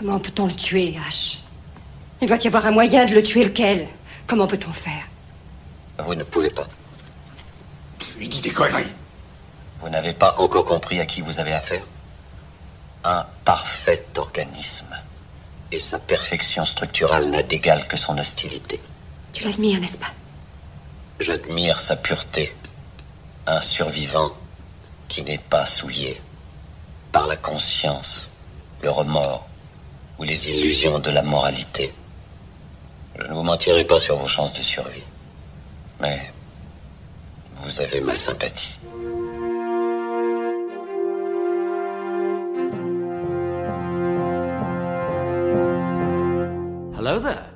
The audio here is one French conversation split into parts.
Comment peut-on le tuer, H? Il doit y avoir un moyen de le tuer, lequel? Comment peut-on faire? Vous ne pouvez pas. Il dit des conneries. Vous n'avez pas encore compris à qui vous avez affaire? Un parfait organisme. Et sa perfection structurale n'a d'égal que son hostilité. Tu l'admires, n'est-ce pas? J'admire sa pureté. Un survivant qui n'est pas souillé par la conscience, le remords ou les illusions de la moralité. Je ne vous mentirai pas sur vos chances de survie. Mais vous avez ma sympathie. Hello there.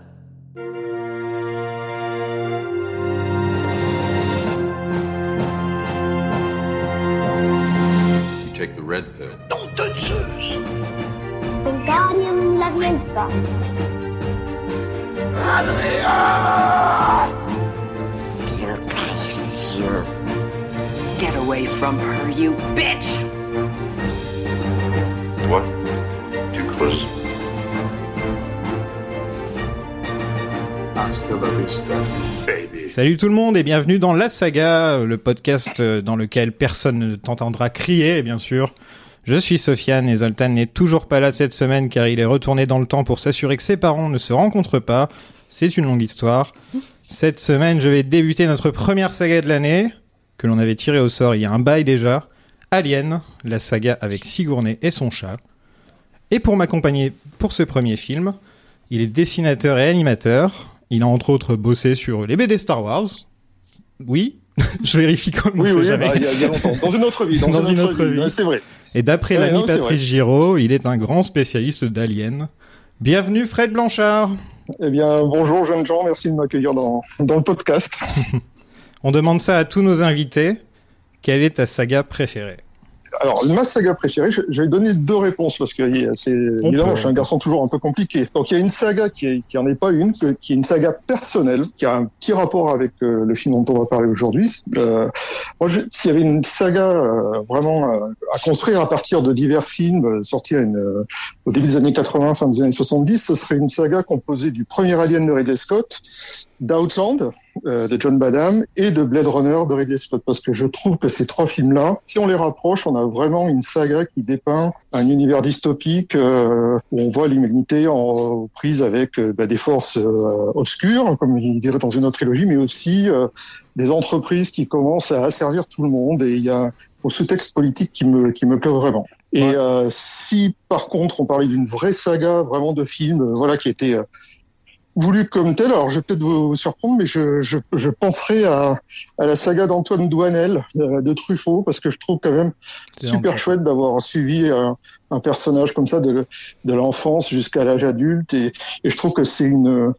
You're précieux. Get away from her, you bitch! What? Too close? Hasta la vista, baby. Salut tout le monde et bienvenue dans La Saga, le podcast euh, dans lequel personne ne t'entendra crier, bien sûr. Je suis Sofiane et Zoltan n'est toujours pas là cette semaine car il est retourné dans le temps pour s'assurer que ses parents ne se rencontrent pas. C'est une longue histoire. Cette semaine, je vais débuter notre première saga de l'année, que l'on avait tirée au sort il y a un bail déjà. Alien, la saga avec Sigourney et son chat. Et pour m'accompagner pour ce premier film, il est dessinateur et animateur. Il a entre autres bossé sur les BD Star Wars. Oui, je vérifie quand même. Oui, oui, jamais. bah, il y, a- longtemps. Dans une autre vie. Dans, Dans une autre vie. ouais, C'est vrai. Et d'après Ouais, l'ami Patrice. Giraud, il est un grand spécialiste d'Alien. Bienvenue Fred Blanchard. Eh bien, bonjour jeunes gens, merci de m'accueillir dans, dans le podcast. On demande ça à tous nos invités. Quelle est ta saga préférée? Alors, ma saga préférée, je, je vais donner deux réponses parce que euh, c'est évidemment, je suis un garçon toujours un peu compliqué. Donc, il y a une saga qui, est, qui en est pas une, qui est une saga personnelle, qui a un petit rapport avec euh, le film dont on va parler aujourd'hui. Euh, moi, s'il y avait une saga euh, vraiment euh, à construire à partir de divers films sortis à une, euh, au début des années 80, fin des années 70, ce serait une saga composée du premier Alien de Ridley Scott, d'Outland euh, de John Badham et de Blade Runner de Ridley Scott parce que je trouve que ces trois films-là, si on les rapproche, on a vraiment une saga qui dépeint un univers dystopique euh, où on voit l'humanité en prise avec euh, bah, des forces euh, obscures, comme il dirait dans une autre trilogie, mais aussi euh, des entreprises qui commencent à asservir tout le monde et il y a un sous-texte politique qui me qui me plaît vraiment. Et Ouais. euh, si par contre on parlait d'une vraie saga, vraiment de films, voilà, qui était euh, voulu comme tel. Alors, je vais peut-être vous, vous surprendre, mais je, je, je penserai à, à la saga d'Antoine Douanel, euh, de Truffaut, parce que je trouve quand même super chouette d'avoir suivi un, un personnage comme ça de, de l'enfance jusqu'à l'âge adulte. Et, et je trouve que c'est une,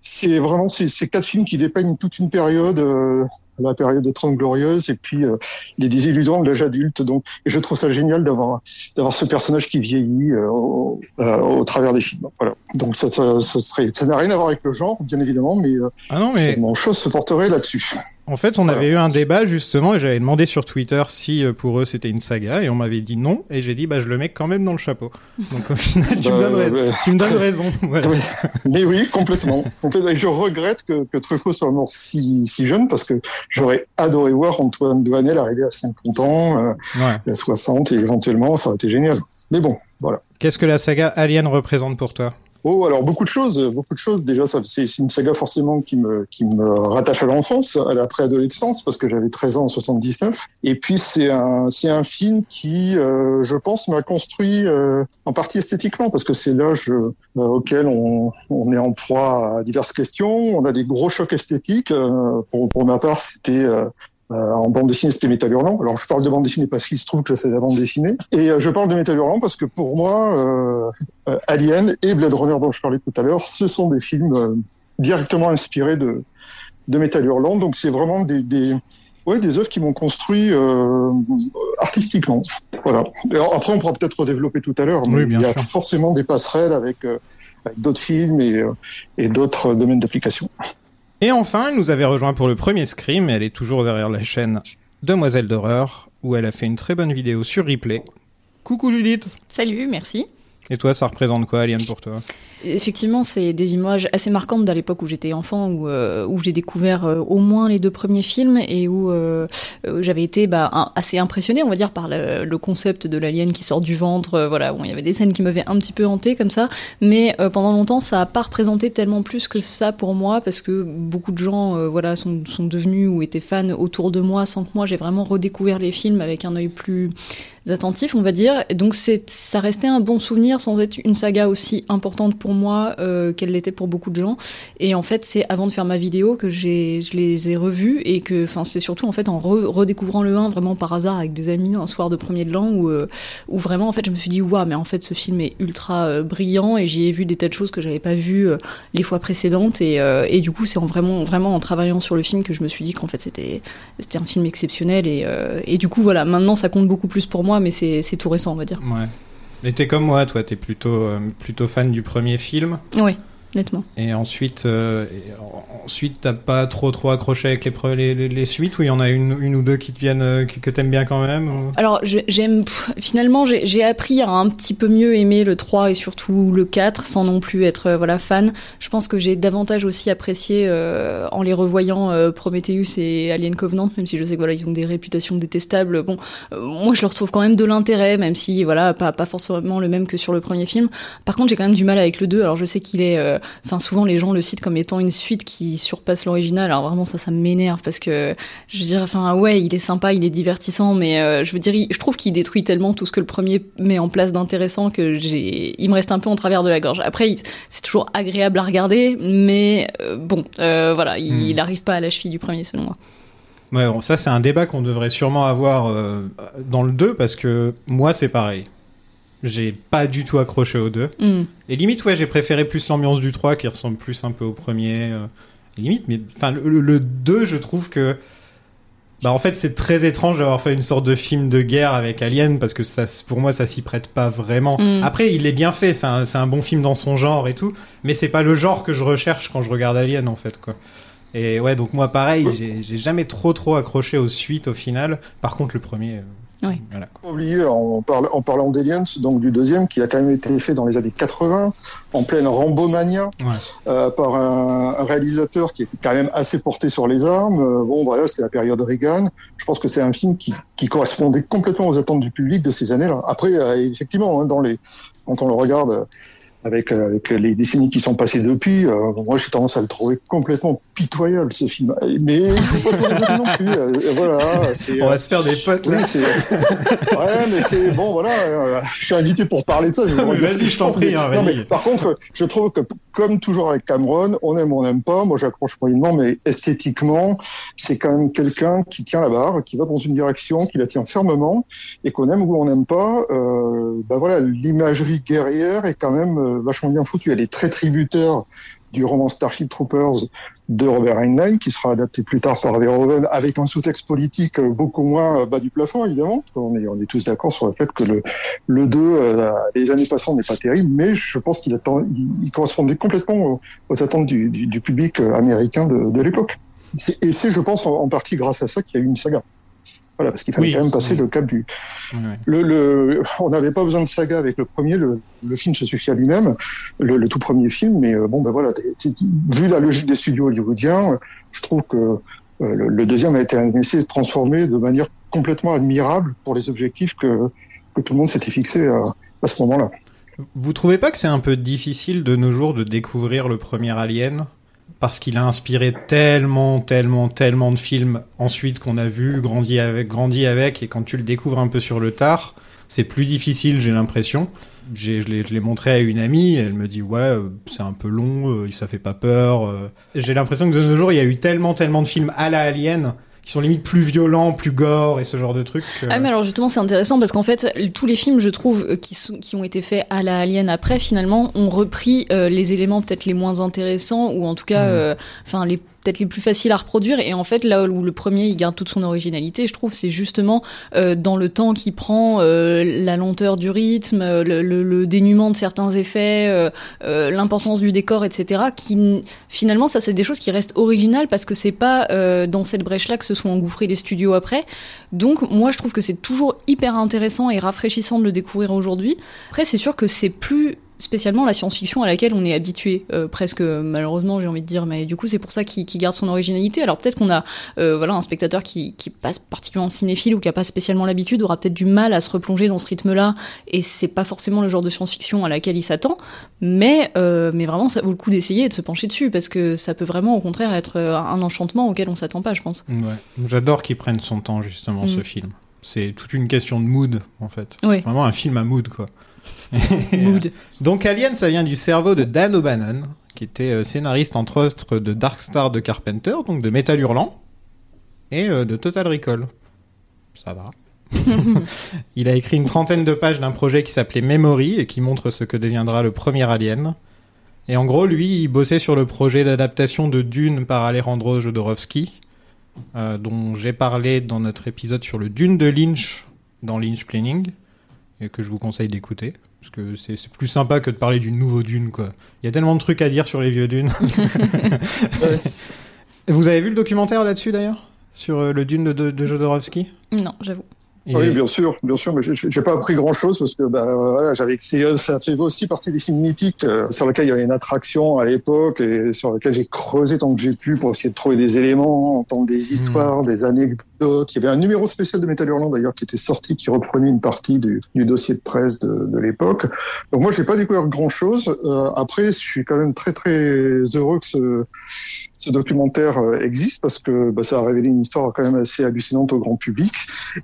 c'est vraiment ces, ces quatre films qui dépeignent toute une période, euh, la période des Trente Glorieuses, et puis euh, les désillusions de l'âge adulte. Donc, et je trouve ça génial d'avoir d'avoir ce personnage qui vieillit euh, au, euh, au travers des films. Voilà. Donc ça, ça, ça serait, ça n'a rien à voir avec le genre, bien évidemment, mais, Ah non, mais mon chose se porterait là-dessus. en fait, on Voilà. avait eu un débat justement et j'avais demandé sur Twitter si pour eux c'était une saga et on m'avait dit non et j'ai dit bah je le mets quand même dans le chapeau. Donc au final, tu me Bah, donnes, tu me donnes raison. Voilà. Mais oui, complètement. complètement. Et je regrette que, que Truffaut soit mort si, si jeune parce que j'aurais adoré voir Antoine Douanel arriver à 50 ans, euh, Ouais. à 60 et éventuellement, ça aurait été génial. Mais bon, voilà. Qu'est-ce que la saga Alien représente pour toi? Oh, alors beaucoup de choses, beaucoup de choses. Déjà, c'est une saga forcément qui me, qui me rattache à l'enfance, à la préadolescence, parce que j'avais 13 ans en 79. Et puis, c'est un, c'est un film qui, euh, je pense, m'a construit euh, en partie esthétiquement, parce que c'est l'âge euh, auquel on, on est en proie à diverses questions. On a des gros chocs esthétiques. Euh, pour, pour ma part, c'était euh, en bande dessinée, c'était Métal Hurlant. Alors, je parle de bande dessinée parce qu'il se trouve que de la bande dessinée. Et euh, je parle de Métal Hurlant parce que pour moi, euh, euh, Alien et Blade Runner dont je parlais tout à l'heure, ce sont des films euh, directement inspirés de, de Metal Hurlant. Donc c'est vraiment des, des, ouais, des œuvres qui m'ont construit euh, artistiquement. Voilà. Alors, après, on pourra peut-être redévelopper tout à l'heure, mais Oui, bien il y a sûr. forcément des passerelles avec, euh, avec d'autres films et, euh, et d'autres domaines d'application. Et enfin, elle nous avait rejoint pour le premier Scream et elle est toujours derrière la chaîne Demoiselle d'horreur où elle a fait une très bonne vidéo sur replay. Coucou Judith Salut, merci. Et toi, ça représente quoi, Alien, pour toi? Effectivement, c'est des images assez marquantes à l'époque où j'étais enfant, où, euh, où j'ai découvert euh, au moins les deux premiers films et où euh, euh, j'avais été bah, assez impressionnée, on va dire, par le, concept de l'alien qui sort du ventre. euh, voilà, bon, il y avait des scènes qui m'avaient un petit peu hanté comme ça, mais pendant longtemps, ça a pas représenté tellement plus que ça pour moi, parce que beaucoup de gens, voilà, sont, sont devenus ou étaient fans autour de moi, sans que moi j'ai vraiment redécouvert les films avec un œil plus attentif, on va dire. Et donc c'est, ça restait un bon souvenir sans être une saga aussi importante pour moi euh, qu'elle l'était pour beaucoup de gens. Et en fait, c'est avant de faire ma vidéo que j'ai, je les ai revus et que, enfin, c'est surtout en fait en re- redécouvrant le 1 vraiment par hasard avec des amis un soir de premier de l'an où, euh, où vraiment en fait je me suis dit waouh, mais en fait ce film est ultra euh, brillant et j'y ai vu des tas de choses que j'avais pas vues les fois précédentes et, et du coup c'est en vraiment vraiment en travaillant sur le film que je me suis dit qu'en fait c'était c'était un film exceptionnel et, et du coup voilà maintenant ça compte beaucoup plus pour moi mais c'est tout récent on va dire. Et t'es comme moi, toi, t'es plutôt, euh, plutôt fan du premier film. Oui, nettement. Et ensuite, euh, ensuite, t'as pas trop trop accroché avec les, les, les, les suites ou il y en a une, une ou deux qui te viennent, euh, que, que t'aimes bien quand même ou- Alors j'aime finalement j'ai appris à un petit peu mieux aimer le 3 et surtout le 4 sans non plus être euh, voilà fan. Je pense que j'ai davantage aussi apprécié euh, en les revoyant euh, Prometheus et Alien Covenant même si je sais que voilà ils ont des réputations détestables. Bon moi je leur trouve quand même de l'intérêt même si voilà pas pas forcément le même que sur le premier film. Par contre j'ai quand même du mal avec le 2 alors je sais qu'il est enfin souvent les gens le citent comme étant une suite qui surpasse l'original. Alors vraiment ça ça m'énerve parce que je veux dire enfin ouais il est sympa il est divertissant mais euh, je veux dire je trouve qu'il détruit tellement tout ce que le premier met en place d'intéressant que j'ai il me reste un peu en travers de la gorge après c'est toujours agréable à regarder mais euh, bon euh, voilà il, Hmm. il arrive pas à la cheville du premier selon moi Ouais, bon, ça c'est un débat qu'on devrait sûrement avoir euh, dans le 2 parce que moi c'est pareil. J'ai pas du tout accroché au 2. Hmm. Et limite, ouais, j'ai préféré plus l'ambiance du 3 qui ressemble plus un peu au premier. euh, limite, mais enfin, le, le- le 2, je trouve que. Bah, en fait, c'est très étrange d'avoir fait une sorte de film de guerre avec Alien parce que ça, pour moi, ça s'y prête pas vraiment. Mm. Après, il est bien fait, c'est un, c'est un bon film dans son genre et tout, mais c'est pas le genre que je recherche quand je regarde Alien en fait, quoi. Et ouais, donc moi, pareil, j'ai j'ai jamais trop trop accroché aux suites au final. Par contre, le premier. Oui. Voilà. Pas oublier en, parle- en parlant d'Aliens, donc du deuxième, qui a quand même été fait dans les années 80, en pleine Rambomania, Ouais. euh, par un, un réalisateur qui était quand même assez porté sur les armes. Euh, bon, voilà, c'était la période Reagan. Je pense que c'est un film qui, qui correspondait complètement aux attentes du public de ces années-là. Après, euh, effectivement, hein, dans les, quand on le regarde euh, avec, euh, avec les décennies qui sont passées depuis, euh, moi j'ai tendance à le trouver complètement pitoyable ce film. Mais faut pas non plus. euh, voilà. On euh, va se faire des potes là. ouais, mais c'est bon, voilà. euh, je suis invité pour parler de ça. vas-y, je t'en prie, hein, non, vas-y. mais par contre, je trouve que, comme toujours avec Cameron, on aime ou on n'aime pas. Moi, j'accroche moyennement, mais esthétiquement, c'est quand même quelqu'un qui tient la barre, qui va dans une direction, qui la tient fermement, et qu'on aime ou on n'aime pas. Euh, ben voilà, l'imagerie guerrière est quand même euh, vachement bien foutue. Elle est très tributaire du roman Starship Troopers de Robert Heinlein, qui sera adapté plus tard par Verhoeven, avec un sous-texte politique euh, beaucoup moins euh, bas du plafond, évidemment. On est, on est tous d'accord sur le fait que le, le 2, euh, les années passantes, n'est pas terrible, mais je pense qu'il il, il correspondait complètement aux, attentes du, du, public euh, américain de, l'époque. Et c'est, je pense, en, en partie grâce à ça qu'il y a eu une saga. Voilà, parce qu'il fallait Oui, quand même passer oui. le cap du, le, le, on n'avait pas besoin de saga avec le premier, le, le film se suffit à lui-même, le, le tout premier film, mais euh, bon, ben voilà, vu la logique des studios hollywoodiens, je trouve que euh, le, le deuxième a été un essai transformé de manière complètement admirable pour les objectifs que, que tout le monde s'était fixé à, à ce moment-là. Vous trouvez pas que c'est un peu difficile de nos jours de découvrir le premier Alien? Parce qu'il a inspiré tellement, tellement, tellement de films ensuite qu'on a vu, grandi avec, grandi avec, et quand tu le découvres un peu sur le tard, c'est plus difficile, j'ai l'impression. J'ai- Je l'ai je l'ai montré à une amie, elle me dit ouais, euh, c'est un peu long, euh, ça fait pas peur. euh. J'ai l'impression que de nos jours, il y a eu tellement, tellement de films à la Alien qui sont limite plus violents, plus gore et ce genre de trucs. Ah mais alors justement c'est intéressant parce qu'en fait tous les films je trouve euh, qui, sont, qui ont été faits à la Alien après finalement ont repris euh, les éléments peut-être les moins intéressants ou en tout cas Mhm. euh, enfin les les plus faciles à reproduire. Et en fait, là où le premier, il garde toute son originalité, je trouve, c'est justement euh, dans le temps qu'il prend, euh, la lenteur du rythme, le, le, le, dénuement de certains effets, euh, euh l'importance du décor, etc. Qui finalement, ça, c'est des choses qui restent originales parce que c'est pas euh, dans cette brèche-là que se sont engouffrés les studios après. Donc, moi, je trouve que c'est toujours hyper intéressant et rafraîchissant de le découvrir aujourd'hui. Après, c'est sûr que c'est plus spécialement la science-fiction à laquelle on est habitué euh, presque malheureusement j'ai envie de dire. Mais du coup c'est pour ça qu'il garde son originalité. Alors peut-être qu'on a euh, voilà un spectateur qui, qui passe particulièrement cinéphile ou qui a pas spécialement l'habitude aura peut-être du mal à se replonger dans ce rythme là et c'est pas forcément le genre de science-fiction à laquelle il s'attend. Mais euh, mais vraiment ça vaut le coup d'essayer et de se pencher dessus parce que ça peut vraiment au contraire être un enchantement auquel on s'attend pas je pense. Ouais. j'adore qu'il prenne son temps justement mm. ce film. C'est toute une question de mood en fait. C'est vraiment un film à mood quoi Mood. Donc Alien, ça vient du cerveau de Dan O'Bannon, qui était euh, scénariste entre autres de Dark Star de Carpenter, donc de Metal Hurlant, et euh, de Total Recall. Ça va. il a écrit une trentaine de pages d'un projet qui s'appelait Memory et qui montre ce que deviendra le premier Alien. Et en gros, lui, il bossait sur le projet d'adaptation de Dune par Alejandro Jodorowsky, euh, dont j'ai parlé dans notre épisode sur le Dune de Lynch dans Lynch Planning, et que je vous conseille d'écouter. Parce que c'est plus sympa que de parler d'une nouveau Dune, quoi. Il y a tellement de trucs à dire sur les vieux Dunes. Vous avez vu le documentaire là-dessus, d'ailleurs? Sur euh, le Dune de, de, de Jodorowsky? Non, j'avoue. Et oui, bien sûr, bien sûr, mais j'ai pas appris grand chose parce que bah voilà, j'avais ça fait aussi partie des films mythiques euh, sur lesquels il y avait une attraction à l'époque et sur lesquels j'ai creusé tant que j'ai pu pour essayer de trouver des éléments, entendre des histoires, mmh. des anecdotes. Il y avait un numéro spécial de Metal Hurlant d'ailleurs qui était sorti, qui reprenait une partie du, du dossier de presse de, de l'époque. Donc moi, j'ai pas découvert grand chose. Euh, après, je suis quand même très très heureux que ce ce documentaire euh, existe parce que bah, ça a révélé une histoire quand même assez hallucinante au grand public.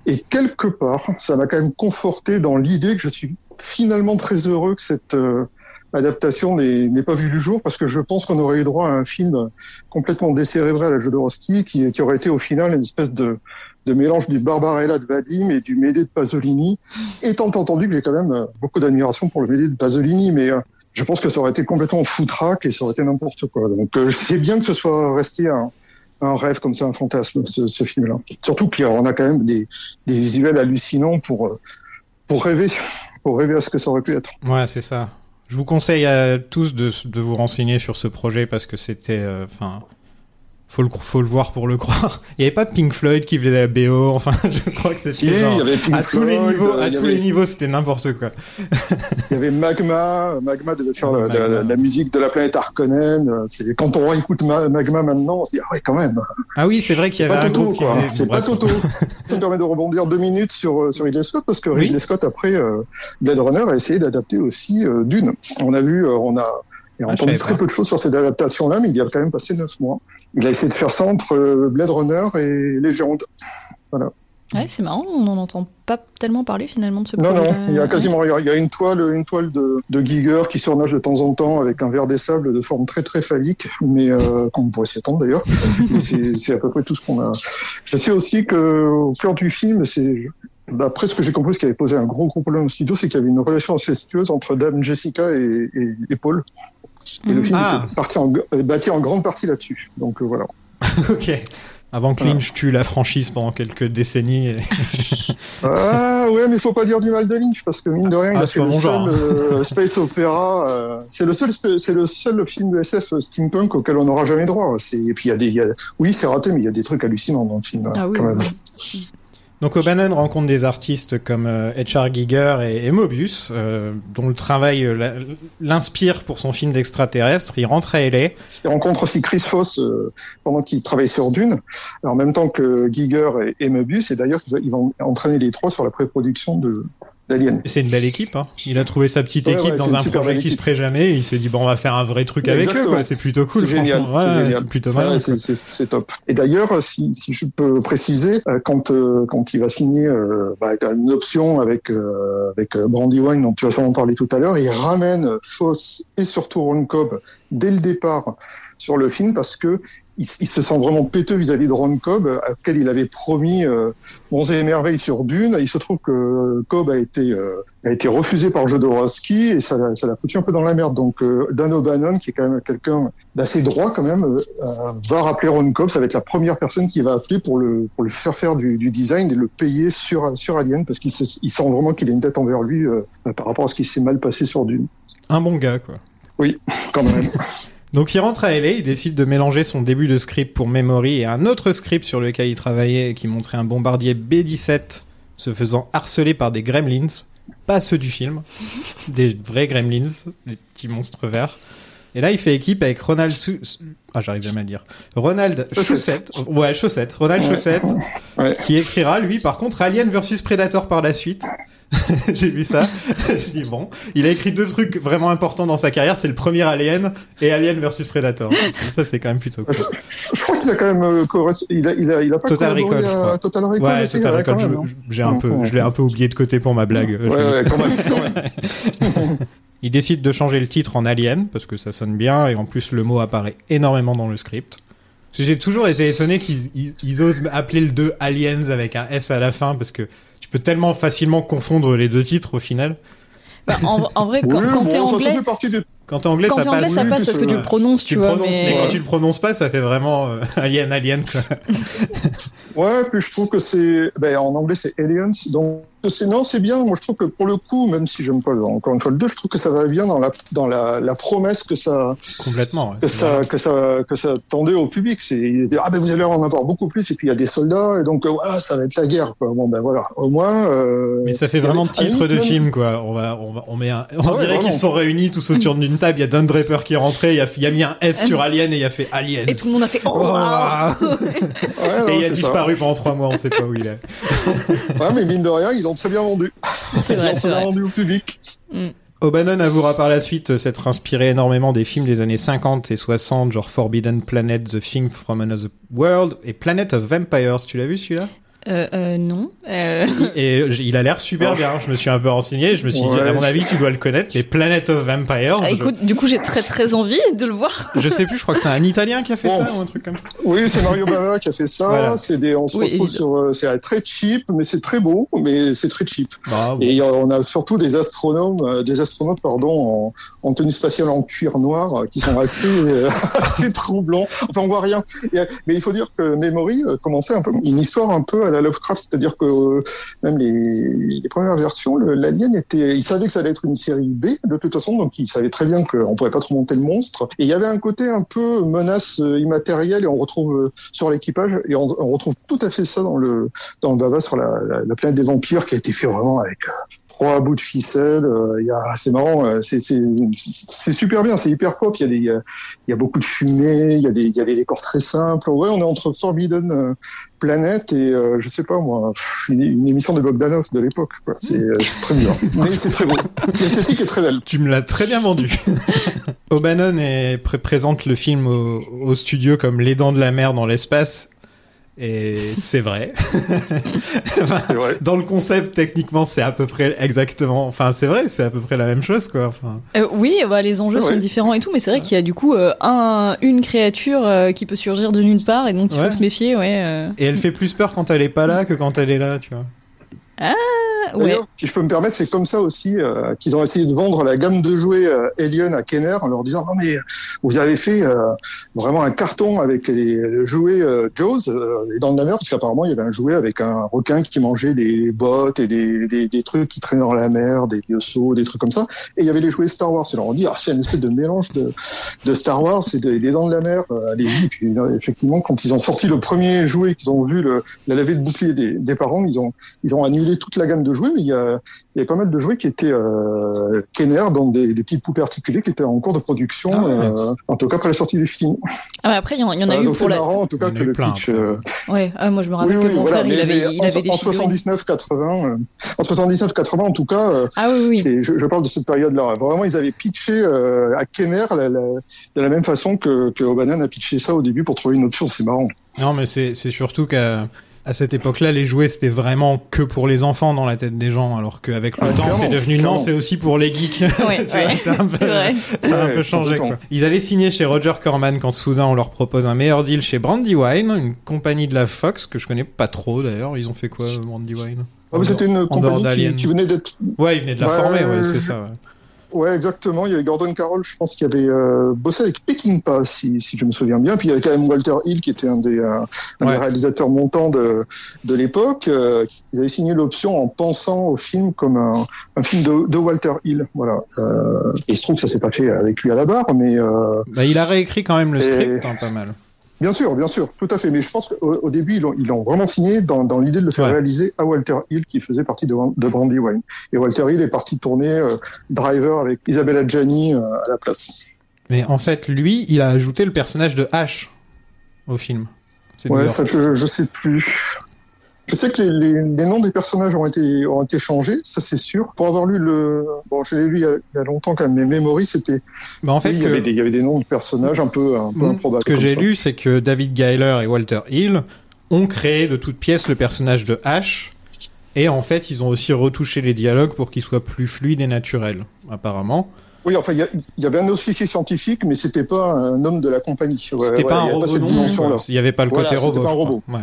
Et quelque part, ça m'a quand même conforté dans l'idée que je suis finalement très heureux que cette euh, adaptation n'ait pas vu du jour parce que je pense qu'on aurait eu droit à un film complètement décérébré à la Jodorowsky qui, aurait été au final une espèce de, de mélange du Barbarella de Vadim et du Médée de Pasolini, étant entendu que j'ai quand même euh, beaucoup d'admiration pour le Médée de Pasolini, mais je pense que ça aurait été complètement foutraque et ça aurait été n'importe quoi. Donc euh, c'est bien que ce soit resté un, rêve comme ça, un fantasme, ce, film-là. Surtout qu'on a quand même des, visuels hallucinants pour, euh, pour rêver, pour rêver à ce que ça aurait pu être. Ouais, c'est ça. Je vous conseille à tous de, vous renseigner sur ce projet parce que c'était, euh, faut le, faut le voir pour le croire. Il n'y avait pas Pink Floyd qui de la BO, enfin, je crois que c'était oui, genre, il y avait Pink à tous les niveaux, euh, à tous avait- les niveaux, c'était n'importe quoi. Il y avait Magma, Magma devait faire la, Magma. la- la musique de la planète Harkonnen. Euh, quand on écoute Magma maintenant, on se dit ah ouais quand même. Ah oui, c'est vrai qu'il y avait pas un Toto groupe quoi. C'est pas. Toto. Ça me permet de rebondir deux minutes sur euh, sur Ridley Scott parce que Oui. Ridley Scott après euh, Blade Runner a essayé d'adapter aussi euh, Dune. On a vu, euh, on a et Ah, je entendu savais très peu de choses sur cette adaptation-là, mais il y a quand même passé neuf mois. Il a essayé de faire ça entre euh, Blade Runner et Légende. Ouais, c'est marrant, on n'en entend pas tellement parler finalement de ce Non, projet. non, il y a quasiment, il y a- il y a une toile, une toile de, de Giger qui surnage de temps en temps avec un verre des sables de forme très très phallique, mais euh, qu'on pourrait s'y attendre d'ailleurs. C'est c'est à peu près tout ce qu'on a. Je sais aussi que au cœur du film, c'est d'après ce que j'ai compris, ce qui avait posé un gros gros problème au studio, c'est qu'il y avait une relation incestueuse entre Dame Jessica et, et, et Paul. Et le Mhm. film Ah. parti en, est bâti en grande partie là-dessus. Donc euh, voilà. ok. Avant que Voilà. Lynch tue la franchise pendant quelques décennies. et- Ah ouais, mais il faut pas dire du mal de Lynch parce que mine de rien, il Ah, a c'est fait le mon seul genre. euh, space opéra. euh, c'est le seul, c'est le seul film de SF steampunk auquel on n'aura jamais droit. Et puis il y a des, il y a- oui, c'est raté, mais il y a des trucs hallucinants dans le film. Ah oui, quand même. oui. Donc O'Bannon rencontre des artistes comme euh, H.R. Giger et, et euh, dont le travail euh, l'inspire pour son film d'extraterrestre. Il rentre à L.A. Il rencontre aussi Chris Foss euh, pendant qu'il travaille sur Dune, en même temps que Giger et, et. Et d'ailleurs, ils vont entraîner les trois sur la pré-production de d'Alien. C'est une belle équipe. Hein. Il a trouvé sa petite Ouais, équipe ouais, dans un projet qui se ferait jamais. Et il s'est dit bon, on va faire un vrai truc avec eux. Exactement. quoi. C'est plutôt cool. C'est génial, c'est Ouais, génial. c'est plutôt malin. c'est- top. Et d'ailleurs, si, si je peux préciser, euh, quand euh, quand il va signer euh, bah, une option avec euh, avec euh, Brandywine, dont tu vas sûrement parler tout à l'heure, il ramène Foss et surtout Ron Cobb dès le départ sur le film parce que il, il se sent vraiment péteux vis-à-vis de Ron Cobb, à auquel il avait promis euh, Monts et merveilles sur Dune. Il se trouve que Cobb a été euh, a été refusé par Jodorowsky et ça l'a ça l'a foutu un peu dans la merde. Donc euh, Dan O'Bannon, qui est quand même quelqu'un d'assez droit quand même, euh, euh, va rappeler Ron Cobb. Ça va être la première personne qui va appeler pour le pour le faire faire du, du design et le payer sur sur Alien parce qu'il se- il sent vraiment qu'il a une tête envers lui euh, par rapport à ce qui s'est mal passé sur Dune. Un bon gars, quoi. Oui, quand même. Donc il rentre à LA, il décide de mélanger son début de script pour Memory et un autre script sur lequel il travaillait et qui montrait un bombardier B-17 se faisant harceler par des gremlins, pas ceux du film, des vrais gremlins, des petits monstres verts. Et là, il fait équipe avec Ronald Su- ah, j'arrive jamais à le dire. Ronald Chaussette, ouais, Chaussette, Ronald Ouais. Chaussette, Ouais. qui écrira lui par contre Alien versus Predator par la suite. J'ai vu ça. Je dis bon, il a écrit deux trucs vraiment importants dans sa carrière, c'est le premier Alien et Alien versus Predator. Ça c'est quand même plutôt cool. Je, je crois qu'il a quand même euh, il a il a il a pas Total Recall, à. Total Recall. Ouais, aussi, Total Recall, même, hein. j'ai un peu, je l'ai un peu oublié de côté pour ma blague. Je Ouais, ouais, quand même, quand même. Il décide de changer le titre en Alien parce que ça sonne bien et en plus le mot apparaît énormément dans le script. J'ai toujours été étonné qu'ils ils- ils osent appeler le 2 Aliens avec un S à la fin parce que tu peux tellement facilement confondre les deux titres au final. Bah, en, en vrai, quand, Oui, quand bon, t'es ça anglais, fait partie des Quand t'es anglais, quand ça passe. anglais, ça passe parce que tu le prononces, tu, tu vois. prononces, mais... mais quand tu le prononces pas, ça fait vraiment euh, Alien, Alien. Quoi. Ouais, puis je trouve que c'est, ben, en anglais c'est Aliens, donc c'est non, c'est bien. Moi, je trouve que pour le coup, même si j'aime pas encore une fois le 2, je trouve que ça va bien dans la dans la, la promesse que ça Complètement. ouais, que ça que ça que ça tendait au public. C'est ah ben vous allez en avoir beaucoup plus et puis il y a des soldats et donc euh, voilà, ça va être la guerre. Quoi. Bon ben voilà, au moins. euh, Mais ça fait vraiment titre de même- film, quoi. On va, on va, on met un, on Ouais, dirait qu'ils sont réunis tous autour d'une table. Il y a Don Draper qui est rentré. Il a, il a mis un S sur Alien et il a fait Aliens. Et tout le monde a fait Oh, Oh, waouh Ouais, non, et il a ça. disparu pendant trois mois. On sait pas où il est. Ouais, mais mine de rien, ils l'ont très bien vendu. C'est Ils vrai, l'ont c'est très bien vendu au public. O'Bannon avouera par la suite euh, s'être inspiré énormément des films des années 50 et 60, genre Forbidden Planet, The Thing from Another World et Planet of Vampires. Tu l'as vu celui-là? Euh, euh, non. Euh, Et il a l'air super bien. Je me suis un peu renseigné. Je me suis dit, à mon avis, tu dois le connaître. Mais Planet of Vampires. ah, je- du coup, j'ai très très envie de le voir. je, sais plus. Je crois que c'est un Italien qui a fait Bon. ça ou un truc comme ça. Oui, c'est Mario Bava qui a fait ça. Voilà. C'est des, on se Oui, retrouve évidemment. sur, euh, c'est très cheap, mais c'est très beau, mais c'est très cheap. Bravo. Et on a surtout des astronomes, des astronautes pardon, en, en tenue spatiale en cuir noir, qui sont assez, assez troublants. Enfin, on voit rien. Mais il faut dire que Memory commençait un peu une histoire un peu à la Lovecraft, c'est-à-dire que euh, même les, les premières versions, l'alien était, il savait que ça allait être une série B de toute façon, donc il savait très bien qu'on pourrait pas trop monter le monstre. Et il y avait un côté un peu menace euh, immatérielle, et on retrouve euh, sur l'équipage, et on, on retrouve tout à fait ça dans le dans le Bava sur la, la, la planète des vampires, qui a été fait vraiment avec trois bouts de ficelle. euh, Il y a, c'est marrant, euh, c'est, super bien, c'est hyper pop. Il y a des, il y a- il y a beaucoup de fumée, il y a des, il y a des décors très simples. Ouais, on est entre Forbidden euh, Planet et euh, je sais pas moi, une, une émission de Bogdanov de l'époque. C'est, euh, très bien, mais c'est très beau. L'esthétique est très belle. Tu me l'as très bien vendu. O'Bannon pré- présente le film au, au studio comme les dents de la mer dans l'espace. Et c'est vrai. Enfin, C'est vrai. dans le concept, techniquement, c'est à peu près exactement. Enfin, c'est vrai, c'est à peu près la même chose, quoi. Enfin, Euh, oui, bah, les enjeux Ah sont différents et tout, mais c'est vrai qu'il y a du coup euh, un, une créature euh, qui peut surgir de nulle part et dont il Ouais. faut se méfier, ouais. euh. et elle fait plus peur quand elle est pas là que quand elle est là, tu vois. Ah, ouais. Si je peux me permettre, c'est comme ça aussi euh, qu'ils ont essayé de vendre la gamme de jouets euh, Alien à Kenner en leur disant non mais vous avez fait euh, vraiment un carton avec les, le jouet euh, Jaws, les dents de la mer, parce qu'apparemment il y avait un jouet avec un requin qui mangeait des bottes et des, des, trucs qui traînaient dans la mer, des biosos, des trucs comme ça. Et il y avait les jouets Star Wars. Ils leur ont dit ah c'est une espèce de mélange de, de Star Wars et de- des dents de la mer. Allez-y. Puis effectivement, quand ils ont sorti le premier jouet, qu'ils ont vu la levée de bouclier des, des parents, ils ont ils ont annulé toute la gamme de jouets, mais il y a, il y avait pas mal de jouets qui étaient euh, Kenner, donc des, des petites poupées articulées qui étaient en cours de production, Ah ouais. euh, en tout cas après la sortie du film. Ah, mais après, il y en, en a Voilà, eu donc pour la. marrant en tout cas en que le plein, pitch. euh, Ouais, ah, moi je me rappelle oui, que mon voilà, frère, il avait, il en, avait des en figurines. 79-80, euh, en 79-80 en tout cas, euh, Ah oui, oui. c'est- je, je parle de cette période-là. Vraiment, ils avaient pitché euh, à Kenner la- la- de la même façon que, que O'Bannon a pitché ça au début pour trouver une option. C'est marrant. Non, mais c'est c'est surtout qu'il à cette époque-là, les jouets c'était vraiment que pour les enfants dans la tête des gens, alors qu'avec le Ah, temps, c'est devenu non, c'est aussi pour les geeks. Ouais, Tu vois, ouais, c'est un peu, c'est vrai. ça a un peu changé. Quoi. Ils allaient signer chez Roger Corman quand soudain on leur propose un meilleur deal chez Brandywine, une compagnie de la Fox que je connais pas trop d'ailleurs. Ils ont fait quoi, Brandywine Ah, C'était une En compagnie qui, qui venait d'être Ouais, ils venaient de la former, ouais, c'est je- ça. ouais. Ouais, exactement. Il y avait Gordon Carroll, je pense, qui avait euh, bossé avec Peckinpah, si, si je me souviens bien. Puis il y avait quand même Walter Hill, qui était un des, euh, un Ouais. des réalisateurs montants de, de l'époque. Euh, ils avaient signé l'option en pensant au film comme un, un film de, de Walter Hill. Voilà. Euh, et il se trouve que ça s'est pas fait avec lui à la barre, mais euh, Bah, il a réécrit quand même le Et- script, hein, pas mal. Bien sûr, bien sûr, tout à fait. Mais je pense qu'au au début, ils l'ont vraiment signé dans, dans l'idée de le faire Ouais. réaliser à Walter Hill, qui faisait partie de, de Brandywine. Et Walter Hill est parti tourner euh, Driver avec Isabella Gianni euh, à la place. Mais en fait, lui, il a ajouté le personnage de H au film. Ouais, ça, je, je sais plus. Je sais que les, les, les noms des personnages ont été, ont été changés, ça c'est sûr. Pour avoir lu le, bon, je l'ai lu il y, a, il y a longtemps quand même, mais Memory, c'était, Bah, en fait, oui, il, y avait des, il y avait des noms de personnages un peu, un peu Mm. improbables. Ce que j'ai lu, c'est que David Geiler et Walter Hill ont créé de toutes pièces le personnage de H. Et en fait, ils ont aussi retouché les dialogues pour qu'ils soient plus fluides et naturels, apparemment. Oui, enfin, il y, avait un officier scientifique, mais c'était pas un homme de la compagnie. Ouais, C'était ouais, pas un robot. Il y avait pas le Voilà, côté robot. pas un robot. Ouais.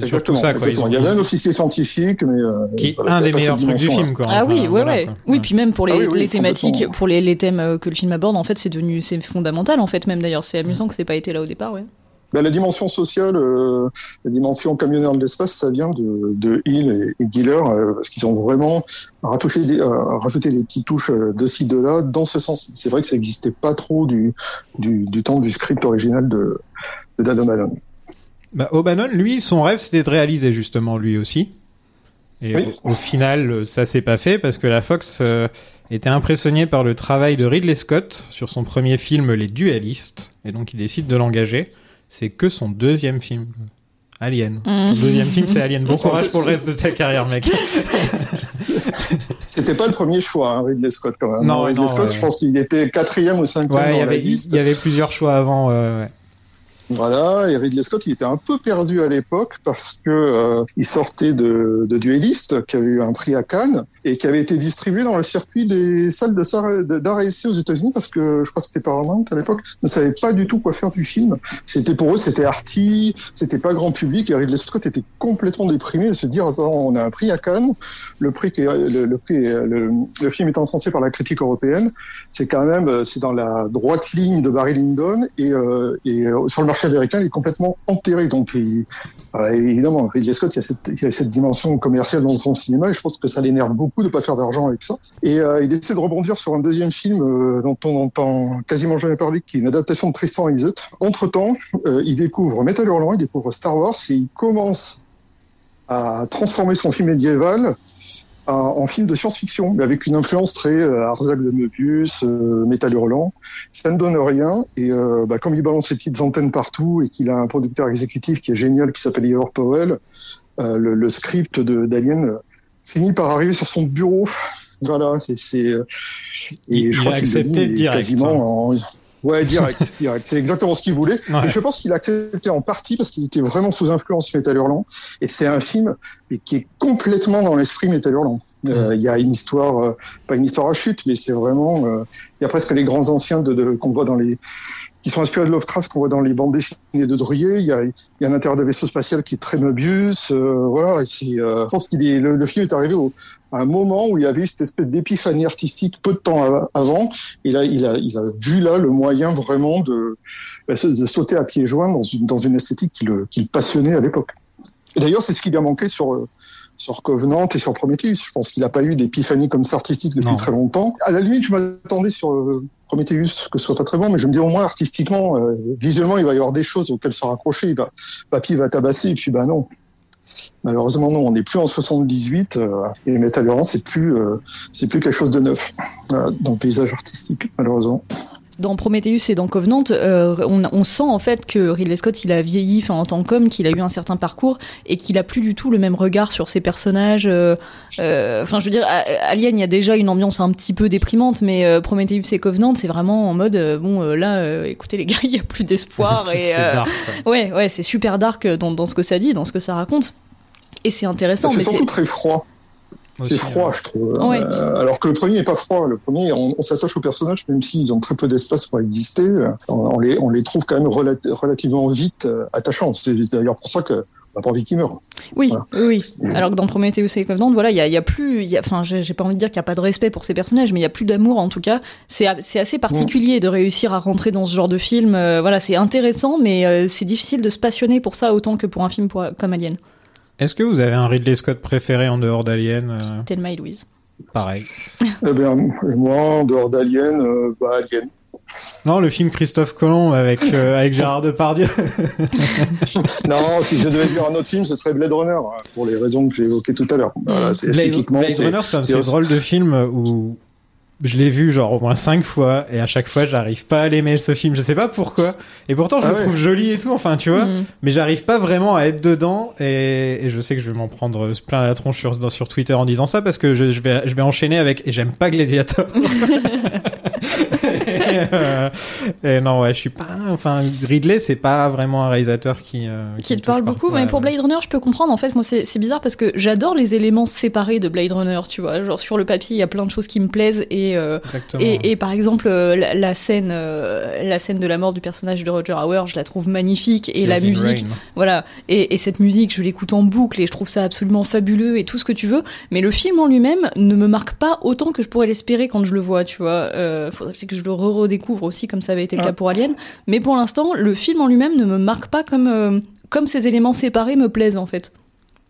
C'est surtout Exactement, ça, quoi. Ils exactement. ont- Il y avait un officier scientifique, mais euh, qui est voilà, un des meilleurs trucs du film, quoi. Ah oui, Enfin, ouais, voilà, ouais. quoi. Oui, puis même pour les, Ah oui, oui, les thématiques, pour les, les thèmes euh, que le film aborde, en fait, c'est devenu, c'est fondamental, en fait, même d'ailleurs. C'est amusant que ça ait pas été là au départ, ouais. Ben, la dimension sociale, euh, la dimension camionneur de l'espace, ça vient de, de Hill et, et Giller, euh, parce qu'ils ont vraiment des, euh, rajouté des petites touches euh, de ci, de là, dans ce sens. C'est vrai que ça n'existait pas trop du, du, du temps du script original de, de Dado Malone. Bah, O'Bannon, lui, son rêve, c'était de réaliser justement lui aussi. Et Oui. au, au final, euh, ça s'est pas fait parce que la Fox euh, était impressionnée par le travail de Ridley Scott sur son premier film Les Dualistes, et donc il décide de l'engager. C'est que son deuxième film. Alien. Mm. Son deuxième film, c'est Alien. Bon courage pour le reste de ta carrière, mec. C'était pas le premier choix, hein, Ridley Scott, quand même. Non, Ridley non, Scott, ouais. je pense qu'il était quatrième ou cinquième Ouais, il y la avait, il liste. y avait plusieurs choix avant. euh, ouais. Voilà, et Ridley Scott, il était un peu perdu à l'époque parce que euh, il sortait de, de Duelist, qui avait eu un prix à Cannes et qui avait été distribué dans le circuit des salles de d'art essai aux États-Unis parce que je crois que c'était Paramount à l'époque ne savait pas du tout quoi faire du film. C'était pour eux, c'était arty, c'était pas grand public et Ridley Scott était complètement déprimé de se dire attends, on a un prix à Cannes, le prix qui est, le, le prix le, le film est encensé par la critique européenne, c'est quand même euh, c'est dans la droite ligne de Barry Lyndon et, euh, et euh, sur le marché américain est complètement enterré donc euh, évidemment Ridley Scott il y, a cette, dimension commerciale dans son cinéma. Et je pense que ça l'énerve beaucoup de pas faire d'argent avec ça. Et euh, il essaie de rebondir sur un deuxième film euh, dont on entend quasiment jamais parler qui est une adaptation de Tristan et Iseut entre temps il découvre Metal Hurlant il découvre Star Wars et il commence à transformer son film médiéval en film de science-fiction, mais avec une influence très euh, Arzac de Möbius, euh, Métal Hurlant. Ça ne donne rien, et euh, bah, comme il balance ses petites antennes partout et qu'il a un producteur exécutif qui est génial, qui s'appelle Ivor Powell, euh, le, le script d'Alien euh, finit par arriver sur son bureau. Voilà, c'est... c'est, euh, Il- il a accepté direct, Quasiment en... Ouais, direct, direct. C'est exactement ce qu'il voulait. Ouais. Et je pense qu'il a accepté en partie parce qu'il était vraiment sous influence Metal Hurlant. Et c'est un film qui est complètement dans l'esprit Metal Hurlant. Euh, Il y a une histoire, euh, pas une histoire à chute, mais c'est vraiment, euh, il y a presque les grands anciens de, de- qu'on voit dans les, qui sont inspirés de Lovecraft, qu'on voit dans les bandes dessinées de Druyer. Il y a, il y a un intérieur de vaisseau spatial qui est très Möbius. Euh, voilà, et euh, je pense qu'il est, le, le film est arrivé au, à un moment où il y avait cette espèce d'épiphanie artistique peu de temps av- avant. Et là, il a, il a vu là le moyen vraiment de, bah, de sauter à pieds joints dans une, dans une esthétique qui le, qui le passionnait à l'époque. Et d'ailleurs, c'est ce qui lui a manqué sur, euh, sur Covenant et sur Prometheus. Je pense qu'il n'a pas eu d'épiphanie comme ça artistique depuis Non. très longtemps. À la limite, je m'attendais sur euh, Prometheus que ce soit pas très bon, mais je me dis au moins artistiquement, euh, visuellement, il va y avoir des choses auxquelles se raccrocher. Il va, papy va tabasser, et puis bah non. Malheureusement, non, on n'est plus en 78 euh, et Metal Hurlant, c'est plus, euh, c'est plus quelque chose de neuf dans le paysage artistique, malheureusement. Dans Prometheus et dans Covenant, euh, on, on sent en fait que Ridley Scott il a vieilli en tant qu'homme, qu'il a eu un certain parcours et qu'il a plus du tout le même regard sur ses personnages. euh, euh, Enfin, je veux dire, A- Alien, il y a déjà une ambiance un petit peu déprimante, mais euh, Prometheus et Covenant, c'est vraiment en mode euh, bon, euh, là, euh, écoutez les gars, il y a plus d'espoir et C'est euh, dark. ouais, ouais, c'est super dark dans, dans ce que ça dit, dans ce que ça raconte. et c'est intéressant. C'est mais surtout très froid. C'est froid, ouais. je trouve. Ouais. Euh, alors que le premier n'est pas froid. Le premier, on, on s'attache aux personnages, même s'ils ont très peu d'espace pour exister. euh, On, on les, on les trouve quand même relati- relativement vite euh, attachants. C'est d'ailleurs pour ça que on n'a pas envie. Oui, Voilà. oui. Alors que dans Prometheus et Covenant, voilà, il y a, il y a plus, il y a- enfin, j'ai pas envie de dire qu'il y a pas de respect pour ces personnages, mais il y a plus d'amour en tout cas. C'est assez particulier de réussir à rentrer dans ce genre de film. Euh, voilà, c'est intéressant, mais euh, c'est difficile de se passionner pour ça autant que pour un film pour- comme Alien. Est-ce que vous avez un Ridley Scott préféré en dehors d'Alien euh, Thelma et Louise. Pareil. Eh bien, et moi, en dehors d'Alien, euh, bah, Alien. Non, le film Christophe Colomb avec, euh, avec Gérard Depardieu. non, si je devais dire un autre film, ce serait Blade Runner, hein, pour les raisons que j'ai évoquées tout à l'heure. Voilà, Blade, esthétiquement, Blade c'est- Runner, c'est un drôles de films où je l'ai vu genre au moins cinq fois et à chaque fois j'arrive pas à l'aimer ce film. Je sais pas pourquoi. Et pourtant je Ah le ouais. trouve joli et tout. Enfin tu vois. Mm. Mais j'arrive pas vraiment à être dedans et, et je sais que je vais m'en prendre plein la tronche sur, sur Twitter en disant ça parce que je, je vais, je vais enchaîner avec et j'aime pas Gladiator. et, euh, et non ouais je suis pas enfin Ridley c'est pas vraiment un réalisateur qui euh, Qui te parle beaucoup, mais pour. Blade Runner, je peux comprendre. En fait, moi, c'est bizarre parce que j'adore les éléments séparés de Blade Runner, tu vois. Genre, sur le papier, il y a plein de choses qui me plaisent et, euh. Et, et par exemple, euh, la, la scène, euh, la scène de la mort du personnage de Roger Hauer, je la trouve magnifique. Et la musique, Rain. voilà. Et, et cette musique, je l'écoute en boucle et je trouve ça absolument fabuleux et tout ce que tu veux. Mais le film en lui-même ne me marque pas autant que je pourrais l'espérer quand je le vois, tu vois. Faudrait que je le re-redécouvre aussi, comme ça avait été le Ah. cas pour Alien. Mais pour l'instant, le film en lui-même ne me marque pas comme, euh, comme ces éléments séparés me plaisent en fait.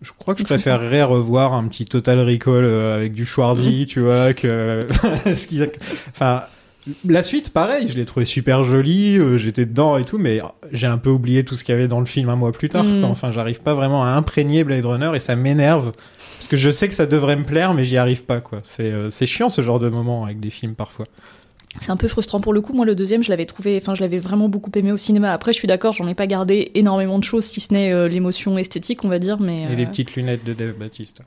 Je crois que je préférerais revoir un petit Total Recall euh, avec du Schwarzy, tu vois, que enfin la suite pareil, je l'ai trouvé super jolie, euh, j'étais dedans et tout mais j'ai un peu oublié tout ce qu'il y avait dans le film un mois plus tard. Mm. quoi. Enfin, j'arrive pas vraiment à imprégner Blade Runner et ça m'énerve parce que je sais que ça devrait me plaire mais j'y arrive pas quoi. C'est euh, c'est chiant ce genre de moment avec des films parfois. C'est un peu frustrant pour le coup. Moi, le deuxième, je l'avais trouvé, enfin, je l'avais vraiment beaucoup aimé au cinéma. Après, je suis d'accord, j'en ai pas gardé énormément de choses, si ce n'est euh, l'émotion esthétique, on va dire. Mais Et les euh, petites lunettes de Dave Baptiste.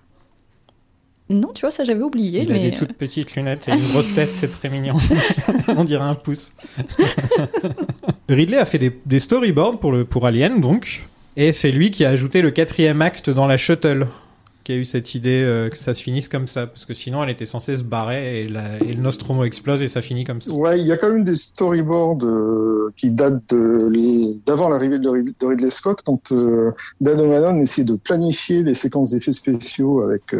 non, tu vois, ça j'avais oublié. Il a des toutes petites lunettes et une grosse tête, c'est très mignon. On dirait un pouce. Ridley a fait des, des storyboards pour, le, pour Alien, donc. Et c'est lui qui a ajouté le quatrième acte dans la shuttle. Qui a eu cette idée euh, que ça se finisse comme ça. Parce que sinon, elle était censée se barrer et, la- et le Nostromo explose et ça finit comme ça. Ouais, il y a quand même des storyboards euh, qui datent d'avant l'arrivée de, de Ridley Scott, quand euh, Dan O'Bannon essayait de planifier les séquences d'effets spéciaux avec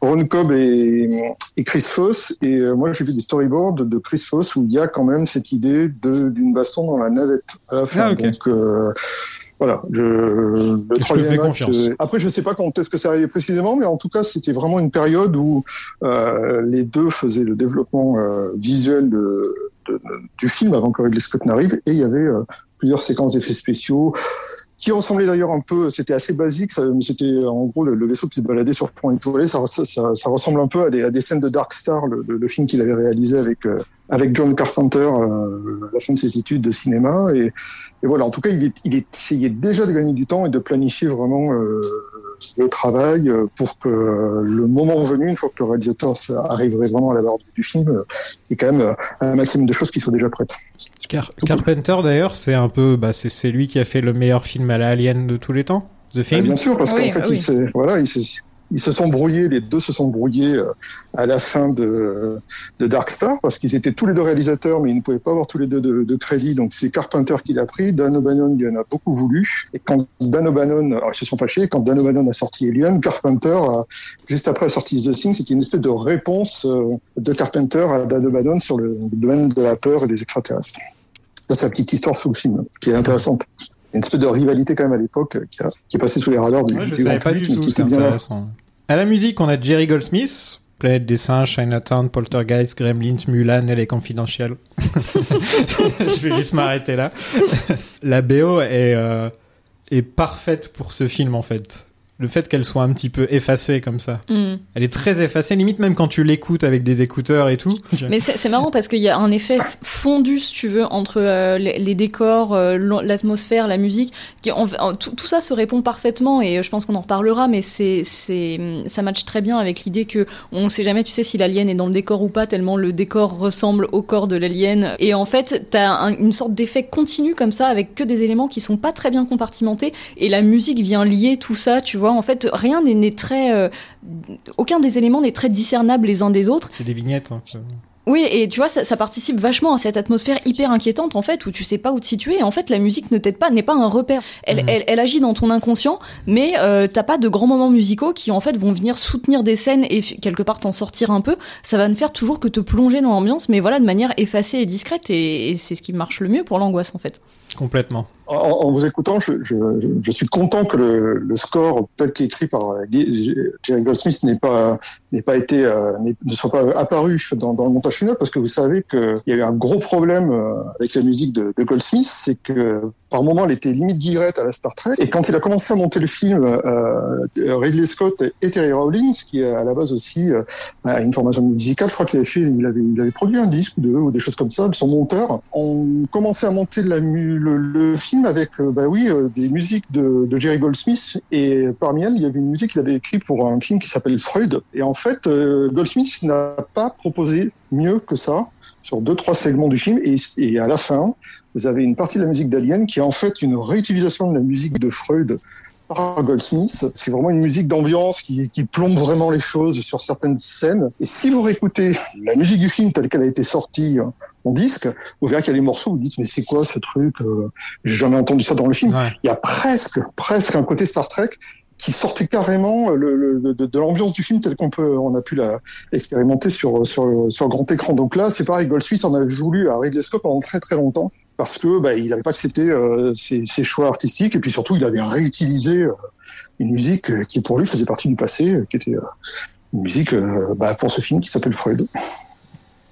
Ron Cobb et, et Chris Foss. Et moi, j'ai vu des storyboards de Chris Foss où il y a quand même cette idée d'une baston dans la navette à la fin. Ah. Donc voilà, je, le te troisième fais acte, confiance. euh, après, je sais pas quand est-ce que c'est arrivé précisément, mais en tout cas, c'était vraiment une période où euh, les deux faisaient le développement euh, visuel de, de- du film avant que Ridley Scott n'arrive, et il y avait euh, plusieurs séquences d'effets spéciaux qui ressemblaient d'ailleurs un peu, c'était assez basique, mais c'était en gros le, vaisseau qui se baladait sur point étoilé, ça, ça, ça, ressemble un peu à des, à des scènes de Dark Star, le, le- film qu'il avait réalisé avec euh, avec John Carpenter euh, à la fin de ses études de cinéma, et, et voilà, en tout cas, il, il essayait déjà de gagner du temps et de planifier vraiment euh, le travail euh, pour que euh, le moment venu, une fois que le réalisateur arriverait vraiment à la barre du- film, euh, il y ait quand même un maximum de choses qui soient déjà prêtes. Car- Carpenter, d'ailleurs, c'est un peu. Bah, c'est c'est lui qui a fait le meilleur film à la Alien de tous les temps. The Ah, Thing. bien sûr, parce Oui, qu'en fait, bah ils, oui. se, voilà, ils, se, ils se sont brouillés, les deux se sont brouillés euh, à la fin de, de Dark Star, parce qu'ils étaient tous les deux réalisateurs, mais ils ne pouvaient pas avoir tous les deux de, de crédit. Donc c'est Carpenter qui l'a pris, Dan O'Bannon lui en a beaucoup voulu. Et quand Dan O'Bannon, alors, ils se sont fâchés, quand Dan O'Bannon a sorti Alien, Carpenter, a, juste après la sortie The Thing, c'était une espèce de réponse euh, de Carpenter à Dan O'Bannon sur le domaine de la peur et des extraterrestres. C'est la petite histoire sous le film, qui est intéressante. Une espèce de rivalité quand même à l'époque euh, qui, est passée sous les radars du, Ouais, je du savais pas du public, tout, c'est intéressant. À la musique, on a Jerry Goldsmith, Planète des singes, Chinatown, Poltergeist, Gremlins, Mulan, Elle est confidentielle. je vais juste m'arrêter là. la BO est, euh, est parfaite pour ce film en fait. Le fait qu'elle soit un petit peu effacée comme ça. Hmm. Elle est très effacée, limite même quand tu l'écoutes avec des écouteurs et tout. Mais c'est marrant parce qu'il y a un effet fondu, si tu veux, entre euh, les, les décors, euh, l'atmosphère, la musique. Qui, en- en- tout, tout ça se répond parfaitement et euh, je pense qu'on en reparlera, mais c'est, c'est, ça matche très bien avec l'idée que on sait jamais, tu sais, si l'alien est dans le décor ou pas, tellement le décor ressemble au corps de l'alien. Et en fait, t'as un- une sorte d'effet continu comme ça avec que des éléments qui sont pas très bien compartimentés et la musique vient lier tout ça, tu vois. Vois, en fait, rien n'est- très, euh, aucun des éléments n'est très discernable les uns des autres. C'est des vignettes. hein. Oui, et tu vois, ça, ça participe vachement à cette atmosphère hyper inquiétante, en fait, où tu sais pas où te situer. En fait, la musique ne t'aide pas, n'est pas un repère. Elle, Mhm. elle, elle agit dans ton inconscient, mais euh, t'as pas de grands moments musicaux qui, en fait, vont venir soutenir des scènes et quelque part t'en sortir un peu. Ça va ne faire toujours que te plonger dans l'ambiance, mais voilà, de manière effacée et discrète. Et, et c'est ce qui marche le mieux pour l'angoisse, en fait. En, vous écoutant, je, suis content que le, le score tel qu'écrit par euh, Jerry Goldsmith n'ait pas pas été euh, ne soit pas apparu dans, dans le montage final parce que vous savez qu'il y a eu un gros problème euh, avec la musique de, de Goldsmith, c'est que par moment elle était limite guillerette à la Star Trek. Et quand il a commencé à monter le film, euh, Ridley Scott et Terry Rawlings, qui à la base aussi euh, a une formation musicale, je crois qu'il avait fait, il avait, il avait produit un disque ou deux ou des choses comme ça, son monteur, ont commencé à monter la le, le film avec, euh, bah oui, euh, des musiques de, de Jerry Goldsmith. Et parmi elles, il y avait une musique qu'il avait écrite pour un film qui s'appelle Freud. Et en fait, euh, Goldsmith n'a pas proposé mieux que ça sur deux trois segments du film et, et à la fin, vous avez une partie de la musique d'Alien qui est en fait une réutilisation de la musique de Freud par Goldsmith. C'est vraiment une musique d'ambiance qui, qui plombe vraiment les choses sur certaines scènes. Et si vous réécoutez la musique du film telle qu'elle a été sortie en disque, vous verrez qu'il y a des morceaux où vous dites mais c'est quoi ce truc euh, J'ai jamais entendu ça dans le film. Ouais. Il y a presque, presque un côté Star Trek qui sortait carrément le, le- de, de l'ambiance du film tel qu'on peut, on a pu la expérimenter sur sur sur grand écran. Donc là, c'est pareil, Goldsmith en a voulu à Ridley Scott pendant très très longtemps parce que bah, il n'avait pas accepté euh, ses, ses choix artistiques et puis surtout il avait réutilisé euh, une musique euh, qui pour lui faisait partie du passé, euh, qui était euh, une musique euh, bah, pour ce film qui s'appelle Freud.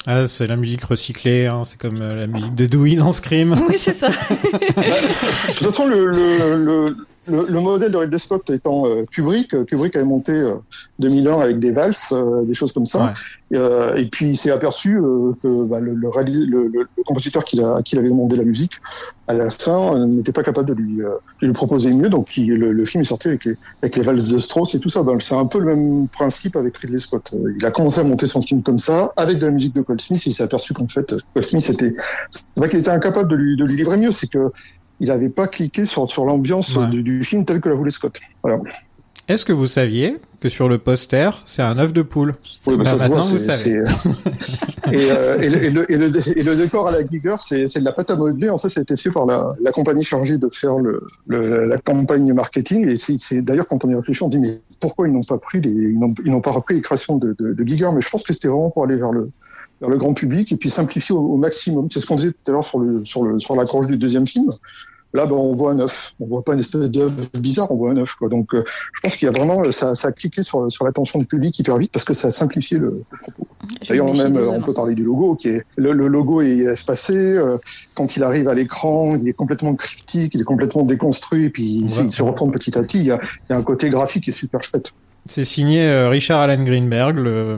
Ah, c'est la musique recyclée, hein, c'est comme euh, la musique de Dewey dans Scream. Oui, c'est ça. De toute façon, le, le, le, le, le modèle de Ridley Scott étant euh, Kubrick, euh, Kubrick avait monté euh, 2001 avec des valses, euh, des choses comme ça. Euh, et puis il s'est aperçu euh, que bah, le, le, le, compositeur qui, a, qui avait demandé la musique, à la fin, euh, n'était pas capable de lui, euh, de lui proposer mieux. Donc il- le, film est sorti avec les, avec les valses de Strauss et tout ça. Ben, c'est un peu le même principe avec Ridley Scott. Euh, Il a commencé à monter son film comme ça, avec de la musique de Goldsmith, et il s'est aperçu qu'en fait, était, c'est pas qu'il était incapable de lui, de lui livrer mieux, c'est que il n'avait pas cliqué sur, sur l'ambiance Ouais. du, du film tel que la voulait Scott. Voilà. Est-ce que vous saviez que sur le poster, c'est un œuf de poule? Oui, bah, Bah, maintenant, voit, vous savez. et, euh, et, le, et, le, et, le, et le décor à la Giger, c'est de la pâte à modeler. En fait, ça a été fait par la, la compagnie chargée de faire la campagne marketing. Et c'est d'ailleurs, quand on y réfléchit, on dit mais pourquoi ils n'ont pas pris les, ils n'ont ils n'ont pas repris les créations de, de, de Giger? Mais je pense que c'était vraiment pour aller vers le vers le grand public et puis simplifier au, au maximum. C'est ce qu'on disait tout à l'heure sur le sur le sur l'accroche du deuxième film. Là, ben, on voit un œuf. On voit pas une espèce d'œuf bizarre, on voit un œuf. Quoi. Donc, euh, je pense qu'il y a vraiment, ça, ça a cliqué sur, sur l'attention du public hyper vite parce que ça a simplifié le, le propos. D'ailleurs, méfie même, euh, on peut parler du logo, qui est le, le logo est espacé. euh, quand il arrive à l'écran, il est complètement cryptique, il est complètement déconstruit, et puis il, Ouais. il se reforme petit à petit. Il y, a, il y a un côté graphique qui est super chouette. C'est signé euh, Richard Allen Greenberg, le,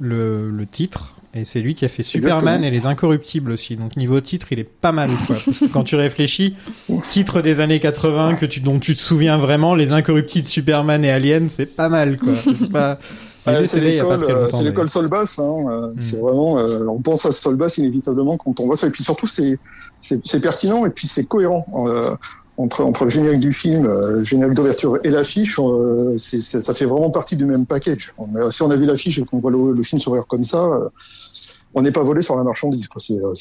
le, le titre. Et c'est lui qui a fait Superman et Les Incorruptibles aussi. Donc niveau titre, il est pas mal. Quoi. Parce que quand tu réfléchis, titre des années 80 que tu, dont tu te souviens vraiment, Les Incorruptibles, Superman et Alien, c'est pas mal. quoi. C'est pas... Ouais, c'est l'école, euh, c'est l'école. Solbass. Hein, euh, Mm. C'est vraiment, euh, on pense à Solbass inévitablement quand on voit ça. Et puis surtout, c'est c'est c'est pertinent et puis c'est cohérent. Euh, entre, entre le générique du film, euh, le générique d'ouverture et l'affiche, euh, ça fait vraiment partie du même package. Si on a vu l'affiche et qu'on voit le, le film s'ouvrir comme ça, euh, on n'est pas volé sur la marchandise.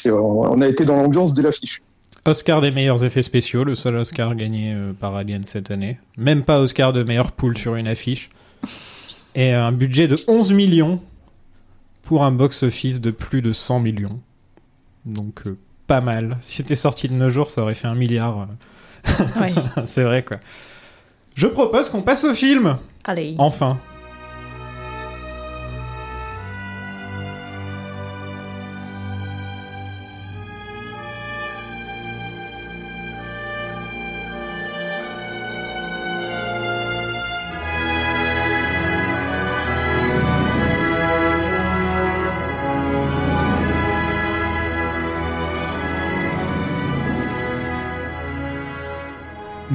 On a été dans l'ambiance dès l'affiche. Oscar des meilleurs effets spéciaux, le seul Oscar gagné par Alien cette année. Même pas Oscar de meilleure poule sur une affiche. Et un budget de 11 millions pour un box-office de plus de 100 millions. Donc pas mal. Si c'était sorti de nos jours, ça aurait fait un milliard. Ouais. C'est vrai quoi. Je propose qu'on passe au film. Allez. Enfin.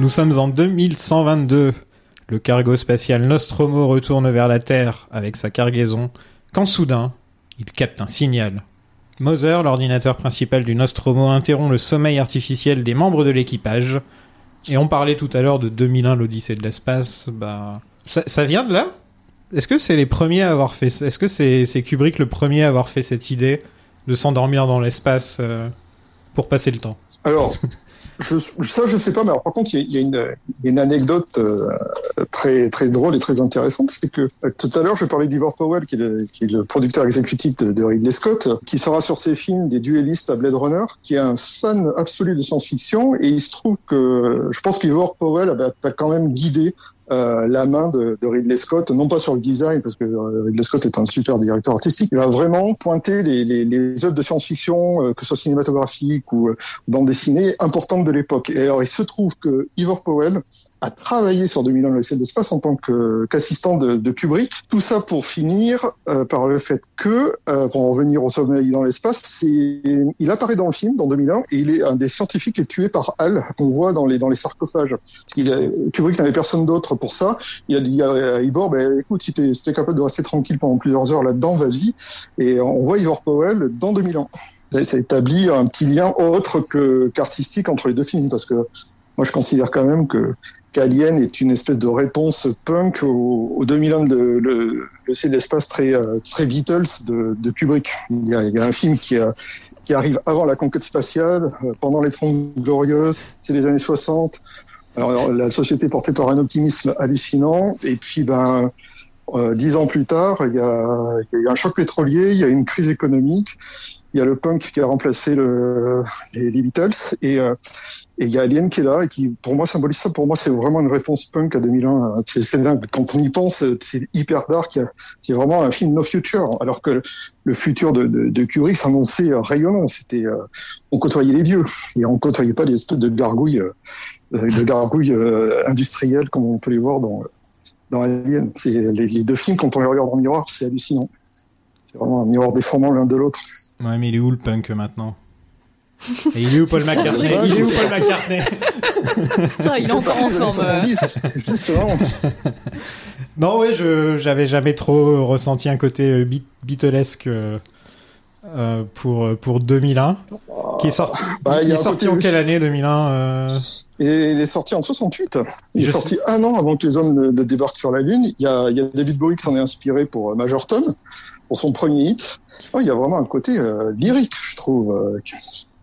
Nous sommes en 2122. Le cargo spatial Nostromo retourne vers la Terre avec sa cargaison, quand soudain, il capte un signal. Moser, l'ordinateur principal du Nostromo, interrompt le sommeil artificiel des membres de l'équipage Et on parlait tout à l'heure de 2001, l'Odyssée de l'espace. Bah, ça, vient de là? Est-ce que c'est les premiers à avoir fait Est-ce que c'est Kubrick le premier à avoir fait cette idée de s'endormir dans l'espace euh, pour passer le temps? Alors, je, ça, je sais pas, mais alors, par contre, il y y a une, anecdote euh, très, très drôle et très intéressante. C'est que euh, tout à l'heure, je parlais d'Ivor Powell, qui est, le, qui est le producteur exécutif de, de Ridley Scott, qui sera sur ses films des duellistes à Blade Runner, qui est un fan absolu de science-fiction. Et il se trouve que je pense qu'Ivor Powell a quand même guidé euh, la main de, de, Ridley Scott, non pas sur le design, parce que euh, Ridley Scott est un super directeur artistique, il a vraiment pointé les, les, les œuvres de science-fiction, euh, que ce soit cinématographique ou, ou bande dessinée, importantes de l'époque. Et alors, il se trouve que Ivor Powell a travaillé sur 2001 le ciel d'espace en tant qu'assistant de, de, Kubrick. Tout ça pour finir euh, par le fait que, euh, pour en revenir au sommeil dans l'espace, il apparaît dans le film, dans 2001, et il est un des scientifiques qui est tué par Hal, qu'on voit dans les, dans les sarcophages. Il a, Kubrick n'avait personne d'autre pour ça. Il a dit à Ivor, ben, écoute, si tu es, capable de rester tranquille pendant plusieurs heures là-dedans, vas-y. Et on voit Ivor Powell dans 2001. Ça établit un petit lien autre que qu'artistique entre les deux films, parce que moi je considère quand même que qu'Alien est une espèce de réponse punk au, au 2001 de le, le ciel d'espace très très Beatles de, Kubrick. Il y, a, un film qui, arrive avant la conquête spatiale, pendant les Trente Glorieuses, c'est les années 60. Alors la société portée par un optimisme hallucinant, et puis ben euh, dix ans plus tard, il y a un choc pétrolier, il y a une crise économique, il y a le punk qui a remplacé le, les, les Beatles, et euh, et il y a Alien qui est là et qui, pour moi, symbolise ça. Pour moi, c'est vraiment une réponse punk à 2001. C'est quand on y pense, c'est hyper dark. C'est vraiment un film no future. Alors que le futur de, de, de Kubrick s'annonçait rayonnant. C'était, euh, on côtoyait les dieux et on côtoyait pas les espèces de gargouilles, euh, de gargouilles euh, industrielles comme on peut les voir dans dans Alien. Les, les, deux films quand on les regarde en miroir, c'est hallucinant. C'est vraiment un miroir déformant l'un de l'autre. Ouais, mais il est où le punk maintenant? Et il est où Paul McCartney Il est où Paul McCartney? Ça, il est encore en forme. Justement. non, ouais, je j'avais jamais trop ressenti un côté euh, Beatlesque euh, euh, pour pour 2001, qui est sorti. Bah, il, est sorti en quelle année 2001 euh... Et il est sorti en 68. Il je est sorti sais... un an avant que les hommes ne, ne débarquent sur la Lune. Il y a, il y a David Bowie qui s'en est inspiré pour Major Tom, pour son premier hit. Oh, il y a vraiment un côté euh, lyrique, je trouve. Euh,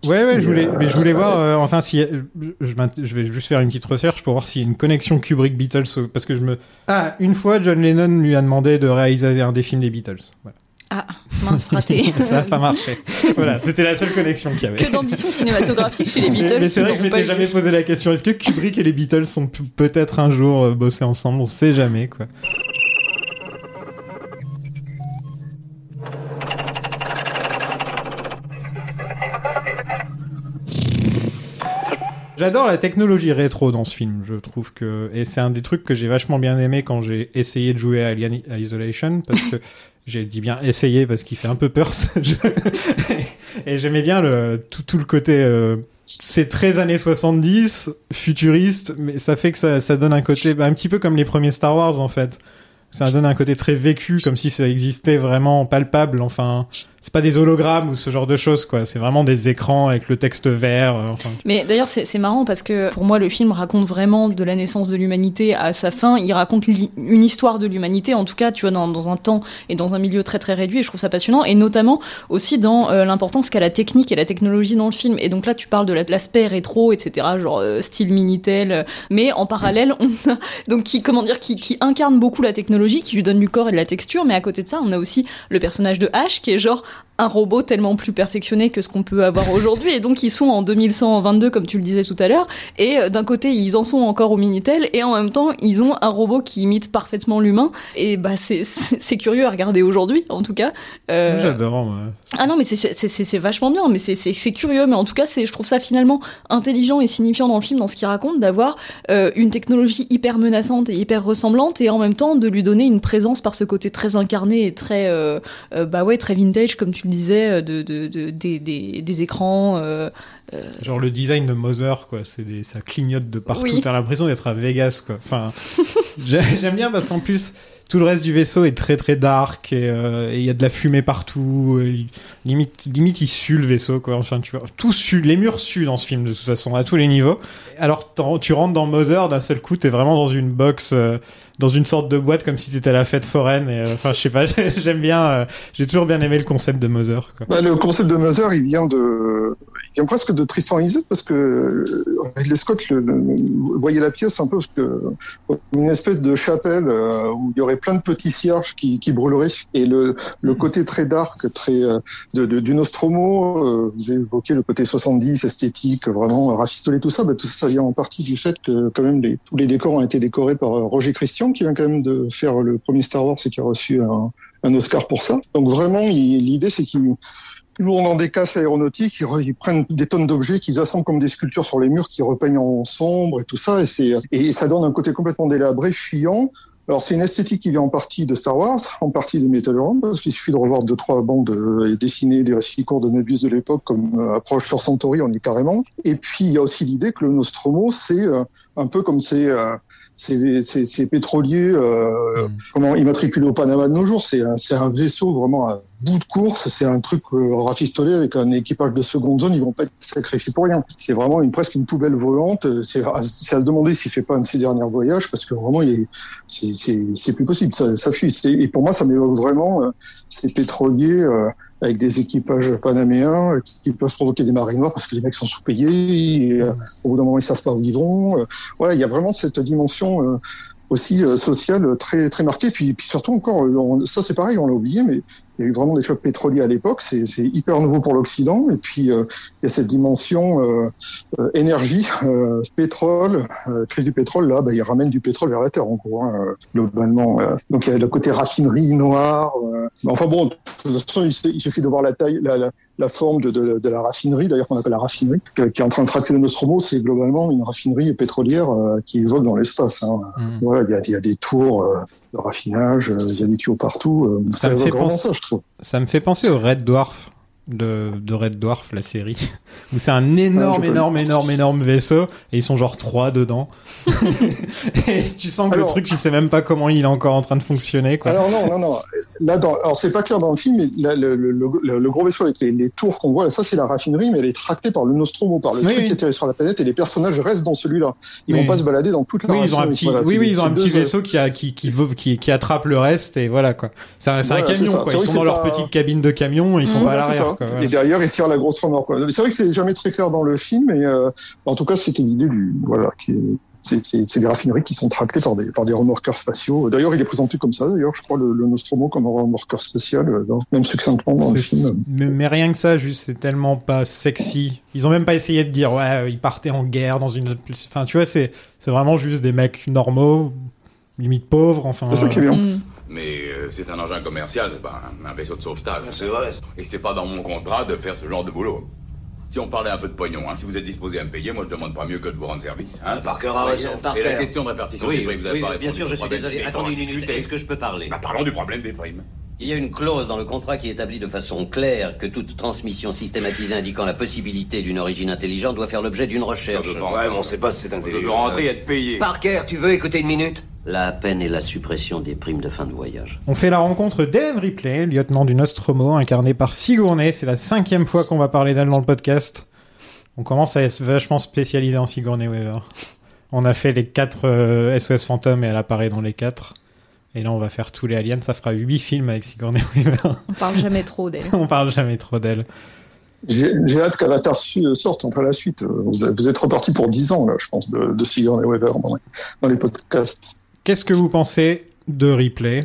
Ouais, ouais, je voulais, mais je voulais voir, euh, enfin, si, je, je, vais juste faire une petite recherche pour voir s'il y a une connexion Kubrick-Beatles, parce que je me. Ah, une fois, John Lennon lui a demandé de réaliser un des films des Beatles. Voilà. Ah, mince, raté. ça n'a pas marché. Voilà, c'était la seule connexion qu'il y avait. Que d'ambition cinématographique chez les Beatles. Mais c'est vrai que je m'étais jamais posé la question. Est-ce que Kubrick et les Beatles sont peut-être un jour bossés ensemble On sait jamais, quoi. J'adore la technologie rétro dans ce film, je trouve que et c'est un des trucs que j'ai vachement bien aimé quand j'ai essayé de jouer à Alien Isolation parce que j'ai dit bien essayer parce qu'il fait un peu peur ce jeu et j'aimais bien le tout, tout le côté euh, c'est très années 70 futuriste mais ça fait que ça, ça donne un côté bah, un petit peu comme les premiers Star Wars en fait ça donne un côté très vécu, comme si ça existait vraiment palpable. Enfin, c'est pas des hologrammes ou ce genre de choses, quoi. C'est vraiment des écrans avec le texte vert. Euh, enfin. Mais d'ailleurs, c'est marrant parce que pour moi, le film raconte vraiment de la naissance de l'humanité à sa fin. Il raconte une histoire de l'humanité, en tout cas, tu vois, dans, un temps et dans un milieu très très réduit. Et je trouve ça passionnant, et notamment aussi dans euh, l'importance qu'a la technique et la technologie dans le film. Et donc là, tu parles de l'aspect rétro, etc., genre euh, style minitel. Mais en parallèle, on a donc qui comment dire, qui, qui incarne beaucoup la technologie qui lui donne du corps et de la texture, mais à côté de ça, on a aussi le personnage de Ash qui est genre un robot tellement plus perfectionné que ce qu'on peut avoir aujourd'hui. Et donc ils sont en 2122 comme tu le disais tout à l'heure. Et euh, d'un côté ils en sont encore au Minitel. Et en même temps ils ont un robot qui imite parfaitement l'humain. Et bah c'est c'est curieux à regarder aujourd'hui en tout cas. Euh... j'adore ah non mais c'est c'est vachement bien. Mais c'est c'est curieux. Mais en tout cas c'est je trouve ça finalement intelligent et signifiant dans le film dans ce qu'il raconte d'avoir euh, une technologie hyper menaçante et hyper ressemblante. Et en même temps de lui donner une présence par ce côté très incarné et très euh, bah ouais très vintage comme tu disais, de des, des, des, écrans. Euh, euh... Genre le design de Mother, quoi. C'est ça clignote de partout. Oui. T'as l'impression d'être à Vegas, quoi. Enfin, j'aime bien parce qu'en plus, tout le reste du vaisseau est très très dark et euh, il y a de la fumée partout. limite, limite, il sue le vaisseau, quoi. Enfin, tu vois, tout sue, les murs suent dans ce film de toute façon à tous les niveaux. Alors, tu rentres dans Mother, d'un seul coup, t'es vraiment dans une box, euh, dans une sorte de boîte comme si t'étais à la fête foraine. Et euh, enfin, je sais pas, j'aime bien. euh, J'ai toujours bien aimé le concept de Mother, quoi. Bah, le concept de Mother, il vient de, il vient presque de Tristan Isolde parce que euh, Ridley Scott le, le- voyait la pièce un peu parce que une espèce de chapelle euh, où il y aurait plein de petits cierges qui, qui brûleraient et le, le côté très dark, très euh, de, de, du Nostromo. euh, vous avez évoqué le côté 70, esthétique, vraiment rafistolé tout ça. Bah, tout ça, ça vient en partie du fait que quand même les, tous les décors ont été décorés par Roger Christian qui vient quand même de faire le premier Star Wars et qui a reçu un, un Oscar pour ça. Donc vraiment, l'idée c'est qu'ils toujours dans des casses aéronautiques, ils, re- ils prennent des tonnes d'objets qu'ils assemblent comme des sculptures sur les murs, qu'ils repeignent en sombre et tout ça, et c'est et ça donne un côté complètement délabré, fuyant. Alors c'est une esthétique qui vient en partie de Star Wars, en partie de Metal Run, parce qu'il suffit de revoir deux trois bandes euh, et dessiner des récits courts de Möbius de l'époque comme euh, Approche sur Centauri, on y est carrément. Et puis il y a aussi l'idée que le Nostromo, c'est euh, un peu comme ces euh, ces, ces, ces pétroliers euh, comment immatriculés au Panama de nos jours. C'est un, c'est un vaisseau vraiment à bout de course. C'est un truc euh, rafistolé avec un équipage de seconde zone. Ils vont pas être sacrifiés pour rien. C'est vraiment une presque une poubelle volante. C'est à, c'est à se demander s'il fait pas un de ses derniers voyages parce que vraiment c'est, plus possible. Ça, ça Et pour moi, ça m'évoque vraiment euh, ces pétroliers. euh, avec des équipages panaméens euh, qui peuvent provoquer des marées noires parce que les mecs sont sous-payés, euh, au bout d'un moment ils savent pas où ils vont. Euh, voilà, il y a vraiment cette dimension euh, aussi euh, sociale très très marquée. Puis, puis surtout encore, euh, ça c'est pareil, on l'a oublié, mais il y a eu vraiment des chocs pétroliers à l'époque. C'est c'est hyper nouveau pour l'Occident. Et puis euh, il y a cette dimension euh, euh, énergie, euh, pétrole, euh, crise du pétrole. Là, bah, ils ramènent du pétrole vers la terre en gros, hein, euh, globalement. Donc il y a le côté raffinerie noire. euh. Enfin bon, de toute façon, il, suffit- il suffit de voir la taille, la, la, la forme de, de, de la raffinerie, d'ailleurs qu'on appelle la raffinerie, qui est en train de tracter le Nostromo. C'est globalement une raffinerie pétrolière euh, qui évoque dans l'espace. Hein. Mm. Voilà, il y a, il y a des tours euh, de raffinage, euh, il y a des tuyaux partout. euh, Ça ça me fait penser- ça, je trouve. Ça me fait penser au Red Dwarf de, de Red Dwarf, la série, où c'est un énorme, Ah, énorme, énorme, énorme vaisseau, et ils sont genre trois dedans. et tu sens que Alors- le truc, tu sais même pas comment il est encore en train de fonctionner, quoi. Alors non, non, non. Là, dans, alors c'est pas clair dans le film, mais là, le, le, le, le gros vaisseau avec les, les tours qu'on voit, là, ça c'est la raffinerie, mais elle est tractée par le Nostromo, par le Oui, truc oui. qui atterrit sur la planète, et les personnages restent dans celui-là. Ils Oui. vont pas se balader dans toute la oui, ils ont un petit, Voilà, oui, oui, ils ont un petit vaisseau qui, a, qui, qui, veut- qui, qui attrape le reste, et voilà, quoi. C'est un, un Voilà, c'est camion, quoi. Ils sont dans leur petite cabine de camion, ils sont Ouais, pas à l'arrière, ça. quoi. voilà. Et derrière, ils tirent la grosse remorque. C'est vrai que c'est jamais très clair dans le film, mais euh, en tout cas, c'était l'idée du voilà, qui est- c'est des raffineries qui sont tractées par des par des remorqueurs spatiaux. D'ailleurs, il est présenté comme ça. D'ailleurs, je crois le, le Nostromo comme un remorqueur spatial, euh, même succinctement dans le film. Mais, mais rien que ça, juste, c'est tellement pas sexy. Ils ont même pas essayé de dire, ouais, euh, ils partaient en guerre dans une autre. Enfin, tu vois, c'est, c'est vraiment juste des mecs normaux, limite pauvres, enfin. C'est ça qui est bien. Mm. Mais euh, c'est un engin commercial, c'est pas un, un vaisseau de sauvetage. C'est vrai. Et c'est pas dans mon contrat de faire ce genre de boulot. Si on parlait un peu de pognon, hein, si vous êtes disposé à me payer, moi je demande pas mieux que de vous rendre service. Hein Parker a raison. Et la question de répartition Oui, des primes, vous avez oui, pas bien sûr, je suis désolé. Attendez en une minute, est-ce que je peux parler? Bah, parlons du problème des primes. Il y a une clause dans le contrat qui établit de façon claire que toute transmission systématisée indiquant la possibilité d'une origine intelligente doit faire l'objet d'une recherche. Je. Ouais, mais on sait pas si c'est Je intelligent. veux rentrer et être payé. Parker, tu veux écouter une minute? La peine et la suppression des primes de fin de voyage. On fait la rencontre d'Hélène Ripley, lieutenant du Nostromo, incarnée par Sigourney. C'est la cinquième fois qu'on va parler d'elle dans le podcast. On commence à être vachement spécialisé en Sigourney Weaver. On a fait les quatre euh, SOS Phantom et elle apparaît dans les quatre. Et là, on va faire tous les aliens. Ça fera huit films avec Sigourney Weaver. On parle jamais trop d'elle. on parle jamais trop d'elle. J'ai hâte qu'Avatar su- sorte entre la suite. Euh, Vous êtes, vous êtes reparti pour 10 ans, là, je pense, de, de Sigourney Weaver dans les, dans les podcasts. Qu'est-ce que vous pensez de Ripley?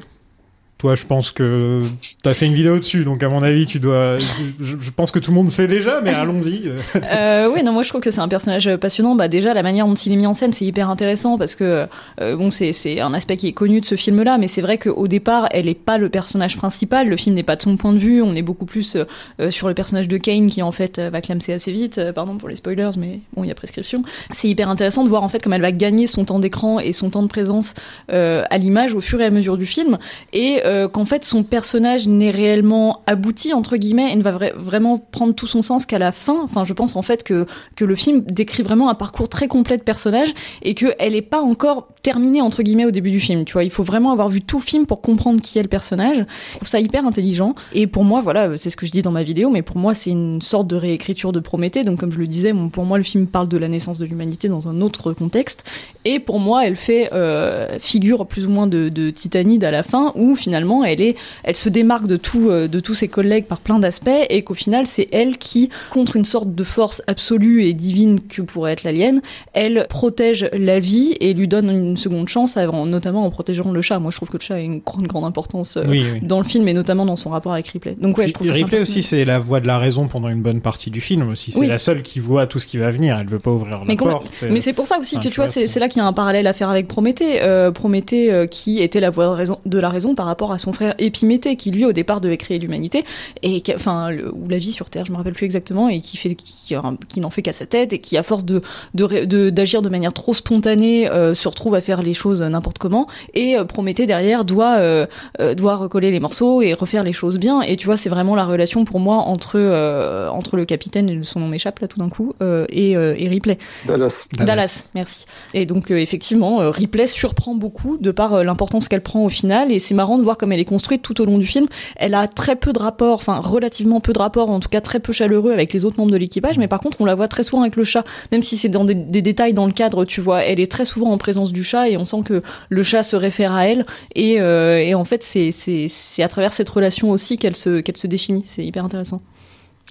Toi, je pense que t'as fait une vidéo dessus, donc à mon avis, tu dois. Je, pense que tout le monde sait déjà, mais allons-y. Euh, oui, non, moi je trouve que c'est un personnage passionnant. Bah déjà la manière dont il est mis en scène, c'est hyper intéressant parce que euh, bon, c'est un aspect qui est connu de ce film-là, mais c'est vrai qu'au départ, elle est pas le personnage principal. Le film n'est pas de son point de vue. On est beaucoup plus euh, euh, sur le personnage de Kane qui en fait va clamser assez vite. Pardon pour les spoilers, mais bon, il y a prescription. C'est hyper intéressant de voir en fait comme elle va gagner son temps d'écran et son temps de présence à l'image au fur et à mesure du film, et euh, qu'en fait son personnage n'est réellement abouti entre guillemets et ne va vra- vraiment prendre tout son sens qu'à la fin. Enfin, je pense en fait que que le film décrit vraiment un parcours très complet de personnage et que elle est pas encore terminé entre guillemets au début du film. Tu vois, il faut vraiment avoir vu tout le film pour comprendre qui est le personnage. Je trouve ça hyper intelligent. Et pour moi, voilà, c'est ce que je dis dans ma vidéo, mais pour moi, c'est une sorte de réécriture de Prométhée. Donc, comme je le disais, pour moi, le film parle de la naissance de l'humanité dans un autre contexte. Et pour moi, elle fait euh, figure plus ou moins de, de Titanide à la fin, où finalement, elle est, elle se démarque de euh, de tous ses collègues par plein d'aspects, et qu'au final, c'est elle qui, contre une sorte de force absolue et divine que pourrait être l'alien, elle protège la vie et lui donne une seconde chance, avant- notamment en protégeant le chat. Moi, je trouve que le chat a une grande, grande importance euh, Oui, oui. dans le film et notamment dans son rapport avec Ripley. Donc ouais, je trouve que c'est un Ripley aussi, c'est la voix de la raison pendant une bonne partie du film aussi. C'est Oui. la seule qui voit tout ce qui va venir. Elle veut pas ouvrir la Mais, porte. mais c'est pour ça aussi Enfin, que tu vois, c'est là qu'il y a un parallèle à faire avec Prométhée. Euh, Prométhée euh, qui était la voix de, raison, de la raison par rapport à son frère Épiméthée, qui lui au départ devait créer l'humanité et enfin ou la vie sur Terre, je me rappelle plus exactement, et qui fait qui, qui, qui n'en fait qu'à sa tête et qui à force de de ré- de- d'agir de, manière trop spontanée euh, se retrouve à faire les choses n'importe comment. Et euh, Prométhée derrière doit euh, euh, doit recoller les morceaux et refaire les choses bien. Et tu vois, c'est vraiment la relation pour moi entre euh, entre le capitaine et son nom m'échappe là tout d'un coup euh, et, euh, et Ripley. Dallas. Dallas. merci. Et donc euh, effectivement, euh, Ripley surprend beaucoup de par euh, l'importance qu'elle prend au final, et c'est marrant de voir comme elle est construite tout au long du film. Elle a très peu de rapports, enfin relativement peu de rapports, en tout cas très peu chaleureux avec les autres membres de l'équipage, mais par contre on la voit très souvent avec le chat, même si c'est dans des, des détails dans le cadre, tu vois, elle est très souvent en présence du chat et on sent que le chat se réfère à elle, et, euh, et en fait c'est c'est c'est à travers cette relation aussi qu'elle se qu'elle se définit. C'est hyper intéressant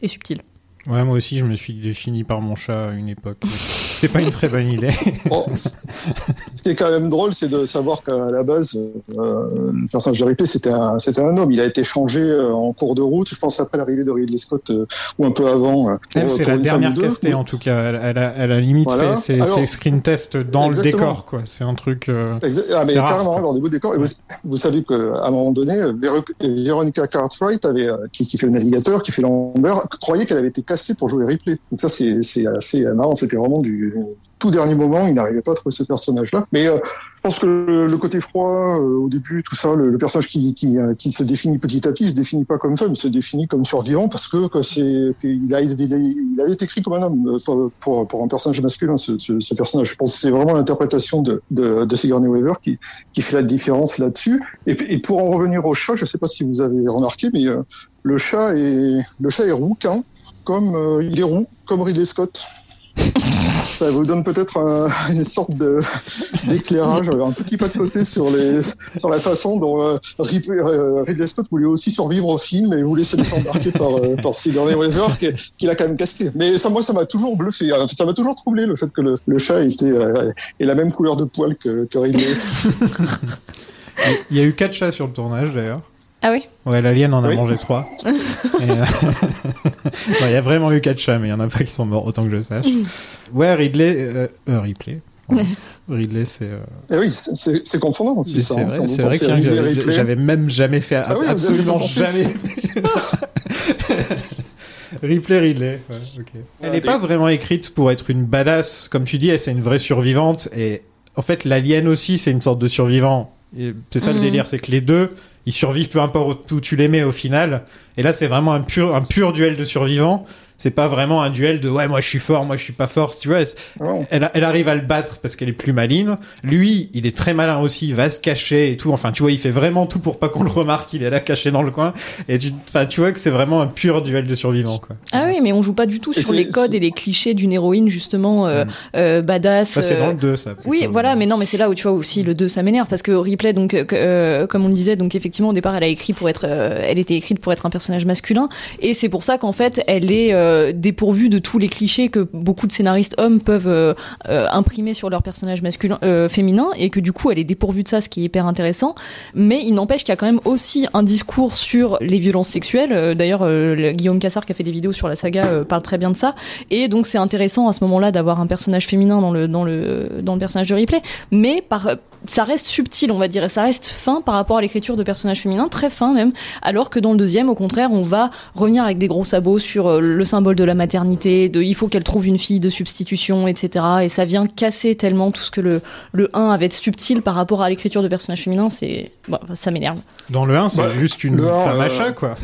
et subtil. Ouais, moi aussi, je me suis défini par mon chat à une époque. C'était pas une très bonne idée. Bon, ce qui est quand même drôle, c'est de savoir qu'à la base, euh, le personnage de Ripley, c'était un, c'était un homme. Il a été changé euh, en cours de route, je pense après l'arrivée de Ridley Scott, euh, ou un peu avant. euh, Elle, c'est la dernière castée en tout cas. Elle, elle a, elle a limite Voilà. fait ses, Alors, ses screen tests dans le décor, quoi. C'est un truc. euh, Ah, mais C'est rare, carrément, quoi. dans des beaux décors. Et vous, vous savez qu'à un moment donné, Veronica Cartwright, avait, qui, qui fait le navigateur, qui fait l'Amber, croyait qu'elle avait été castée pour jouer Ripley. Donc ça, c'est c'est assez marrant. C'était vraiment du tout dernier moment. Il n'arrivait pas à trouver ce personnage-là. Mais euh, je pense que le, côté froid, euh, au début, tout ça, le, personnage qui, qui, euh, qui se définit petit à petit, il se définit pas comme ça, il se définit comme survivant parce que, c'est, il a, avait été écrit comme un homme pour, pour, un personnage masculin, ce, personnage. Je pense que c'est vraiment l'interprétation de, Sigourney Weaver qui, qui fait la différence là-dessus. Et, pour en revenir au chat, je sais pas si vous avez remarqué, mais le chat est, le chat est rouquin, comme il est roux, comme Ridley Scott. Ça vous donne peut-être un- une sorte d'éclairage, un petit pas de côté sur la façon dont euh, euh, Ridley Scott voulait aussi survivre au film et voulait se laisser embarquer par euh, par Sigourney Weaver qui, qui l'a quand même casté. Mais ça moi ça m'a toujours bluffé, hein. ça m'a toujours troublé le fait que le, chat était euh, ait la même couleur de poil que Ridley. Il y a eu quatre chats sur le tournage d'ailleurs. Ah oui Ouais, l'alien en a Oui. mangé trois. Euh, il y a vraiment eu quatre chats, mais il y en a pas qui sont morts autant que je sache. Ouais, Ridley, euh, euh, Ripley. Ridley, c'est. euh, Et oui, c'est- confondant aussi. mais ça, c'est hein, vrai, c'est vrai que j'avais- même jamais fait, Ah oui, absolument jamais. Ripley, Ridley. ouais. Elle n'est pas vraiment écrite pour être une badass, comme tu dis. Elle c'est une vraie survivante et en fait l'alien aussi c'est une sorte de survivant. C'est ça le Mhm. délire, c'est que les deux ils survivent peu importe où tu les mets au final. Et là c'est vraiment un pur un pur duel de survivants. C'est pas vraiment un duel de ouais moi je suis fort, moi je suis pas fort. Tu vois, elle, a- elle arrive à le battre parce qu'elle est plus maline. Lui, il est très malin aussi, il va se cacher et tout. Enfin, tu vois, il fait vraiment tout pour pas qu'on le remarque. Il est là caché dans le coin. Et tu, enfin, tu vois que c'est vraiment un pur duel de survivants, quoi. Ah oui, mais on joue pas du tout Et sur les codes et les clichés d'une héroïne justement euh, euh, badass. Ça, c'est euh, dans le 2, ça. Oui, voilà, mais non, mais c'est là où tu vois aussi le 2 ça m'énerve parce que Ripley donc euh, euh, comme on le disait donc effectivement au départ elle a écrit pour être euh, elle était écrite pour être un personnage masculin et c'est pour ça qu'en fait elle est euh, dépourvue de tous les clichés que beaucoup de scénaristes hommes peuvent euh, euh, imprimer sur leur personnage masculin euh, féminin et que du coup elle est dépourvue de ça ce qui est hyper intéressant. Mais il n'empêche qu'il y a quand même aussi un discours sur les violences sexuelles. D'ailleurs le- Guillaume Cassard qui a fait des vidéos sur la saga parle très bien de ça. Et donc c'est intéressant à ce moment-là d'avoir un personnage féminin dans le dans le dans le personnage de Ripley mais par ça reste subtil on va dire et ça reste fin par rapport à l'écriture de personnages féminins très fin même alors que dans le deuxième au contraire on va revenir avec des gros sabots sur euh, le symbole de la maternité de il faut qu'elle trouve une fille de substitution etc et ça vient casser tellement tout ce que le le 1 avait de subtil par rapport à l'écriture de personnages féminins c'est bon, ça m'énerve Dans le 1, c'est Bah, juste une femme à euh, chat, quoi.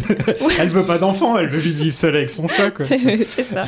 elle veut pas d'enfant, elle veut juste vivre seule avec son chat, quoi. c'est ça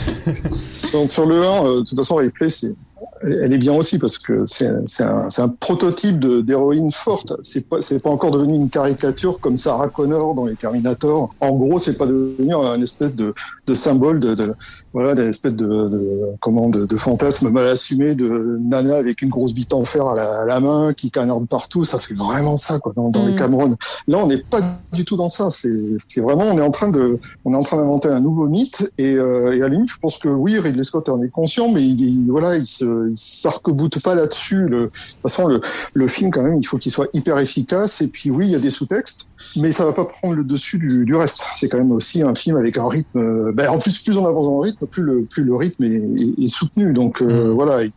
Sur, sur le 1, euh, de toute façon, Ripley, c'est elle est bien aussi parce que c'est un, un prototype d'héroïne forte. C'est pas pas encore devenu une caricature comme Sarah Connor dans les Terminator. En gros, c'est pas devenu un espèce de, de symbole de, de voilà, d'une espèce de, de comment de, de fantasme mal assumé de nana avec une grosse bite en fer à la, à la main qui canarde partout. Ça fait vraiment ça quoi dans, dans les Mm. Cameron. Là, on n'est pas du tout dans ça. C'est c'est vraiment on est en train de on est en train d'inventer un nouveau mythe et, euh, et à la limite, je pense que oui, Ridley Scott en est conscient, mais il, il- voilà, il se il s'arc-boute pas là-dessus. Le- De toute façon, le, le film quand même, il faut qu'il soit hyper efficace. Et puis oui, il y a des sous-textes, mais ça va pas prendre le dessus du, du reste. C'est quand même aussi un film avec un rythme. euh, ben, en plus, plus on avance dans le rythme, plus le plus le rythme est, est- est soutenu. Donc euh, voilà. Il,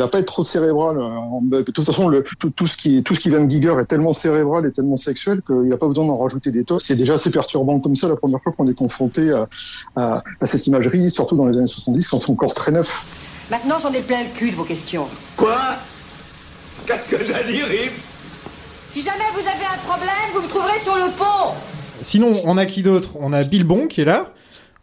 va pas être trop cérébral. euh, De toute façon, le, tout, tout ce qui tout ce qui vient de Giger est tellement cérébral et tellement sexuel qu'il n'y a pas besoin d'en rajouter des tos. C'est déjà assez perturbant comme ça la première fois qu'on est confronté à, à, à cette imagerie, surtout dans les années 70 quand c'est encore très neuf. Maintenant, j'en ai plein le cul de vos questions. Quoi? Qu'est-ce que t'as dit, Rip? Si jamais vous avez un problème, vous me trouverez sur le pont. Sinon, on a qui d'autre? On a Bilbon qui est là.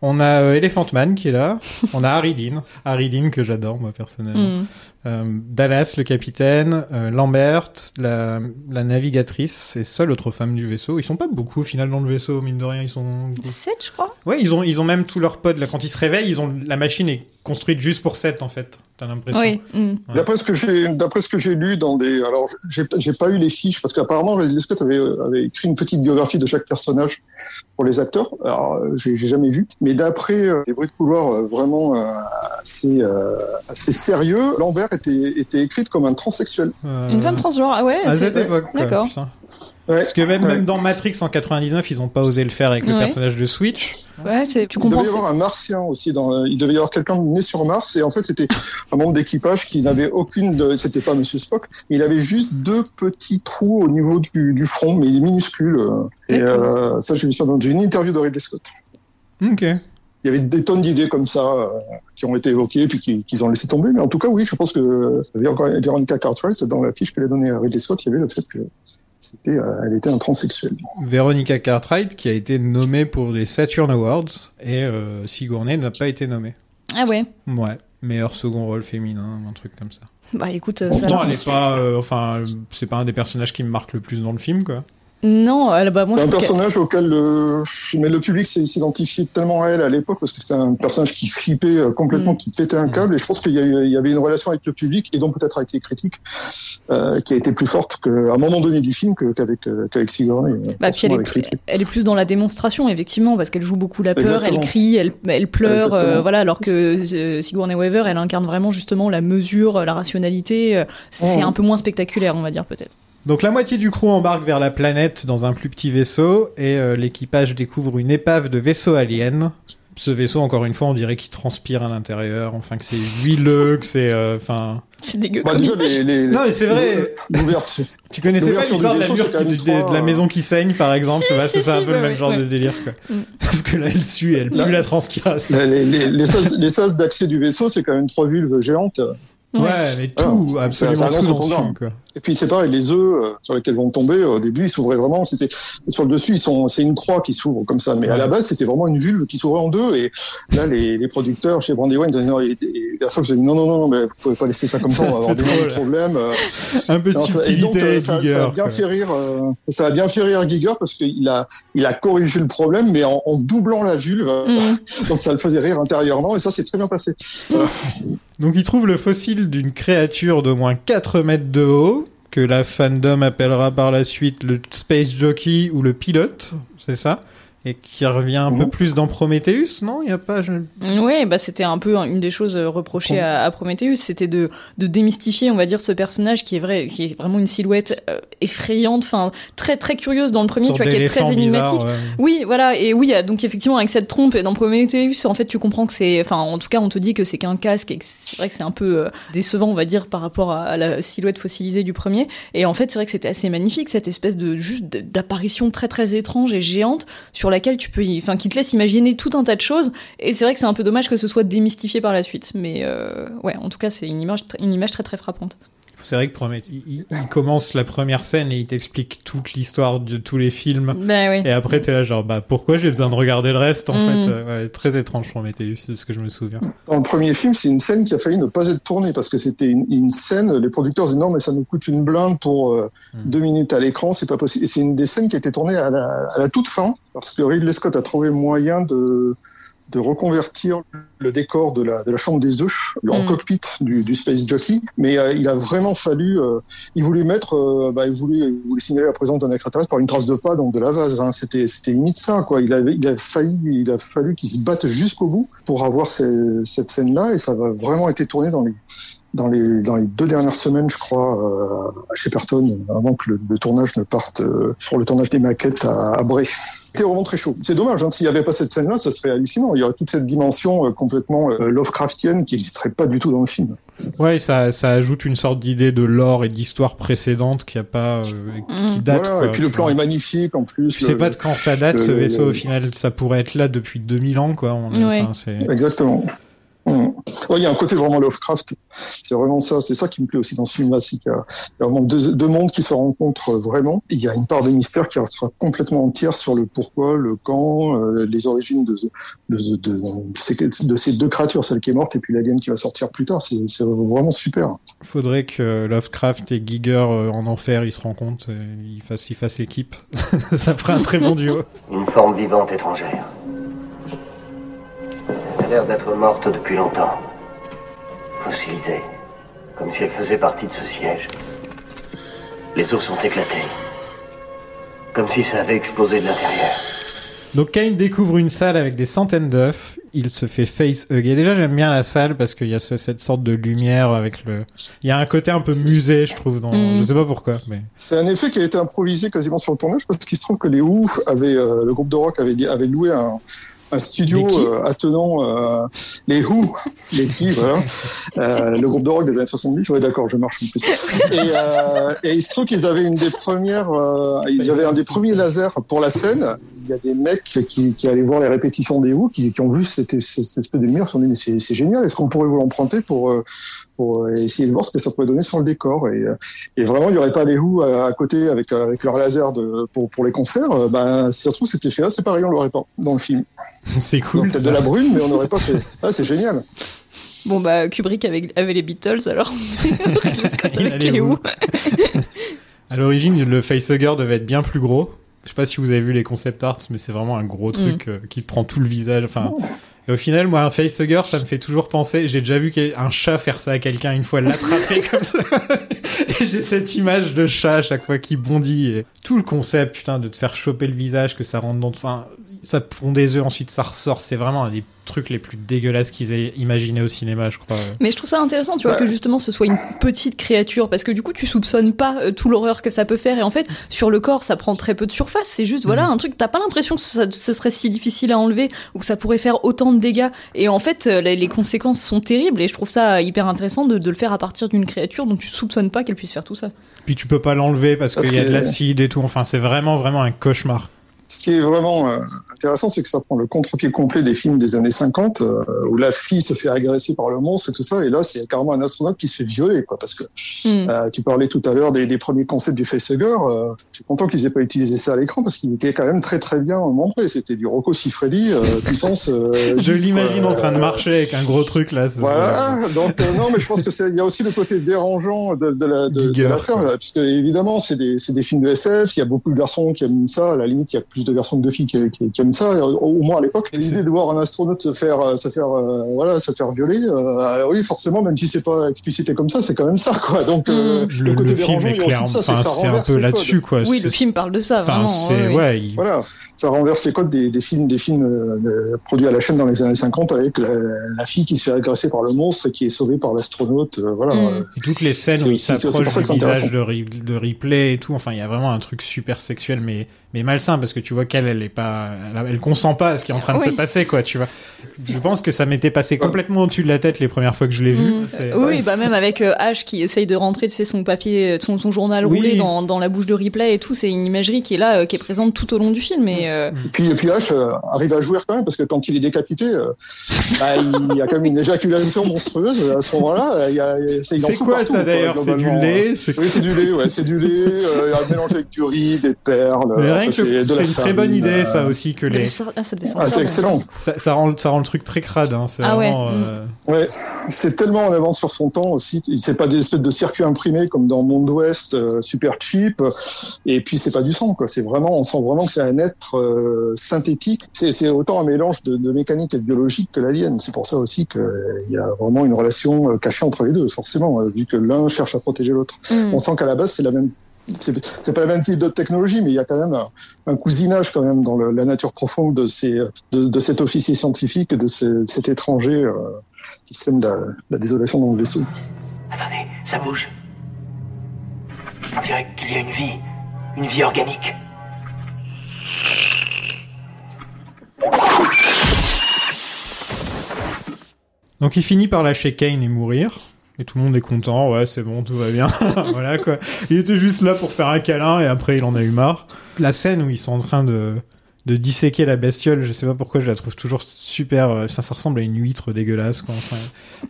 On a euh, Elephant Man qui est là. On a Harry Dean. Harry Dean que j'adore, moi, personnellement. Mm. Euh, Dallas, le capitaine. euh, Lambert, la, la navigatrice et seule autre femme du vaisseau. Ils sont pas beaucoup, au final, dans le vaisseau, mine de rien. Ils sont... 7, je crois. Ouais, ils ont, ils ont même tous leurs pods. Là, quand ils se réveillent, ils ont... la machine est construite juste pour 7, en fait. T'as l'impression. Oui. mm. Ouais. D'après ce que j'ai, d'après ce que j'ai lu dans des, alors j'ai, j'ai pas eu les fiches parce qu'apparemment Ridley Scott avait, avait écrit une petite biographie de chaque personnage pour les acteurs? Alors j'ai, jamais vu, mais d'après euh, des bruits de couloir euh, vraiment euh, assez, euh, assez sérieux, Lambert était, était écrite comme un transsexuel. Euh, Une femme transgenre, ah ouais. À cette époque, D'accord. Ouais. Parce que même, Ouais. même dans Matrix en 99, ils ont pas osé le faire avec le personnage de Switch. Ouais, c'est- tu Il comprends. devait y avoir un martien aussi dans. euh, Il devait y avoir quelqu'un né sur Mars et en fait c'était un membre d'équipage qui n'avait aucune. De... C'était pas Monsieur Spock, mais il avait juste deux petits trous au niveau du, du front, mais minuscules. euh. Et euh, ça j'ai vu ça dans une interview de Ridley Scott. Ok. Il y avait des tonnes d'idées comme ça euh, qui ont été évoquées puis qui- qu'ils ont laissé tomber. Mais en tout cas oui, je pense que euh, Veronica Cartwright dans la fiche qu'elle a donnée à Ridley Scott, il y avait le fait que c'était, euh, elle était un transsexuel. Veronica Cartwright qui a été nommée pour les Saturn Awards et euh, Sigourney n'a pas été nommée. Ah ouais. Ouais. Meilleur second rôle féminin, un truc comme ça. Bah écoute, euh, ça. Pourtant, elle est pas, euh, enfin, c'est pas un des personnages qui me marque le plus dans le film, quoi. Non, elle, bah moi C'est un personnage auquel le, mais le public s'identifiait tellement à elle à l'époque parce que c'était un personnage qui flippait euh, complètement, Mm. qui pétait un câble. Et je pense qu'il y, avait une relation avec le public et donc peut-être avec les critiques euh, qui a été plus forte qu'à un moment donné du film qu'avec euh, qu'avec Sigourney. Bah, puis elle est, elle est plus dans la démonstration, effectivement, parce qu'elle joue beaucoup la peur, Exactement. elle crie, elle, elle pleure, euh, voilà, alors que Sigourney Weaver, elle incarne vraiment justement la mesure, la rationalité. C'est Mhm. un peu moins spectaculaire, on va dire peut-être. Donc la moitié du crew embarque vers la planète dans un plus petit vaisseau et euh, l'équipage découvre une épave de vaisseau alien. Ce vaisseau, encore une fois, on dirait qu'il transpire à l'intérieur, enfin que c'est huileux, que c'est, euh, enfin. C'est dégueu. Bah, déjà, les, les- Non mais c'est vrai. l'ouverture. Tu connaissais pas l'histoire de la mur qui- de, trois, de la maison qui saigne, par exemple? Si, Ouais, si, C'est si, un peu ouais, le même ouais, genre ouais. de délire. Quoi. Mm. Sauf que là, elle sue, elle Là- pue la transpiration. Les, les, les sas, les sas d'accès du vaisseau, c'est quand même trois vulves géantes. Ouais, mais tout, Voilà. absolument tout dans film, quoi. Et puis c'est pareil, les œufs euh, sur lesquels vont tomber, au début ils s'ouvraient vraiment, c'était sur le dessus ils sont, c'est une croix qui s'ouvre comme ça, mais à la base c'était vraiment une vulve qui s'ouvrait en deux. Et là les, les producteurs chez Brandywine, ils disaient non, et, et la Fox a dit non non non, non, mais vous pouvez pas laisser ça comme ça, on va avoir des problèmes. euh. Un peu de Non, ça- et donc, subtilité, euh, ça, Giger. ça a bien quoi. fait rire, euh, ça a bien fait rire Giger parce qu'il a, il a corrigé le problème, mais en, en doublant la vulve, euh, Mm. donc ça le faisait rire intérieurement et ça c'est très bien passé. Donc il trouve le fossile d'une créature d'au moins 4 mètres de haut, que la fandom appellera par la suite le Space Jockey ou le pilote, c'est ça Et qui revient un peu Mhm. plus dans Prometheus, non? Il y a pas... je- Ouais, bah c'était un peu une des choses euh, reprochées à, à Prometheus, c'était de, de démystifier, on va dire, ce personnage qui est vrai, qui est vraiment une silhouette euh, effrayante, enfin très très curieuse dans le premier, tu sorte vois, qui est très énigmatique. ouais. Oui, voilà, et oui, donc effectivement avec cette trompe et dans Prometheus, en fait, tu comprends que c'est, enfin, en tout cas, on te dit que c'est qu'un casque et que c'est vrai que c'est un peu euh, décevant, on va dire, par rapport à, à la silhouette fossilisée du premier. Et en fait, c'est vrai que c'était assez magnifique cette espèce de juste d'apparition très très étrange et géante sur laquelle tu peux, enfin, qui te laisse imaginer tout un tas de choses. Et c'est vrai que c'est un peu dommage que ce soit démystifié par la suite, mais euh, ouais, en tout cas, c'est une image, une image très très frappante. C'est vrai que Prométhée, il, commence la première scène et il t'explique toute l'histoire de tous les films. Ben oui. Et après, t'es là genre, bah pourquoi j'ai besoin de regarder le reste en Mm. fait Euh, ouais, Très étrange Prométhée, c'est ce que je me souviens. Dans le premier film, c'est une scène qui a failli ne pas être tournée parce que c'était une, une scène. Les producteurs disaient non, mais ça nous coûte une blinde pour euh, Mm. deux minutes à l'écran, c'est pas possible. Et c'est une des scènes qui a été tournée à la, à la toute fin parce que Ridley Scott a trouvé moyen de de reconvertir le décor de la, de la chambre des œufs en Mm. cockpit du, du Space Jockey, mais euh, il a vraiment fallu, euh, il voulait mettre, euh, bah, il voulait, il voulait signaler la présence d'un extraterrestre par une trace de pas, donc de la vase. Hein. C'était, c'était limite ça, quoi. Il avait, il a failli, il a fallu qu'il se batte jusqu'au bout pour avoir ces- cette scène-là, et ça a vraiment été tourné dans les, dans les, dans les deux dernières semaines, je crois, euh, à Shepperton, avant que le, le tournage ne parte euh, sur le tournage des maquettes à, à Bray. C'était vraiment très chaud. C'est dommage, hein, s'il n'y avait pas cette scène-là, ça serait hallucinant. Il y aurait toute cette dimension euh, complètement euh, Lovecraftienne qui n'existerait pas du tout dans le film. Ouais, ça, ça ajoute une sorte d'idée de lore et d'histoire précédente qui a pas, euh, qui Mm. date. voilà, quoi, et puis le plan vois. est magnifique en plus. Tu sais pas de quand ça date le- ce vaisseau le- au final, ça pourrait être là depuis 2000 ans quoi. On- Ouais. Exactement. Ouais, il y a un côté vraiment Lovecraft. C'est vraiment ça. C'est ça qui me plaît aussi dans ce film-là. C'est qu'il y a il y a vraiment deux, deux mondes qui se rencontrent vraiment. Il y a une part de mystère qui restera complètement entière sur le pourquoi, le quand, euh, les origines de, de, de, de, ces, de ces deux créatures, celle qui est morte et puis l'alien qui va sortir plus tard. C'est vraiment super. Faudrait que Lovecraft et Giger euh, en enfer ils se rencontrent et ils fassent, ils fassent équipe. ça ferait un très bon duo. Une forme vivante étrangère. Elle a l'air d'être morte depuis longtemps. Fossilisée. Comme si elle faisait partie de ce siège. Les os sont éclatés. Comme si ça avait explosé de l'intérieur. Donc Kane découvre une salle avec des centaines d'œufs. Il se fait face hugger. Déjà j'aime bien la salle parce qu'il y a ce- cette sorte de lumière avec le. Il y a un côté un peu musée je trouve. Dans... Mm. Je sais pas pourquoi mais. C'est un effet qui a été improvisé quasiment sur le tournage parce qu'il se trouve que les Who avaient, euh, le groupe de rock avait, avait loué un, un studio euh, attenant euh, les Who, les qui, voilà, euh, le groupe de rock des années 70. Ouais, d'accord, je marche en plus. Et, euh, et il se trouve qu'ils avaient une des premières, euh, ils avaient un des premiers lasers pour la scène. Il y a des mecs qui, qui allaient voir les répétitions des Who, qui, qui ont vu cette, cette, cette espèce de lumière, ils se sont dit mais c'est c'est génial. Est-ce qu'on pourrait vous l'emprunter pour euh, pour euh, essayer de voir ce que ça pourrait donner sur le décor et, euh, et vraiment il n'y aurait pas les Who à, à côté avec euh, avec leur laser de pour pour les concerts euh, ben si ça se trouve cet effet là c'est pareil on l'aurait pas dans le film C'est cool. Donc, ça. de la brume mais on n'aurait pas fait ah c'est génial Bon bah Kubrick avec, avait les Beatles alors. Avec allait les où Who. À l'origine, le facehugger devait être bien plus gros. Je sais pas si vous avez vu les concept arts, mais c'est vraiment un gros truc euh, qui prend tout le visage. Enfin, et au final, moi, un facehugger, ça me fait toujours penser. J'ai déjà vu un chat faire ça à quelqu'un une fois, l'attraper comme ça. et j'ai cette image de chat à chaque fois qui bondit. Et tout le concept, putain, de te faire choper le visage, que ça rentre dans. Enfin, ça pond des œufs, ensuite ça ressort. C'est vraiment un des trucs les plus dégueulasses qu'ils aient imaginé au cinéma, je crois. Mais je trouve ça intéressant, tu vois, Ouais. que justement ce soit une petite créature, parce que du coup tu soupçonnes pas euh, tout l'horreur que ça peut faire, et en fait sur le corps ça prend très peu de surface, c'est juste voilà Mhm. un truc, t'as pas l'impression que ça, ce serait si difficile à enlever ou que ça pourrait faire autant de dégâts, et en fait euh, les, les conséquences sont terribles, et je trouve ça hyper intéressant de, de le faire à partir d'une créature dont tu soupçonnes pas qu'elle puisse faire tout ça. Puis tu peux pas l'enlever parce Parce qu'il y a de l'acide et tout. Enfin, c'est vraiment, vraiment un cauchemar. Ce qui est vraiment euh, intéressant c'est que ça prend le contre-pied complet des films des années 50 euh, où la fille se fait agresser par le monstre et tout ça et là c'est carrément un astronaute qui se fait violer quoi parce que Hmm. Euh, tu parlais tout à l'heure des, des premiers concepts du facehugger. Euh, je suis content qu'ils aient pas utilisé ça à l'écran parce qu'il était quand même très très bien montré. C'était du Rocco Siffredi euh, puissance. euh, Je 10, l'imagine en train de marcher avec un gros truc là. ça Voilà, donc euh, non, mais je pense que c'est il y a aussi le côté dérangeant de, de la de, de l'affaire, parce que évidemment c'est des c'est des films de SF, il y a beaucoup de garçons qui aiment ça, à la limite il y a plus de garçons que de filles qui, qui, qui aiment ça, au, au moins à l'époque. L'idée de voir un astronaute se faire euh, se faire euh, voilà se faire violer, euh, oui forcément même si c'est pas explicité comme ça, c'est quand même ça quoi. Donc euh, Hmm. Le, le film est il y a clair. aussi ça, c'est un peu là-dessus quoi. Oui, le film parle de ça, vraiment. c'est ouais, ouais. ouais. il- Voilà, ça renverse les codes des, des films, des films euh, euh, produits à la chaîne dans les années 50 avec la, la fille qui se fait agresser par le monstre et qui est sauvée par l'astronaute. euh, voilà. Mm. Euh, Et toutes les scènes où il s'approche du visage de, de Ripley et tout, enfin, il y a vraiment un truc super sexuel, mais, mais malsain, parce que tu vois qu'elle, elle est pas, elle, elle consent pas à ce qui est en train de Oui. se passer, quoi, tu vois. Je pense que ça m'était passé complètement au-dessus de la tête les premières fois que je l'ai vu. Mm. Oui, bah même avec euh, Ash qui essaye de rentrer, tu sais, son papier, son, son journal Oui. roulé dans, dans la bouche de Ripley et tout, c'est une imagerie qui est là, euh, qui est présente tout au long du film. Et, euh, Et puis, et puis H euh, arrive à jouer quand même, parce que quand il est décapité, euh, bah, il y a quand même une éjaculation monstrueuse à ce moment-là. C'est quoi partout, ça, d'ailleurs C'est du lait C'est- Oui, c'est du lait, ouais, c'est du lait, euh, il y a un mélange avec du riz, des perles. Mais rien que c'est une très bonne idée, ça aussi, que les. ah, Ah, c'est excellent. Ça, ça rend, ça rend le truc très crade. Hein. C'est Ah ouais, vraiment, mm. euh, Ouais, c'est tellement en avance sur son temps aussi. C'est pas des espèces de circuits imprimés comme dans Monde Ouest, euh, super cheap. Et puis c'est pas du sang, quoi. C'est vraiment, on sent vraiment que c'est un être euh, synthétique. C'est autant un mélange de, de mécanique et de biologique que l'alien. C'est pour ça aussi qu'il y a vraiment une relation euh, cachée entre les deux, forcément, euh, vu que l'un cherche à protéger l'autre. Mm. On sent qu'à la base c'est la même. C'est pas la même type de technologie, mais il y a quand même un, un cousinage quand même dans le- la nature profonde de, ces, de, de cet officier scientifique et de ce- cet étranger euh, qui sème la, la désolation dans le vaisseau. Attendez, ça bouge. On dirait qu'il y a une vie, une vie organique. Donc il finit par lâcher Kane et mourir. Et tout le monde est content, ouais, c'est bon, tout va bien. voilà quoi. Il était juste là pour faire un câlin et après il en a eu marre. La scène où ils sont en train de, de disséquer la bestiole, je sais pas pourquoi je la trouve toujours super. euh, Ça, ça ressemble à une huître dégueulasse quoi. Enfin,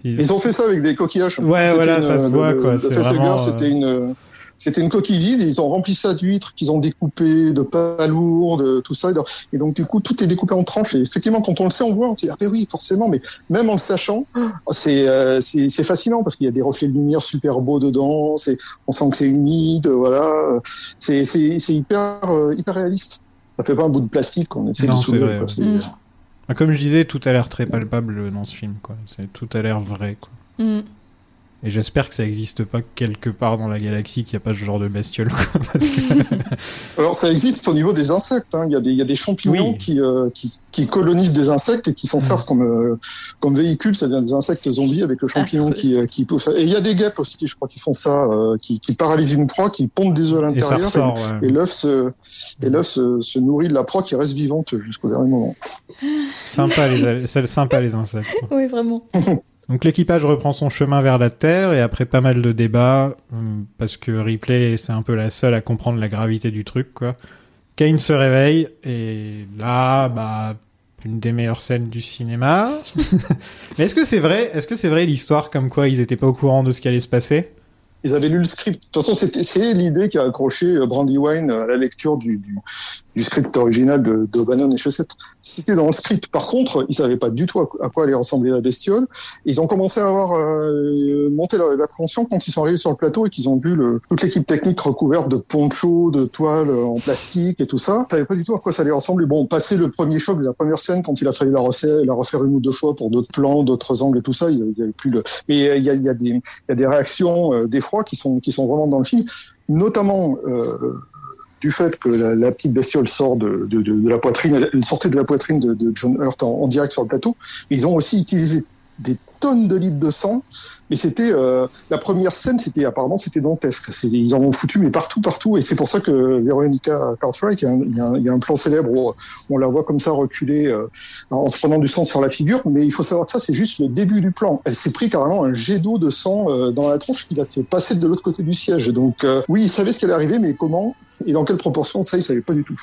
il- Ils ont fait ça avec des coquillages. Ouais, C'était voilà, une- ça se le- voit, le- quoi, le c'est facehugger, vraiment, euh, C'était une, c'était une coquille vide. et Ils ont rempli ça d'huîtres qu'ils ont découpées, de palourdes, tout ça. Et donc du coup, tout est découpé en tranches. Et effectivement, quand on le sait, on voit. On se dit ah ben oui, forcément. Mais même en le sachant, c'est euh, c'est c'est fascinant parce qu'il y a des reflets de lumière super beaux dedans. C'est, on sent que c'est humide. Voilà. C'est c'est c'est hyper euh, hyper réaliste. Ça fait pas un bout de plastique qu'on essaie Non, de c'est soulever. vrai, quoi. ouais. C'est- Mm. Bah, Comme je disais, tout a l'air très palpable dans ce film, quoi. C'est tout a l'air vrai, quoi. Mm. Et j'espère que ça existe pas quelque part dans la galaxie qu'il n'y a pas ce genre de bestiole, quoi. Parce que... Alors ça existe au niveau des insectes. Hein. Il, y a des, il y a des champignons Oui. Mm. qui, euh, qui, qui colonisent des insectes et qui s'en servent comme, euh, comme véhicule, c'est-à-dire des insectes zombies avec le champignon qui, euh, qui pousse. Et il y a des guêpes aussi, je crois, qui font ça, euh, qui, qui paralysent une proie, qui pondent des œufs à Et ça l'intérieur. ressort, ouais. et l'œuf se, et l'œuf se, se nourrit de la proie qui reste vivante jusqu'au dernier moment. sympa, les, c'est sympa les insectes. Oui, vraiment. Donc l'équipage reprend son chemin vers la Terre et après pas mal de débats, hum, parce que Ripley c'est un peu la seule à comprendre la gravité du truc, quoi. Kane se réveille et là, bah, une des meilleures scènes du cinéma. Mais est-ce que c'est vrai Est-ce que c'est vrai l'histoire comme quoi ils étaient pas au courant de ce qui allait se passer? Ils avaient lu le script. De toute façon, c'est l'idée qui a accroché euh, Brandywine à la lecture du, du, du script original de, de Bannon et Chaussette. C'était dans le script. Par contre, ils savaient pas du tout à, quoi- allait ressembler la bestiole. Ils ont commencé à avoir euh, monté l'appréhension quand ils sont arrivés sur le plateau et qu'ils ont vu le, toute l'équipe technique recouverte de ponchos, de toiles euh, en plastique et tout ça. Ils savaient pas du tout à quoi ça allait ressembler. Bon, passé le premier choc de la première scène, quand il a fallu la refaire, la refaire une ou deux fois pour d'autres plans, d'autres angles et tout ça, il y avait plus le. Mais euh, il y a, y des, y a des réactions euh, qui sont qui sont vraiment dans le film, notamment. Euh, du fait que la, petite bestiole sort de, de, la poitrine, elle, sortait de la poitrine de, John Hurt en direct sur le plateau. Ils ont aussi utilisé des tonnes de litres de sang, mais c'était euh, la première scène, c'était apparemment c'était dantesque. Ils en ont foutu mais partout, partout, et c'est pour ça que Veronica Cartwright, il y, a un, il, il plan célèbre où on la voit comme ça reculer euh, en se prenant du sang sur la figure, mais il faut savoir que ça c'est juste le début du plan. Elle s'est pris carrément un jet d'eau de sang euh, dans la tronche qui l'a fait passer de l'autre côté du siège. Donc oui, ils savaient ce qui allait arriver, mais comment et dans quelle proportion, ça ils savaient pas du tout.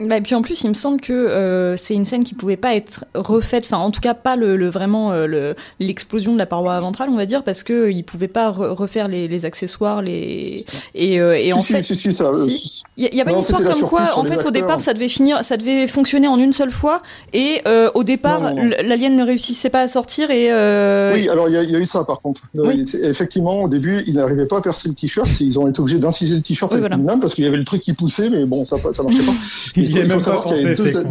Bah, et puis en plus, il me semble que c'est une scène qui pouvait pas être refaite, enfin en tout cas pas le, vraiment le l'explosion de la paroi ventrale, on va dire, parce que il pouvait pas re- refaire les, les accessoires, les et, euh, et si, en si, fait, si, si, ça. euh, si. il y, a- y a pas Non, une histoire comme quoi, en fait, au départ, ça devait finir, ça devait fonctionner en une seule fois, et euh, au départ, l'alien ne réussissait pas à sortir et euh, Oui, alors il y, a- il y a eu ça par contre. Euh, Oui. Effectivement, au début, ils n'arrivaient pas à percer le t-shirt. Ils ont été obligés d'inciser le t-shirt Oui, avec voilà. une lame parce qu'il y avait le truc qui poussait, mais bon, ça ça marchait pas. Ils Il y faut- avaient il faut même pas pensé, c'est deux-.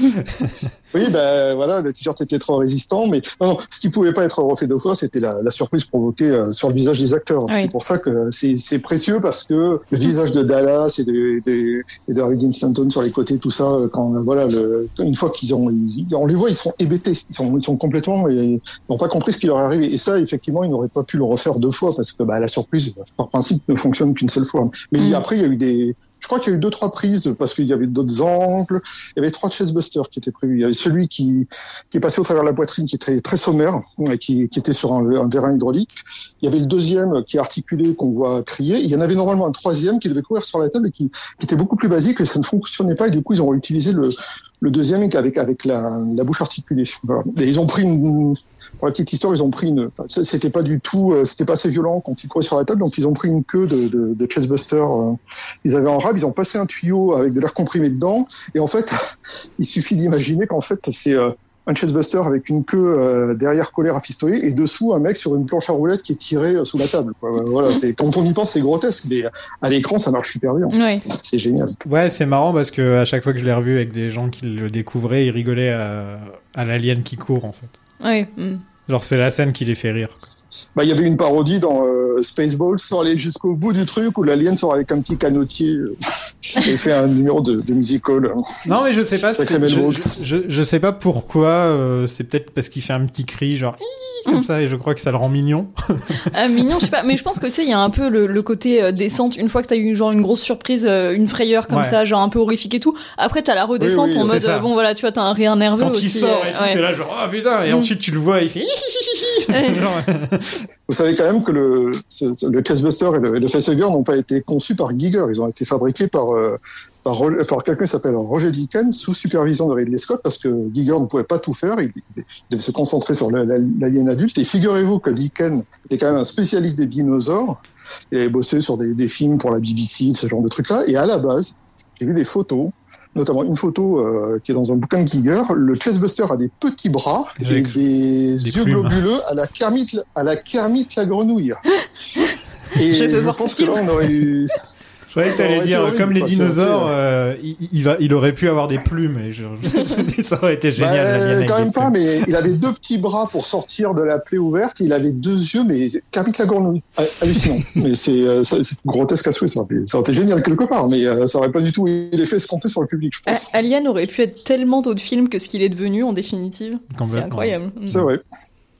Oui, ben voilà, le t-shirt était trop résistant, mais non, non, ce qui pouvait pas être refait deux fois, c'était la, la surprise provoquée euh, sur le visage des acteurs. Oui. C'est pour ça que c'est c'est précieux parce que le visage de Dallas et de, de, et de Harry Dean Stanton sur les côtés, tout ça, euh, quand voilà, le, une fois qu'ils ont, ils- on les voit, ils sont hébétés, ils sont, ils sont complètement, ils n'ont pas compris ce qui leur est arrivé. Et ça, effectivement, ils n'auraient pas pu le refaire deux fois parce que bah, la surprise, par principe, ne fonctionne qu'une seule fois. Mais Mm. après, il y a eu des Je crois qu'il y a eu deux trois prises parce qu'il y avait d'autres angles. Il y avait trois chestbusters qui étaient prévus. Il y avait celui qui est passé au travers de la poitrine, qui était très sommaire, qui, qui était sur un, un terrain hydraulique. Il y avait le deuxième qui est articulé qu'on voit crier. Il y en avait normalement un troisième qui devait courir sur la table et qui, était beaucoup plus basique et ça ne fonctionnait pas. Et du coup, ils ont utilisé le deuxième avec avec la, bouche articulée. Ils ont pris une pour la petite histoire, ils ont pris une. C'était pas du tout, euh, c'était pas assez violent quand ils couraient sur la table, donc ils ont pris une queue de, de, de chestbuster. euh, Ils avaient en rab, ils ont passé un tuyau avec de l'air comprimé dedans, et en fait, il suffit d'imaginer qu'en fait c'est euh, un chestbuster avec une queue euh, derrière collée rafistolée et dessous un mec sur une planche à roulettes qui est tiré euh, sous la table. quoi. Voilà, c'est quand on y pense, c'est grotesque, mais à l'écran, ça marche super bien. Ouais. C'est génial. Ouais, c'est marrant parce que à chaque fois que je l'ai revu avec des gens qui le découvraient, ils rigolaient à, à l'alien qui court en fait. Ouais. Genre c'est la scène qui les fait rire. quoi. Bah, il y avait une parodie dans euh, Spaceballs sans aller jusqu'au bout du truc où l'alien sort avec un petit canotier euh, et fait un numéro de, de musical. Non mais je sais pas, je, je, je- sais pas pourquoi. euh, c'est peut-être parce qu'il fait un petit cri genre comme ça et je crois que ça le rend mignon. Ah, mignon, je sais pas, mais je pense que tu sais, il y a un peu le, le côté euh, descente. Une fois que t'as eu genre une grosse surprise, euh, une frayeur comme Ouais. ça, genre un peu horrifique et tout. Après, t'as la redescente Oui, oui, en mode euh, bon voilà, tu vois, t'as un rire nerveux Quand aussi. il sort et euh, tout, ouais. t'es là genre ah putain et Mm. ensuite tu le vois il fait Genre, Vous savez quand même que le, ce- et le, et le n'ont pas été conçus par Giger. Ils ont été fabriqués par, euh, par, quelqu'un qui s'appelle Roger Deakins sous supervision de Ridley Scott parce que Giger ne pouvait pas tout faire. Il, devait se concentrer sur la- la- l'alien adulte. Et figurez-vous que Deakins était quand même un spécialiste des dinosaures. Il avait bossé sur des, des films pour la BBC, ce genre de trucs-là. Et à la base, j'ai vu des photos, notamment une photo euh, qui est dans un bouquin de Giger. Le Chestbuster a des petits bras et des, des yeux plumes. globuleux à la Kermit, à la Kermit la grenouille. Et Je je, voir pense ce que là, on aurait eu. Aurait été dire horrible, comme les dinosaures, euh, il, il va, il aurait pu avoir des plumes et je, je- ça aurait été génial. Bah, quand même pas, plumes. mais il avait deux petits bras pour sortir de la plaie ouverte. Il avait deux yeux, mais Kermit la grenouille. Ah, Hallucinant. mais c'est euh, c'est grotesque à souhait. Ça aurait, été- ça aurait été génial quelque part, mais euh, ça aurait pas du tout eu l'effet escompté sur le public, je pense. A- Alien aurait pu être tellement d'autres films que ce qu'il est devenu en définitive. C'est incroyable. C'est vrai.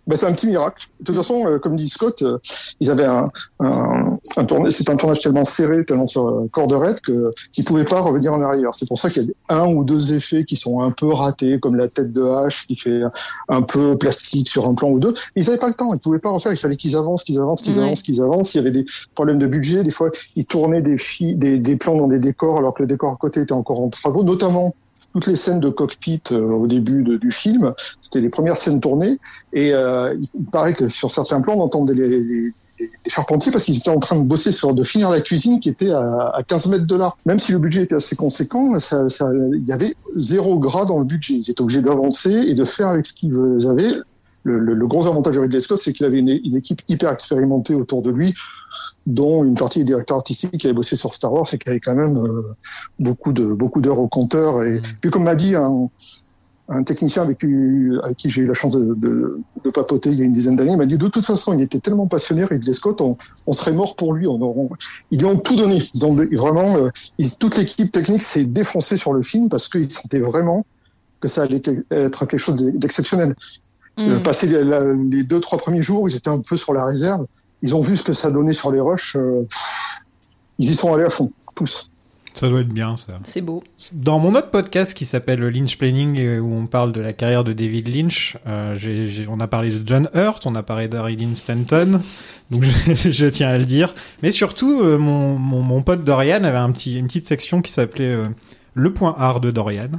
Bah, c'est un petit miracle. De toute façon, euh, comme dit Scott, euh, ils avaient un, un, un tournage, c'est un tournage tellement serré, tellement sur euh, corde raide que qu'ils pouvaient pas revenir en arrière. C'est pour ça qu'il y a un ou deux effets qui sont un peu ratés, comme la tête de hache qui fait un peu plastique sur un plan ou deux. Ils avaient pas le temps, ils pouvaient pas refaire. Il fallait qu'ils avancent, qu'ils avancent, qu'ils avancent, qu'ils avancent. Il y avait des problèmes de budget. Des fois, ils tournaient des, fi- des, des plans dans des décors alors que le décor à côté était encore en travaux, notamment toutes les scènes de cockpit euh, au début du film. C'était les premières scènes tournées. Et euh, il paraît que sur certains plans, on entendait les, charpentiers parce qu'ils étaient en train de bosser sur de finir la cuisine qui était à, à 15 mètres de là. Même si le budget était assez conséquent, il y avait zéro gras dans le budget. Ils étaient obligés d'avancer et de faire avec ce qu'ils avaient. Le, gros avantage de Ridley Scott, c'est qu'il avait une équipe hyper expérimentée autour de lui, dont une partie des directeurs artistiques qui avaient bossé sur Star Wars et qui avait quand même euh, beaucoup de beaucoup d'heures au compteur. Et puis comme m'a dit un, un technicien avec qui, avec qui j'ai eu la chance de, de, de papoter il y a une dizaine d'années, il m'a dit de toute façon, il était tellement passionné, Ridley Scott, on, on serait mort pour lui. On, on- ils lui ont tout donné. Ils ont vraiment, euh, ils- toute l'équipe technique s'est défoncée sur le film parce qu'ils sentaient vraiment que ça allait être quelque chose d'exceptionnel. Mm. Passer les, la- les deux trois premiers jours, ils étaient un peu sur la réserve. Ils ont vu ce que ça donnait sur les rushs. euh, ils y sont allés à fond, tous. Ça doit être bien ça. C'est beau. Dans mon autre podcast qui s'appelle Lynch Planning, où on parle de la carrière de David Lynch, euh, on a parlé de John Hurt, on a parlé Dean Stanton, donc je, je tiens à le dire. Mais surtout, euh, mon, mon, mon pote Dorian avait un petit, une petite section qui s'appelait euh, Le point art de Dorian.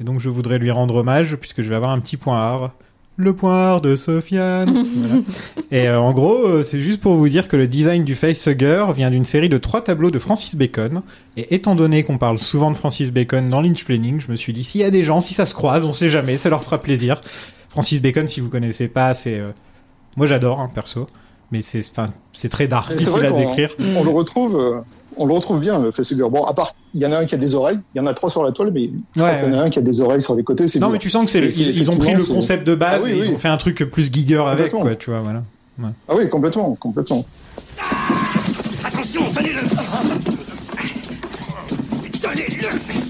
Et donc je voudrais lui rendre hommage, puisque je vais avoir un petit point art. Le point art de Sofiane. Voilà. Et euh, en gros, euh, c'est juste pour vous dire que le design du facehugger vient d'une série de trois tableaux de Francis Bacon. Et étant donné qu'on parle souvent de Francis Bacon dans Lynch Planning, je me suis dit, s'il y a des gens, si ça se croise, on sait jamais, ça leur fera plaisir. Francis Bacon, si vous connaissez pas, c'est... euh, Moi j'adore, hein, perso. Mais c'est enfin, c'est très dark, vrai à décrire. On le retrouve, euh, on le retrouve bien le facehugger. Bon, à part, il y en a un qui a des oreilles, il y en a trois sur la toile, mais Ouais, qu'il y en a un qui a des oreilles sur les côtés. Non, bien. mais tu sens que c'est ils, ils ont pris le concept de base Ah oui, et ils ont fait un truc plus Giger avec, quoi, tu vois, voilà. Ouais. Ah oui, complètement, complètement. Attention, tenez-le Tenez-le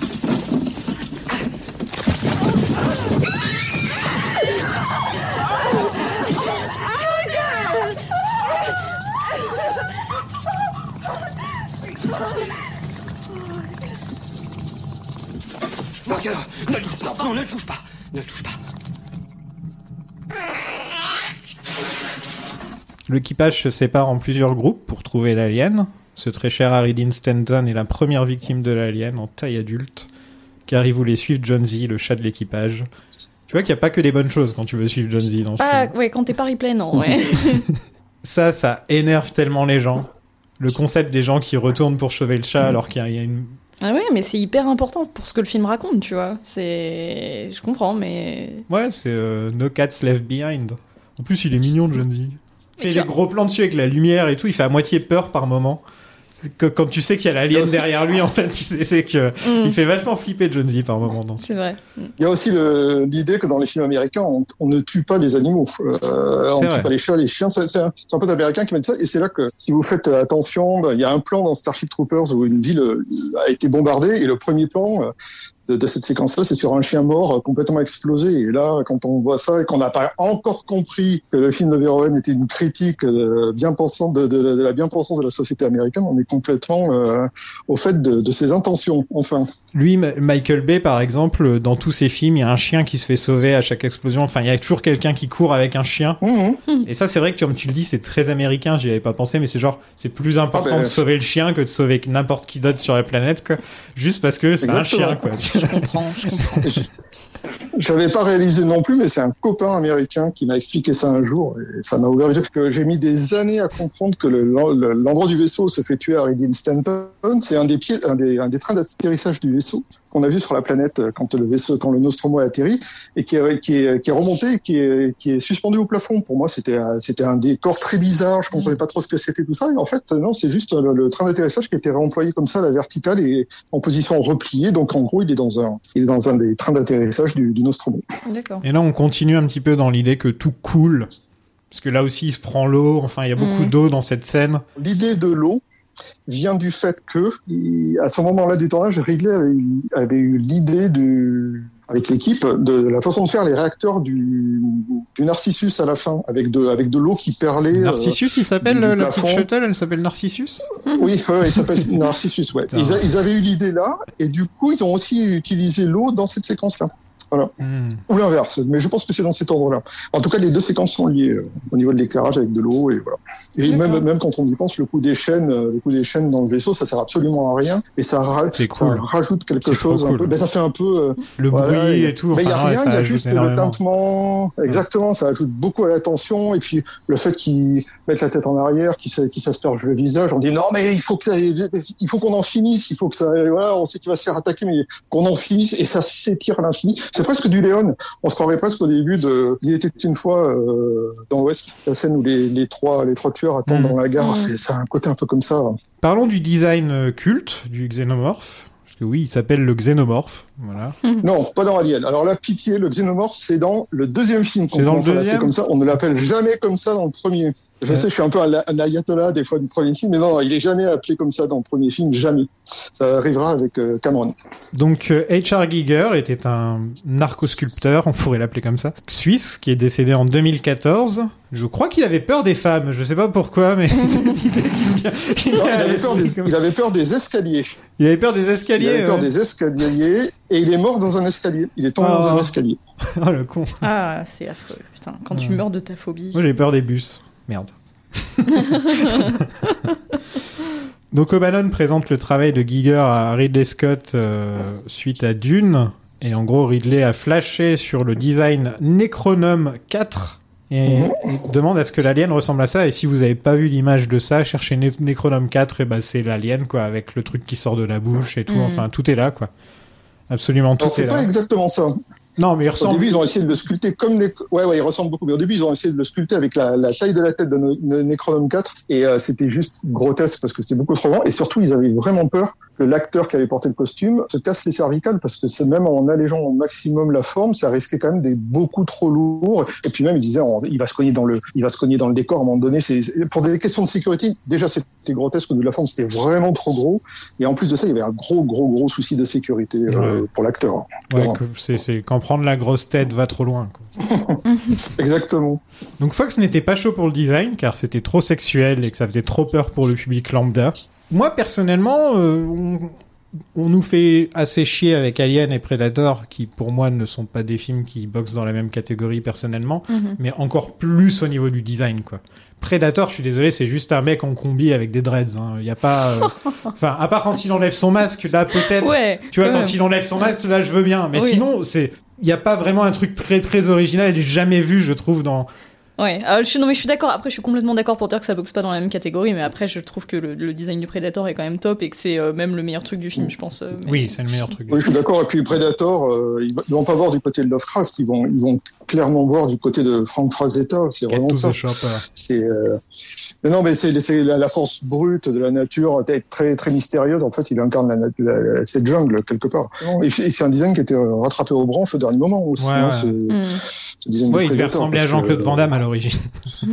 Parker, ne le touche pas. Non, ne le touche pas. Ne le touche pas. L'équipage se sépare en plusieurs groupes pour trouver l'alien. Ce très cher Harry Dean Stanton est la première victime de l'alien en taille adulte, car il voulait suivre John Z, le chat de l'équipage. Tu vois qu'il n'y a pas que des bonnes choses quand tu veux suivre John Z dans ce Ah, film. ouais, quand t'es pas replay, non, ouais. Ça, ça énerve tellement les gens. Le concept des gens qui retournent pour sauver le chat alors qu'il y a une... ah ouais, mais c'est hyper important pour ce que le film raconte, tu vois. C'est. Je comprends, mais. Ouais, c'est euh, No Cats Left Behind. En plus, il est mignon, John Z. Il fait des gros plans dessus avec la lumière et tout. Il fait à moitié peur par moment. Que quand tu sais qu'il y a l'alien aussi- derrière lui, en fait, tu sais que Mm. il fait vachement flipper John Z par moment dans ce C'est vrai. Il y a aussi le- l'idée que dans les films américains, on, on ne tue pas les animaux. Euh, on ne tue vrai. pas les chats, les chiens. C'est c'est un, c'est un pote américain qui m'a dit ça. Et c'est là que, si vous faites attention, bah, il y a un plan dans Starship Troopers où une ville euh, a été bombardée. Et le premier plan euh, de, de cette séquence-là, c'est sur un chien mort euh, complètement explosé. Et là, quand on voit ça et qu'on n'a pas encore compris que le film de Verhoeven était une critique euh, bien pensante de, de- de la bien-pensance de la société américaine, on est complètement euh, au fait de, de ses intentions. Enfin. Lui, Michael Bay, par exemple, dans tous ses films, il y a un chien qui se fait sauver à chaque explosion. Enfin, il y a toujours quelqu'un qui court avec un chien. Mhm. Et ça, c'est vrai que comme tu le dis, c'est très américain. J'y avais pas pensé, mais c'est genre, c'est plus important Ah ben, de sauver le chien que de sauver n'importe qui d'autre sur la planète, quoi. Juste parce que c'est un chien, quoi. Je comprends, je comprends. J'avais pas réalisé non plus, mais c'est un copain américain qui m'a expliqué ça un jour et ça m'a ouvert les yeux. J'ai mis des années à comprendre que le- le- l'endroit du vaisseau se fait tuer Harry Dean Stanton, c'est un des un des, trains d'atterrissage du vaisseau qu'on a vu sur la planète euh, quand le vaisseau, quand le Nostromo a atterri et qui est, qui est, qui est remonté, qui est, qui est suspendu au plafond. Pour moi, c'était, un- décor très bizarre. Je comprenais pas trop ce que c'était tout ça. Et en fait, non, c'est juste le, le train d'atterrissage qui a été réemployé comme ça à la verticale et en position repliée. Donc, en gros, il est dans un, il est dans un des trains d'atterrissage du, du Nostromo. Et là, on continue un petit peu dans l'idée que tout coule. Parce que là aussi, il se prend l'eau. Enfin, il y a beaucoup Mhm. d'eau dans cette scène. L'idée de l'eau vient du fait que, à ce moment-là du tournage, Ridley avait eu, avait eu l'idée du, avec l'équipe de la façon de faire les réacteurs du, du Narcissus à la fin, avec de, avec de l'eau qui perlait. euh, Narcissus, il s'appelle du euh, la petite shuttle, elle s'appelle Narcissus Oui, il s'appelle Narcissus, ouais. Putain. Ils, a- ils avaient eu l'idée là, et du coup, ils ont aussi utilisé l'eau dans cette séquence-là. Voilà. Hmm. Ou l'inverse, mais je pense que c'est dans cet ordre-là. En tout cas, les deux séquences sont liées euh, au niveau de l'éclairage avec de l'eau et voilà. Et même, même quand on y pense, le coup des chaînes, euh, le coup des chaînes dans le vaisseau, ça sert absolument à rien et ça, ra- C'est ça cool. rajoute quelque chose un cool. peu. Ben, ça fait un peu euh, Le voilà, bruit et- et tout. Mais il y enfin, a rien, ça il y a juste le tintement. Exactement, ça ajoute beaucoup à la tension et puis le fait qu'ils mettent la tête en arrière, qu'ils qu'ils s'aspergent le visage, on dit non mais il faut que ça, il faut qu'on en finisse, il faut que ça, voilà, on sait qu'il va se faire attaquer mais qu'on en finisse et ça s'étire à l'infini. C'est presque du Léon. On se croirait presque au début de Il était une fois euh, dans l'Ouest, la scène où les, les trois les trois tueurs attendent Mm. dans la gare. Mm. C'est ça a un côté un peu comme ça. Parlons du design euh, culte du xénomorphe. Parce que oui, il s'appelle le xénomorphe. Voilà. Non, pas dans Alien. Alors la pitié, le xénomorphe, c'est dans le deuxième film qu'on C'est dans le commence à l'appeler deuxième comme ça. On ne l'appelle jamais comme ça dans le premier. Je Ouais. sais, je suis un peu un, ayatollah des fois du premier film, mais non, il est jamais appelé comme ça dans le premier film, jamais. Ça arrivera avec euh, Cameron. Donc euh, H.R. Giger était un narcosculpteur, on pourrait l'appeler comme ça, suisse, qui est décédé en 2014. Je crois qu'il avait peur des femmes, je sais pas pourquoi, mais c'est une idée qui me vient- qui me Non, vient il, avait peur des, comme- il avait peur des escaliers. Il avait peur des Il escaliers. avait peur ouais. des escaliers et il est mort dans un escalier. Il est tombé Oh. dans un escalier. Oh le con. Ah, c'est affreux. Putain, quand tu meurs de ta phobie. Moi j'ai peur des bus. Merde. Donc O'Bannon présente le travail de Giger à Ridley Scott euh, suite à Dune. Et en gros, Ridley a flashé sur le design Necronome 4 et, Mhm. et demande à ce que l'alien ressemble à ça. Et si vous avez pas vu l'image de ça, cherchez Ne- Necronome 4, et bah c'est l'alien quoi, avec le truc qui sort de la bouche et tout. Mhm. Enfin, tout est là quoi. Absolument tout Alors est c'est pas là. exactement ça. Non, mais il Au ressemble. début, ils ont essayé de le sculpter comme les... ouais, ouais, il ressemble beaucoup. Mais au début, ils ont essayé de le sculpter avec la, la taille de la tête de Ne- Ne- Necronome 4, et euh, c'était juste grotesque parce que c'était beaucoup trop grand. Et surtout, ils avaient vraiment peur que l'acteur qui allait porter le costume se casse les cervicales parce que c'est même en allégeant au maximum la forme, ça risquait quand même d'être beaucoup trop lourd. Et puis même, ils disaient, on- il va se cogner dans le, il va se cogner dans le décor à un moment donné. C'est pour des questions de sécurité. Déjà, c'était grotesque au de la forme, c'était vraiment trop gros. Et en plus de ça, il y avait un gros, gros, gros souci de sécurité euh, Ouais. pour l'acteur. Ouais, c'est quand prendre la grosse tête va trop loin. Quoi. Exactement. Donc Fox n'était pas chaud pour le design car c'était trop sexuel et que ça faisait trop peur pour le public lambda. Moi personnellement, euh, on- on nous fait assez chier avec Alien et Predator, qui pour moi ne sont pas des films qui boxent dans la même catégorie personnellement, Mhm. mais encore plus au niveau du design, quoi. Predator, je suis désolé, c'est juste un mec en combi avec des dreads. hein. Il y a pas, euh, enfin, à part quand il enlève son masque, là peut-être. Ouais, tu vois, quand quand même. il enlève son masque, là je veux bien. Mais Oui. sinon, c'est, il y a pas vraiment un truc très très original et jamais vu, je trouve, dans. Ouais, euh, je, suis- non mais je suis d'accord. Après, je suis complètement d'accord pour dire que ça boxe pas dans la même catégorie, mais après, je trouve que le, le design du Predator est quand même top et que c'est euh, même le meilleur truc du film, je pense. euh, mais- Oui, c'est le meilleur truc. Oui, je suis d'accord. Et puis Predator, euh, ils ne vont pas voir du côté de Lovecraft, ils vont, ils vont clairement voir du côté de Frank Frazetta. C'est vraiment ça. C'est euh, non, mais c'est la, la force brute de la nature, très très, très mystérieuse. En fait, il incarne la, nat- la- cette jungle quelque part. Et, et c'est un design qui était euh, rattrapé aux branches au dernier moment aussi. Ouais, hein, ouais. ce, ce design de Ouais, il devait ressembler à Jean-Claude Van Damme à l'origine. oui,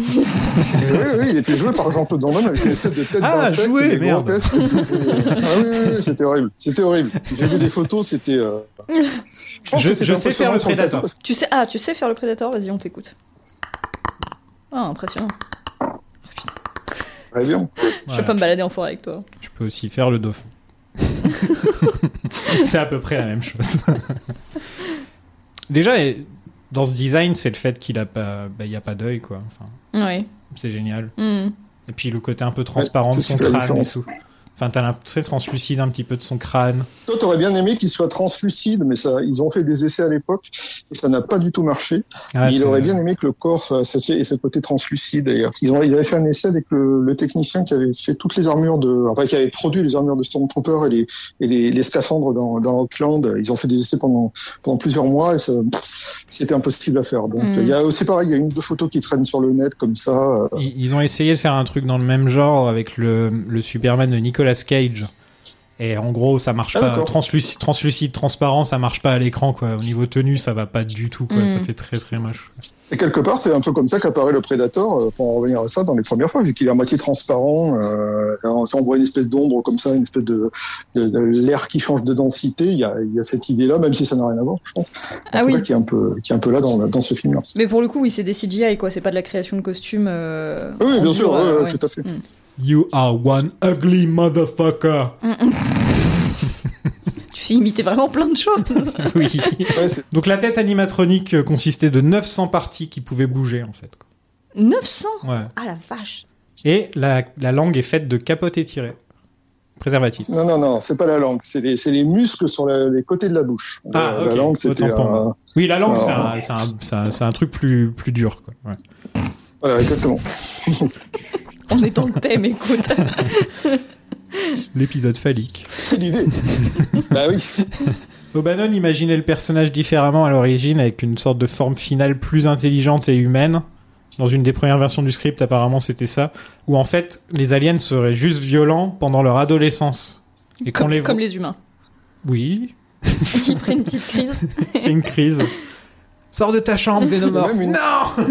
oui, il était joué par Jean-Claude Van Damme avec une espèce de tête Ah, d'insecte, joué, des merde. grotesques. C'était- Ah oui, oui, oui, c'était horrible. C'était horrible. J'ai vu des photos, c'était. euh, Je- sais faire le plateau, Tu sais, ah, tu sais faire le Predator Vas-y, on t'écoute. Ah, impressionnant. Très bien. Je vais Voilà. pas me balader en forêt avec toi. Je peux aussi faire le dauphin. c'est à peu près la même chose. Déjà, dans ce design, c'est le fait qu'il a pas, bah, il y a pas d'œil, quoi. Enfin, Ouais. c'est génial. Hmm. Et puis le côté un peu transparent Ouais, de son crâne et tout. Enfin, t'as l'impression translucide un petit peu de son crâne. Toi, t'aurais bien aimé qu'il soit translucide, mais ça, ils ont fait des essais à l'époque et ça n'a pas du tout marché. Ah, il aurait bien aimé que le corps soit associé et ce côté translucide. Et ils ont, ils avaient fait un essai avec le, le technicien qui avait fait toutes les armures de, enfin, qui avait produit les armures de Stormtrooper et les, et les, les scaphandres dans, dans Auckland. Ils ont fait des essais pendant, pendant plusieurs mois et ça, c'était impossible à faire. Donc, Mm. il y a aussi pareil, il y a une ou deux photos qui traînent sur le net comme ça. euh, Ils, ils ont essayé de faire un truc dans le même genre avec le, le Superman de Nicolas Cage. Et en gros, ça marche Ah, pas. Translucide, translucide, transparent, ça marche pas à l'écran, quoi. Au niveau tenue, ça va pas du tout, quoi. Mm. Ça fait très très moche. Et quelque part, c'est un peu comme ça qu'apparaît le Predator, euh, pour en revenir à ça, dans les premières fois, vu qu'il est à moitié transparent, euh, si on voit une espèce d'ombre comme ça, une espèce de, de, de l'air qui change de densité, il y a, il y a cette idée-là, même si ça n'a rien à voir, je pense. Ah oui. cas, qui est un peu, qui est un peu là dans, dans ce film-là. Mais pour le coup, oui, c'est des CGI, quoi. C'est pas de la création de costumes. euh, Oui, en bien dur, sûr, euh, ouais, ouais. tout à fait. You are one ugly motherfucker. Tu sais imiter vraiment plein de choses. oui. Donc la tête animatronique euh, consistait de 900 parties qui pouvaient bouger, en fait. quoi. 900 Ouais. Ah la vache. Et la, la langue est faite de capotes étirées. Préservatif. non, non, non, c'est pas la langue, c'est les, muscles sur la- les côtés de la bouche. Ah, Euh, ok. La langue, c'était un-. Oui, la langue, c'est un, truc plus, plus dur. Quoi. Ouais. Voilà, exactement. On est dans le thème, écoute. L'épisode phallique. C'est l'idée. bah oui. O'Bannon imaginait le personnage différemment à l'origine, avec une sorte de forme finale plus intelligente et humaine. Dans une des premières versions du script, apparemment, c'était ça. Où en fait, les aliens seraient juste violents pendant leur adolescence. Et comme, les... comme les humains. Oui, Il ferait une petite crise. une crise. Sors de ta chambre, une- Non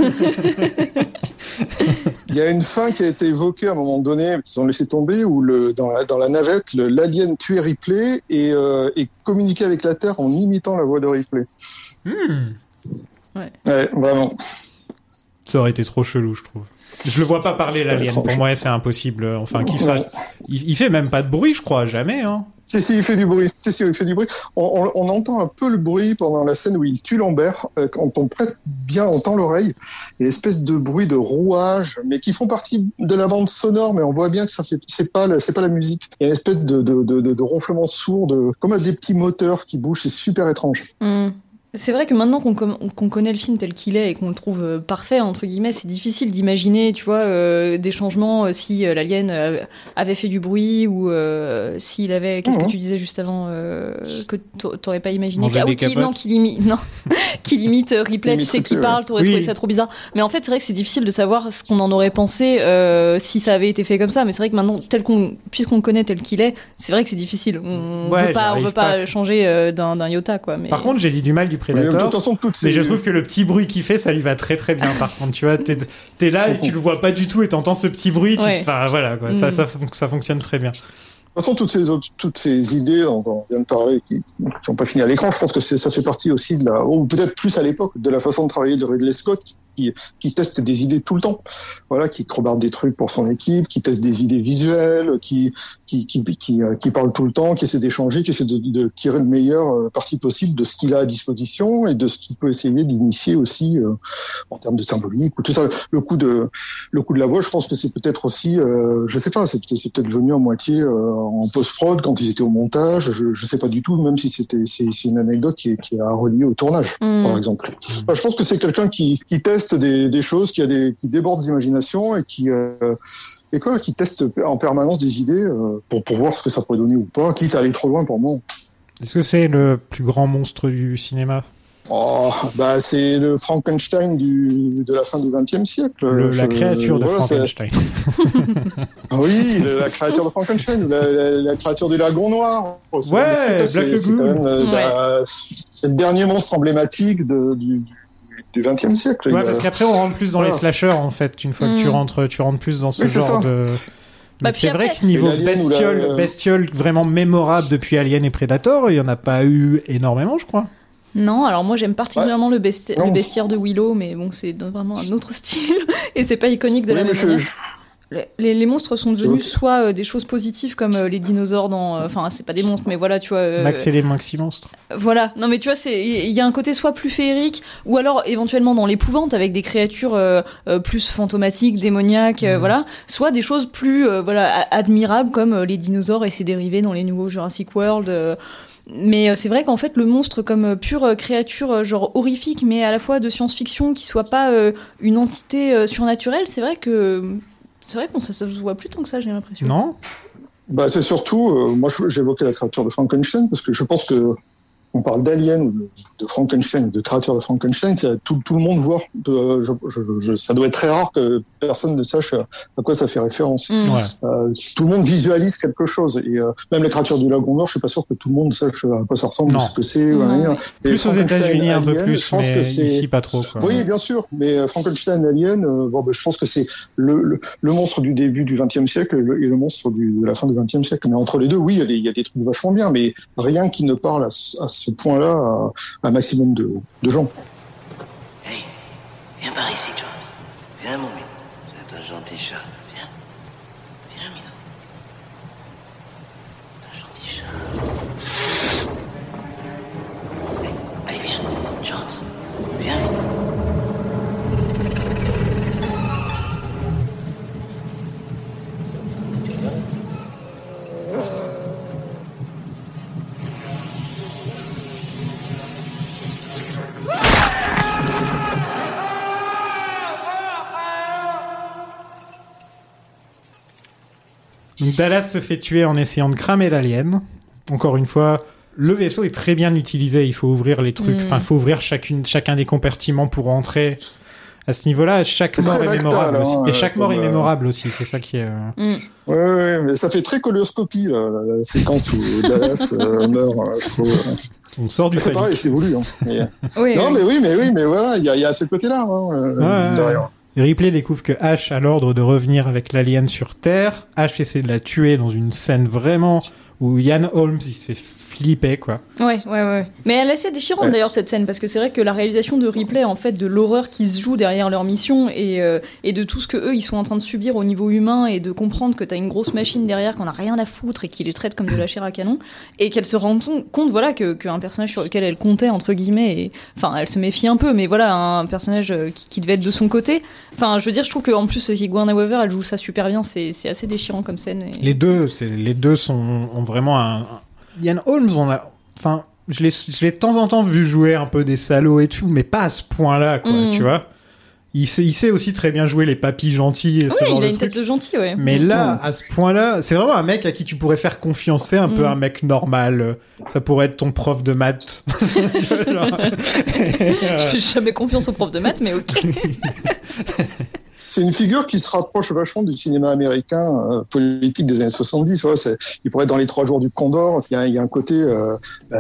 Il y a une fin qui a été évoquée à un moment donné, qu'ils ont laissé tomber, où le, dans, la, dans la navette, l'alien tuait Ripley et, euh, et communiquait avec la Terre en imitant la voix de Ripley. Hmm. Ouais, vraiment. Ça aurait été trop chelou, je trouve. Je le vois pas parler, l'alien. Pour moi, c'est impossible. Enfin, qu'il fasse... Il, il fait même pas de bruit, je crois. Jamais, hein. Si, si, il fait du bruit. Si, si, il fait du bruit. On, on- on entend un peu le bruit pendant la scène où il tue Lambert. euh, quand on prête bien, on tend l'oreille. Il y a une espèce de bruit de rouage, mais qui font partie de la bande sonore, mais on voit bien que ça fait, c'est pas, c'est pas la musique. Il y a une espèce de, de, de, de, de ronflement sourd, de, comme des petits moteurs qui bougent. C'est super étrange. Hmm. C'est vrai que maintenant qu'on connaît le film tel qu'il est et qu'on le trouve euh, parfait, entre guillemets, c'est difficile d'imaginer, tu vois, euh, des changements euh, si euh, l'alien euh, avait fait du bruit ou euh, s'il avait... Qu'est-ce que tu disais juste avant euh, que t'a- t'aurais pas imaginé? Manger Ah. Non, qu'il imite... Non, qu'il imite euh, Ripley, tu sais, qui parle, t'aurais Oui. trouvé ça trop bizarre. Mais en fait, c'est vrai que c'est difficile de savoir ce qu'on en aurait pensé euh, si ça avait été fait comme ça. Mais c'est vrai que maintenant, tel qu'on, puisqu'on connaît tel qu'il est, c'est vrai que c'est difficile. On Ouais, veut pas, on veut pas, pas. changer euh, d'un, d'un iota, quoi. Mais... Par contre, j'ai dit du mal du Mais, de Predator. toute façon, toutes Mais ces... je trouve que le petit bruit qu'il fait, ça lui va très très bien. Par contre, tu vois, t'es es là et tu le vois pas du tout et t'entends ce petit bruit. tu-. Enfin, voilà, quoi. Ça, Mm. ça, ça fonctionne très bien. De toute façon, toutes ces, autres, toutes ces idées dont on vient de parler, qui n'ont pas fini à l'écran, je pense que c'est- ça fait partie aussi de la, ou peut-être plus à l'époque, de la façon de travailler de Ridley Scott, qui, qui teste des idées tout le temps. Voilà, qui crobarde des trucs pour son équipe, qui teste des idées visuelles, qui, qui, qui, qui, euh, qui parle tout le temps, qui essaie d'échanger, qui essaie de, de tirer le meilleur euh, parti possible de ce qu'il a à disposition et de ce qu'il peut essayer d'initier aussi euh, en termes de symbolique ou tout ça. Le coup de, le coup de la voix, je pense que c'est peut-être aussi, euh, je sais pas, c'est peut-être venu en moitié euh, en post-prod quand ils étaient au montage. Je, je sais pas du tout, même si c'était c'est c'est une anecdote qui est, qui est à relier au tournage, Mm. par exemple. Enfin, je pense que c'est quelqu'un qui, qui teste des, des choses, qui a des qui déborde d'imagination et qui euh, et quoi, qui teste en permanence des idées euh, pour pour voir ce que ça pourrait donner ou pas, quitte à aller trop loin pour moi. Est-ce que c'est le plus grand monstre du cinéma? Oh, bah c'est le Frankenstein du, de la fin du XXe siècle. Le- Je- La créature de voilà, Frankenstein. Oui, le- la créature de Frankenstein, ou la, la- la créature du lagon noir. Ouais, Black c'est- euh, Ouais. bah, C'est le dernier monstre emblématique de, du, du XXe siècle. Ouais, parce qu'après on rentre plus dans les Voilà. slashers en fait. Une fois que tu Mm. rentres, tu rentres plus dans ce genre de. Mais Bah, c'est vrai que niveau ou la- bestiole, bestiole vraiment mémorable depuis Alien et Predator, il y en a pas eu énormément, je crois. Non, alors moi j'aime particulièrement le, besti- Non. le bestiaire de Willow, mais bon, c'est vraiment un autre style et c'est pas iconique de Oui, la même je- manière. Les, les- monstres sont devenus soit euh, des choses positives comme euh, les dinosaures dans. euh, Enfin, c'est pas des monstres, mais voilà, tu vois. euh, Max et les Maxi Monstres. Voilà, non mais tu vois, c'est il y a un côté soit plus féerique, ou alors éventuellement dans l'épouvante avec des créatures euh, euh, plus fantomatiques, démoniaques, euh, voilà, soit des choses plus euh, voilà admirables comme euh, les dinosaures et ses dérivés dans les nouveaux Jurassic World. euh, mais euh, c'est vrai qu'en fait le monstre comme euh, pure euh, créature euh, genre horrifique, mais à la fois de science-fiction qui soit pas euh, une entité euh, surnaturelle, c'est vrai que c'est vrai qu'on ça, ça se voit plus tant que ça, j'ai l'impression. Non? Bah, c'est surtout, euh, moi j'évoquais la créature de Frankenstein parce que je pense que on parle d'alien ou de, de Frankenstein, de créature de Frankenstein, c'est tout, tout le monde voit. De, je, je, je- ça doit être très rare que personne ne sache à quoi ça fait référence. Mm. Ouais. Euh, tout le monde visualise quelque chose et euh, même les créatures du lagon noir, je suis pas sûr que tout le monde sache à quoi ça ressemble, Non. ce que c'est. ou Non, rien. oui. Et Plus aux États-Unis un peu plus, je pense mais que c'est- ici pas trop. Quoi. oui, bien sûr, mais euh, Frankenstein Alien, euh, bon, ben, je pense que c'est le, le, le monstre du début du XXe siècle et le, et le monstre du, de la fin du XXe siècle. Mais entre les deux, oui, il y, a des, il y a des trucs vachement bien, mais rien qui ne parle à, à ce point-là un maximum de, gens. Hey, viens par ici, Jones. Viens, mon minou. C'est un gentil chat. Viens. Viens, minou. C'est un gentil chat. Allez, viens. Jones. Viens, minou. Donc Dallas se fait tuer en essayant de cramer l'alien. Encore une fois, le vaisseau est très bien utilisé. Il faut ouvrir les trucs. Mm. Enfin, il faut ouvrir chacune, chacun des compartiments pour entrer. À ce niveau-là, chaque C'est mort très est mémorable hein, aussi. Et euh, chaque mort est euh, mémorable aussi. C'est ça qui est. euh, Mm. Ouais, ouais, mais ça fait très colonoscopie, là, la, la séquence où Dallas euh, meurt. euh. On sort du C'est pareil, c'est voulu. Hein. Mais- Oui, non, oui. mais oui, mais oui, mais voilà, il y y a ce côté-là. Hein, euh, Ouais, derrière. Ripley découvre que Ash a l'ordre de revenir avec l'alien sur Terre. Ash essaie de la tuer dans une scène vraiment où Ian Holmes il se fait flipper quoi. Ouais, ouais, ouais. Mais elle est assez déchirante Ouais. d'ailleurs cette scène parce que c'est vrai que la réalisation de Ripley en fait de l'horreur qui se joue derrière leur mission et euh, et de tout ce que eux ils sont en train de subir au niveau humain et de comprendre que t'as une grosse machine derrière qu'on a rien à foutre et qui les traite comme de la chair à canon et qu'elle se rend compte voilà que qu'un personnage sur lequel elle comptait entre guillemets et enfin elle se méfie un peu mais voilà un personnage euh, qui, qui devait être de son côté. Enfin je veux dire je trouve qu'en plus Sigourney Weaver elle joue ça super bien c'est c'est assez déchirant comme scène. et- Les deux, c'est les deux sont ont vraiment un. Ian Holmes, on a, enfin, je l'ai, je l'ai de temps en temps vu jouer un peu des salauds et tout, mais pas à ce point-là quoi, Mm. tu vois. Il sait, il sait aussi très bien jouer les papis gentils et ce Ouais, genre il a de une tête de gentil ouais. Mais là, à ce point-là, c'est vraiment un mec à qui tu pourrais faire confiance. C'est un peu Mm. un mec normal. Ça pourrait être ton prof de maths. Je fais jamais confiance au prof de maths mais ok. C'est une figure qui se rapproche vachement du cinéma américain euh, politique des années 70. Ouais, c'est- il pourrait être dans les trois jours du Condor. Il y a, il y a un côté euh,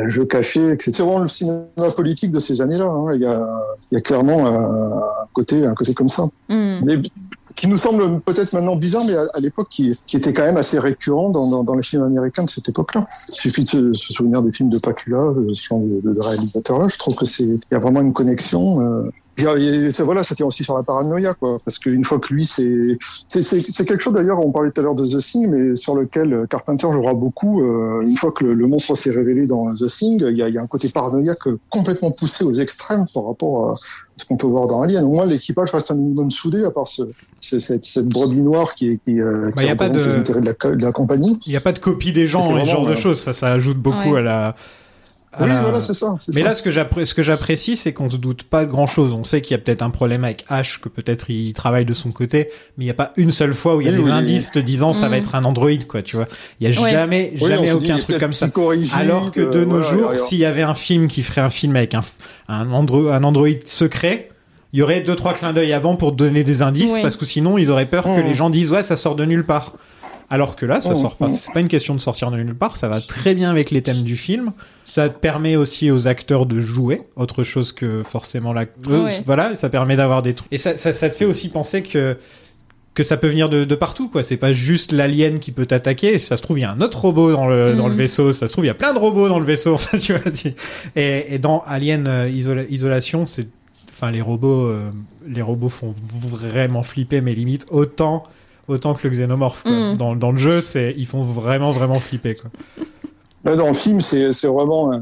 jeu caché, etc. C'est vraiment le cinéma politique de ces années-là. hein. Il, y a, il y a clairement euh, un côté, un côté comme ça. Mm. Mais qui nous semble peut-être maintenant bizarre, mais à, à l'époque qui, qui était quand même assez récurrent dans, dans, dans les films américains de cette époque-là. Il suffit de se, se souvenir des films de Pacula, de de, de, de réalisateurs-là. Je trouve que c'est, il y a vraiment une connexion. Euh, Y y c'est- voilà, ça tient aussi sur la paranoïa, quoi. Parce qu'une fois que lui, c'est, c'est, c'est, c'est quelque chose d'ailleurs, on parlait tout à l'heure de The Thing, mais sur lequel euh, Carpenter jouera beaucoup. euh, une fois que le, le monstre s'est révélé dans The Thing, il y a, il y a un côté paranoïaque complètement poussé aux extrêmes par rapport à ce qu'on peut voir dans Alien. Au moins, l'équipage reste un minimum soudé, à part ce, ce- cette, cette brebis noire qui, est- qui, euh, Bah, qui y a pas représente de- les intérêts de la, co- de la compagnie. Il n'y a pas de copie des gens, et ce genre de euh, choses. Ça, ça ajoute beaucoup Ouais. à la. À Oui, la- voilà, c'est ça. c'est Mais ça. là, ce que ce j'apprécie, c'est qu'on se doute pas grand chose. On sait qu'il y a peut-être un problème avec H, que peut-être il travaille de son côté, mais il n'y a pas une seule fois où il y a Oui, des oui. indices te disant ça va Mhm. être un Android, quoi, tu vois. Il y a Ouais. jamais, jamais dit, aucun truc comme ça. Alors que de euh, nos jours, s'il y avait un film qui ferait un film avec un, un, Andro- un Android secret, il y aurait deux, trois clins d'œil avant pour donner des indices, Oui. parce que sinon, ils auraient peur que les gens disent, ouais, ça sort de nulle part. Alors que là, ça Mhm. sort pas. C'est pas une question de sortir de nulle part. Ça va très bien avec les thèmes du film. Ça permet aussi aux acteurs de jouer autre chose que forcément l'acteur. Ouais. Voilà, ça permet d'avoir des trucs. Et ça, ça, ça te fait aussi penser que que ça peut venir de, de partout, quoi. C'est pas juste l'alien qui peut t'attaquer. Ça se trouve, il y a un autre robot dans le, dans le Mhm. vaisseau. Ça se trouve, il y a plein de robots dans le vaisseau. Enfin, tu vois. tu- Et, et dans Alien euh, Isola- Isolation, c'est, enfin, les robots, euh, les robots font vraiment flipper, mais limite autant, autant que le xénomorphe. quoi. Mhm. Dans, dans le jeu, c'est, ils font vraiment, vraiment flipper, quoi. Là, dans le film, c'est vraiment euh,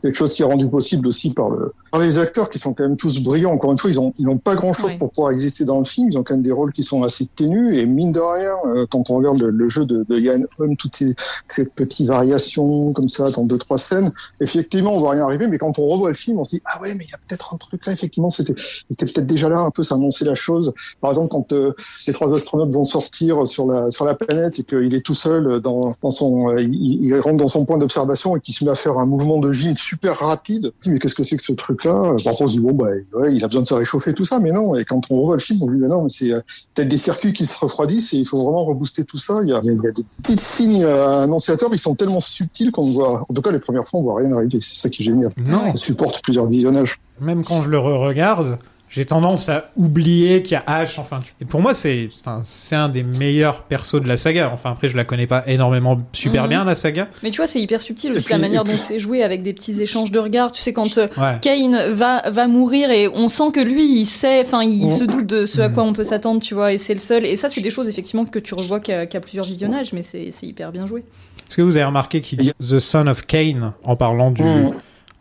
quelque chose qui est rendu possible aussi par, le, par les acteurs qui sont quand même tous brillants. Encore une fois, ils ont ils n'ont pas grand-chose pour pouvoir exister dans le film. Ils ont quand même des rôles qui sont assez ténus. Et mine de rien, euh, quand on regarde le, le jeu de, de Yann Holm, toutes ces, ces petites variations comme ça dans deux trois scènes, effectivement, on voit rien arriver. Mais quand on revoit le film, on se dit ah ouais, mais il y a peut-être un truc là. Effectivement, c'était peut-être déjà là un peu, annonçait la chose. Par exemple, quand euh, les trois astronautes vont sortir sur la sur la planète et qu'il est tout seul dans, dans son, euh, il, il rentre dans son point d'observation et qu'il se met à faire un mouvement de gym super rapide. Mais qu'est-ce que c'est que ce truc-là? Par contre, on se dit bon bah ouais, il a besoin de se réchauffer tout ça, mais non. Et quand on revoit le film, on se dit mais non, mais c'est euh, peut-être des circuits qui se refroidissent et il faut vraiment rebooster tout ça. Il y a, il y a- des petits signes euh, annonciateurs qui sont tellement subtils qu'on ne voit. En tout cas, les premières fois, on voit rien arriver. C'est ça qui est génial. Non. Ça supporte plusieurs visionnages. Même quand je le re-regarde, j'ai tendance à oublier qu'il y a H. Enfin, tu- et pour moi, c'est, enfin, c'est un des meilleurs persos de la saga. Enfin, après, je la connais pas énormément super Mhm. bien la saga. Mais tu vois, c'est hyper subtil aussi puis- la manière puis- dont c'est joué avec des petits échanges de regards. Tu sais, quand euh, Ouais. Kane va, va mourir et on sent que lui, il sait, enfin, il se doute de ce à Mhm. quoi on peut s'attendre, tu vois, et c'est le seul. Et ça, c'est des choses effectivement que tu revois qu'à qu'à plusieurs visionnages, mais c'est hyper bien joué. Est-ce que vous avez remarqué qu'il dit The Son of Cain en parlant du, Mhm.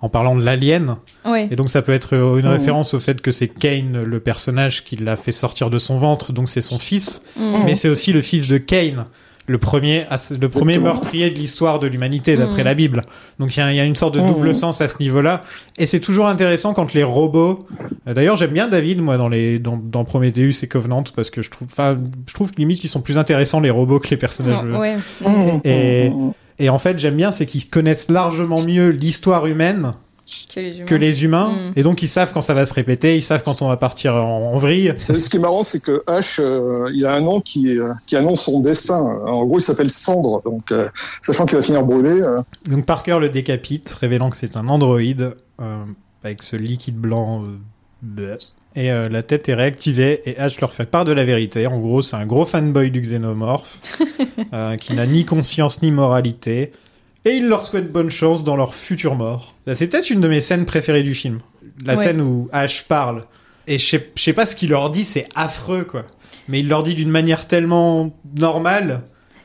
En parlant de l'alien Ouais. Et donc ça peut être euh, une Mhm. référence au fait que c'est Cain, le personnage qui l'a fait sortir de son ventre, donc c'est son fils. Mhm. Mais c'est aussi le fils de Cain, le premier, le premier meurtrier de l'histoire de l'humanité d'après Mhm. la Bible. Donc il y, a- il y a une sorte de double sens à ce niveau-là. Et c'est toujours intéressant quand les robots. euh, D'ailleurs j'aime bien David moi dans les dans, dans Prometheus et Covenant parce que je trouve, enfin je trouve que limite ils sont plus intéressants les robots que les personnages. Ouais. Mhm. Et- Et en fait j'aime bien c'est qu'ils connaissent largement mieux l'histoire humaine Que les humains. que les humains, Mm. et donc ils savent quand ça va se répéter, ils savent quand on va partir en, en vrille. Ce qui est marrant, c'est que H, euh, il a un nom qui, euh, qui annonce son destin. En gros, il s'appelle Cendre. Donc, euh, sachant qu'il va finir brûlé, euh, Donc Parker le décapite, révélant que c'est un androïde euh, avec ce liquide blanc. Et euh, la tête est réactivée et H leur fait part de la vérité. En gros, c'est un gros fanboy du xénomorphe euh, qui n'a ni conscience ni moralité. Et il leur souhaite bonne chance dans leur future mort. C'est peut-être une de mes scènes préférées du film. La Ouais. scène où H parle. Et je sais pas ce qu'il leur dit, c'est affreux, quoi. Mais il leur dit d'une manière tellement normale.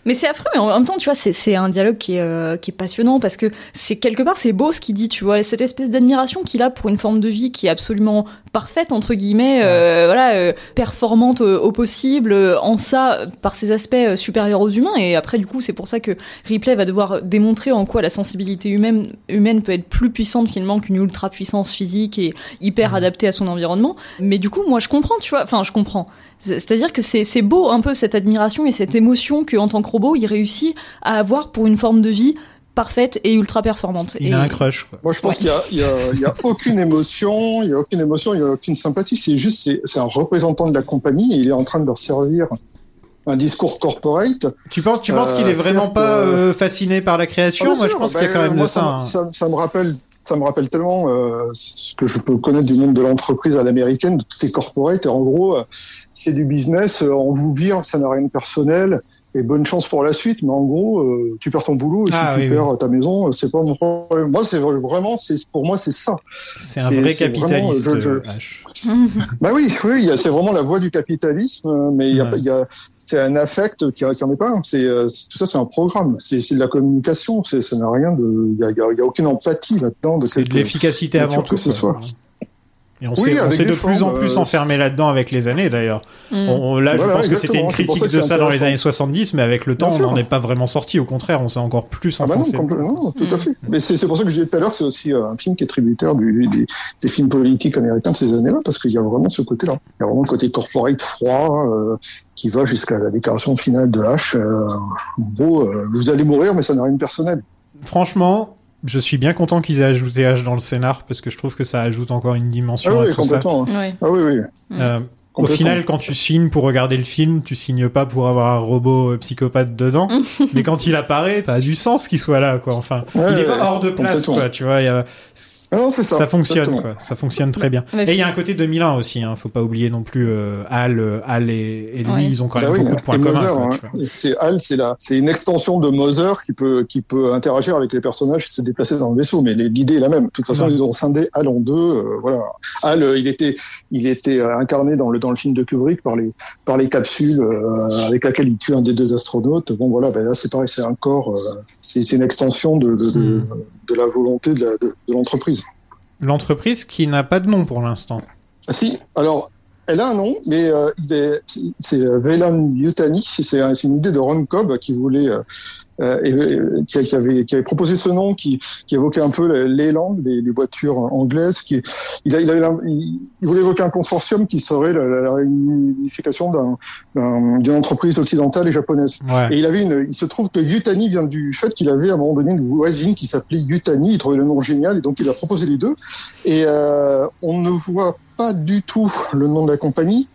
Mais c'est affreux, mais en même temps, tu vois, c'est- un dialogue qui est, euh, qui est passionnant parce que c'est quelque part, c'est beau ce qu'il dit, tu vois, cette espèce d'admiration qu'il a pour une forme de vie qui est absolument parfaite, entre guillemets, euh, voilà, euh, performante euh, au possible, euh, en ça, par ses aspects euh, supérieurs aux humains. Et après, du coup, c'est pour ça que Ripley va devoir démontrer en quoi la sensibilité humaine, humaine peut être plus puissante finalement qu'une ultra puissance physique et hyper adaptée à son environnement. Mais du coup, moi, je comprends, tu vois, enfin, je comprends. C'est- C'est-à-dire que c'est c'est beau un peu cette admiration et cette émotion qu'en tant que robot, il réussit à avoir pour une forme de vie parfaite et ultra performante. Il Et- a un crush, quoi. moi, je pense qu'il y a, il y, a, y a aucune émotion, il y a aucune émotion, il y a aucune sympathie. C'est juste, c'est un représentant de la compagnie et il est en train de leur servir un discours corporate. Tu penses, tu penses Euh, qu'il est vraiment pas euh, euh, fasciné par la créature Ah, Moi, je pense bah, qu'il y a quand même moi, de ça. hein. ça, ça me rappelle, ça me rappelle tellement euh, ce que je peux connaître du monde de l'entreprise à l'américaine, de toutes ces corporates. Et en gros, euh, c'est du business. euh, on vous vire, ça n'a rien de personnel. Et bonne chance pour la suite. Mais en gros, euh, tu perds ton boulot, et Ah, si oui, tu perds ta maison, c'est pas mon problème. Moi, c'est vraiment, c'est pour moi, c'est ça. C'est un vrai capitaliste. vraiment, je- je- euh, H. Bah oui, oui, c'est vraiment la voie du capitalisme, euh, mais il y a, Ouais. il y a, c'est un affect qui, qui en est pas un. C'est, euh, tout ça, c'est un programme. C'est, de la communication. Ça n'a rien de, il y a, il y a- il y a aucune empathie là-dedans. De C'est de l'efficacité avant tout. que ce soit. Et on Oui, s'est de plus en plus euh, enfermé là-dedans avec les années d'ailleurs. Mm. On- on- là, je pense que c'était une critique ça de ça dans les années 70, mais avec le temps, Bien on n'en est pas vraiment sorti. Au contraire, on s'est encore plus Ah bah non, enfoncé. complètement, non, tout Mm. à fait. Mais c'est, pour ça que je disais tout à l'heure que c'est aussi euh, un film qui est tributaire du, des, des films politiques américains de ces années-là, parce qu'il y a vraiment ce côté-là. Il y a vraiment le côté corporate froid euh, qui va jusqu'à la déclaration finale de H. Euh, en gros, euh, vous allez mourir, mais ça n'a rien de personnel. Franchement, je suis bien content qu'ils aient ajouté H dans le scénar parce que je trouve que ça ajoute encore une dimension Ah à oui, tout ça. complètement. Ouais. Ah oui, oui. Euh, au final, quand tu signes pour regarder le film, tu signes pas pour avoir un robot euh, psychopathe dedans, mais quand il apparaît, t'as du sens qu'il soit là, quoi. Enfin, Ouais, il est pas hors de place, quoi. Tu vois, il y a- non, c'est ça. ça, fonctionne, quoi. Ça fonctionne très bien. Et il y a un côté 2001 aussi, hein. Faut pas oublier non plus euh, Al, euh, Al et, et lui, Ouais. ils ont quand Bah même oui, beaucoup de points communs. Hein. c'est Hal, c'est la, c'est une extension de Moser qui peut, qui peut interagir avec les personnages et se déplacer dans le vaisseau. Mais l'idée est la même. De toute façon, Ouais. ils ont scindé Hal en deux. euh, voilà. Hal, euh, il était, il était euh, incarné dans le dans le film de Kubrick par les par les capsules euh, avec laquelle il tue un des deux astronautes. Bon voilà, ben là c'est pareil, c'est un corps, euh, c'est c'est une extension de de, de, Hmm. de la volonté de l'entreprise. L'entreprise qui n'a pas de nom pour l'instant. Si, alors, elle a un nom, mais euh, c'est euh, Velan Yutani. C'est un- c'est une idée de Ron Cobb qui voulait, euh, euh, et, euh, qui, qui avait, qui avait proposé ce nom, qui, qui évoquait un peu l'élan, les, les voitures anglaises. Qui, il, a, il, avait, l'im- il, il voulait évoquer un consortium qui serait la, la, la réunification d'un- d'un- d'une entreprise occidentale et japonaise. Ouais. Et il avait une, il se trouve que Yutani vient du fait qu'il avait à un moment donné une voisine qui s'appelait Yutani. Il trouvait le nom génial et donc il a proposé les deux. Et euh, on ne voit pas du tout le nom de la compagnie,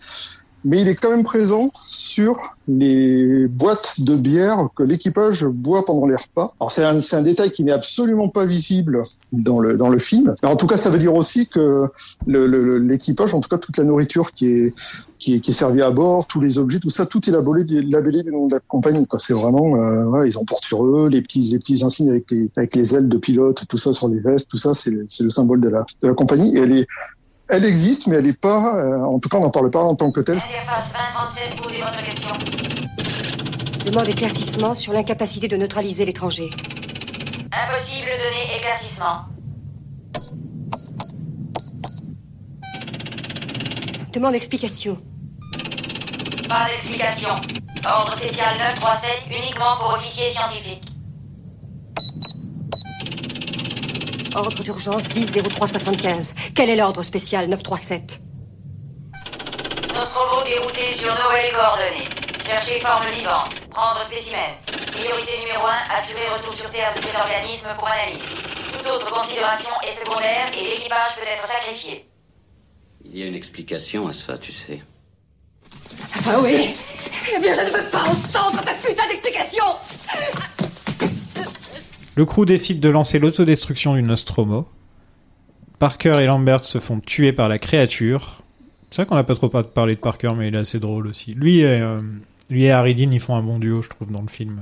mais il est quand même présent sur les boîtes de bière que l'équipage boit pendant les repas. Alors c'est un, détail qui n'est absolument pas visible dans le dans le film. Mais en tout cas, ça veut dire aussi que l'équipage, en tout cas toute la nourriture qui est qui est, servie à bord, tous les objets, tout ça, tout est labellé, labellé du nom de la compagnie. C'est vraiment, euh, ils en portent sur eux, les petits, les petits insignes avec les, avec les ailes de pilote, tout ça sur les vestes, tout ça, c'est le, le symbole de la, de la compagnie. Et elle est, elle existe, mais elle est pas, euh, en tout cas, on n'en parle pas en tant que telle. Interface 2037, posez votre question. Demande éclaircissement sur l'incapacité de neutraliser l'étranger. Impossible de donner éclaircissement. Demande explication. Pas d'explication. Ordre spécial 937 uniquement pour officiers scientifiques. Ordre d'urgence 10 0375. Quel est l'ordre spécial 937 Nostromo dérouté sur nouvelles coordonnées. Chercher forme vivante. Prendre spécimen. Priorité numéro 1, assurer retour sur Terre de cet organisme pour analyse. Toute autre considération est secondaire et l'équipage peut être sacrifié. Il y a une explication à ça, tu sais. Ah oui? Eh bien, je ne veux pas entendre ta putain d'explication Le crew décide de lancer l'autodestruction du Nostromo. Parker et Lambert se font tuer par la créature. C'est vrai qu'on n'a pas trop parlé de Parker, mais il est assez drôle aussi. Lui et, euh, lui et Harry Dean, ils font un bon duo, je trouve, dans le film.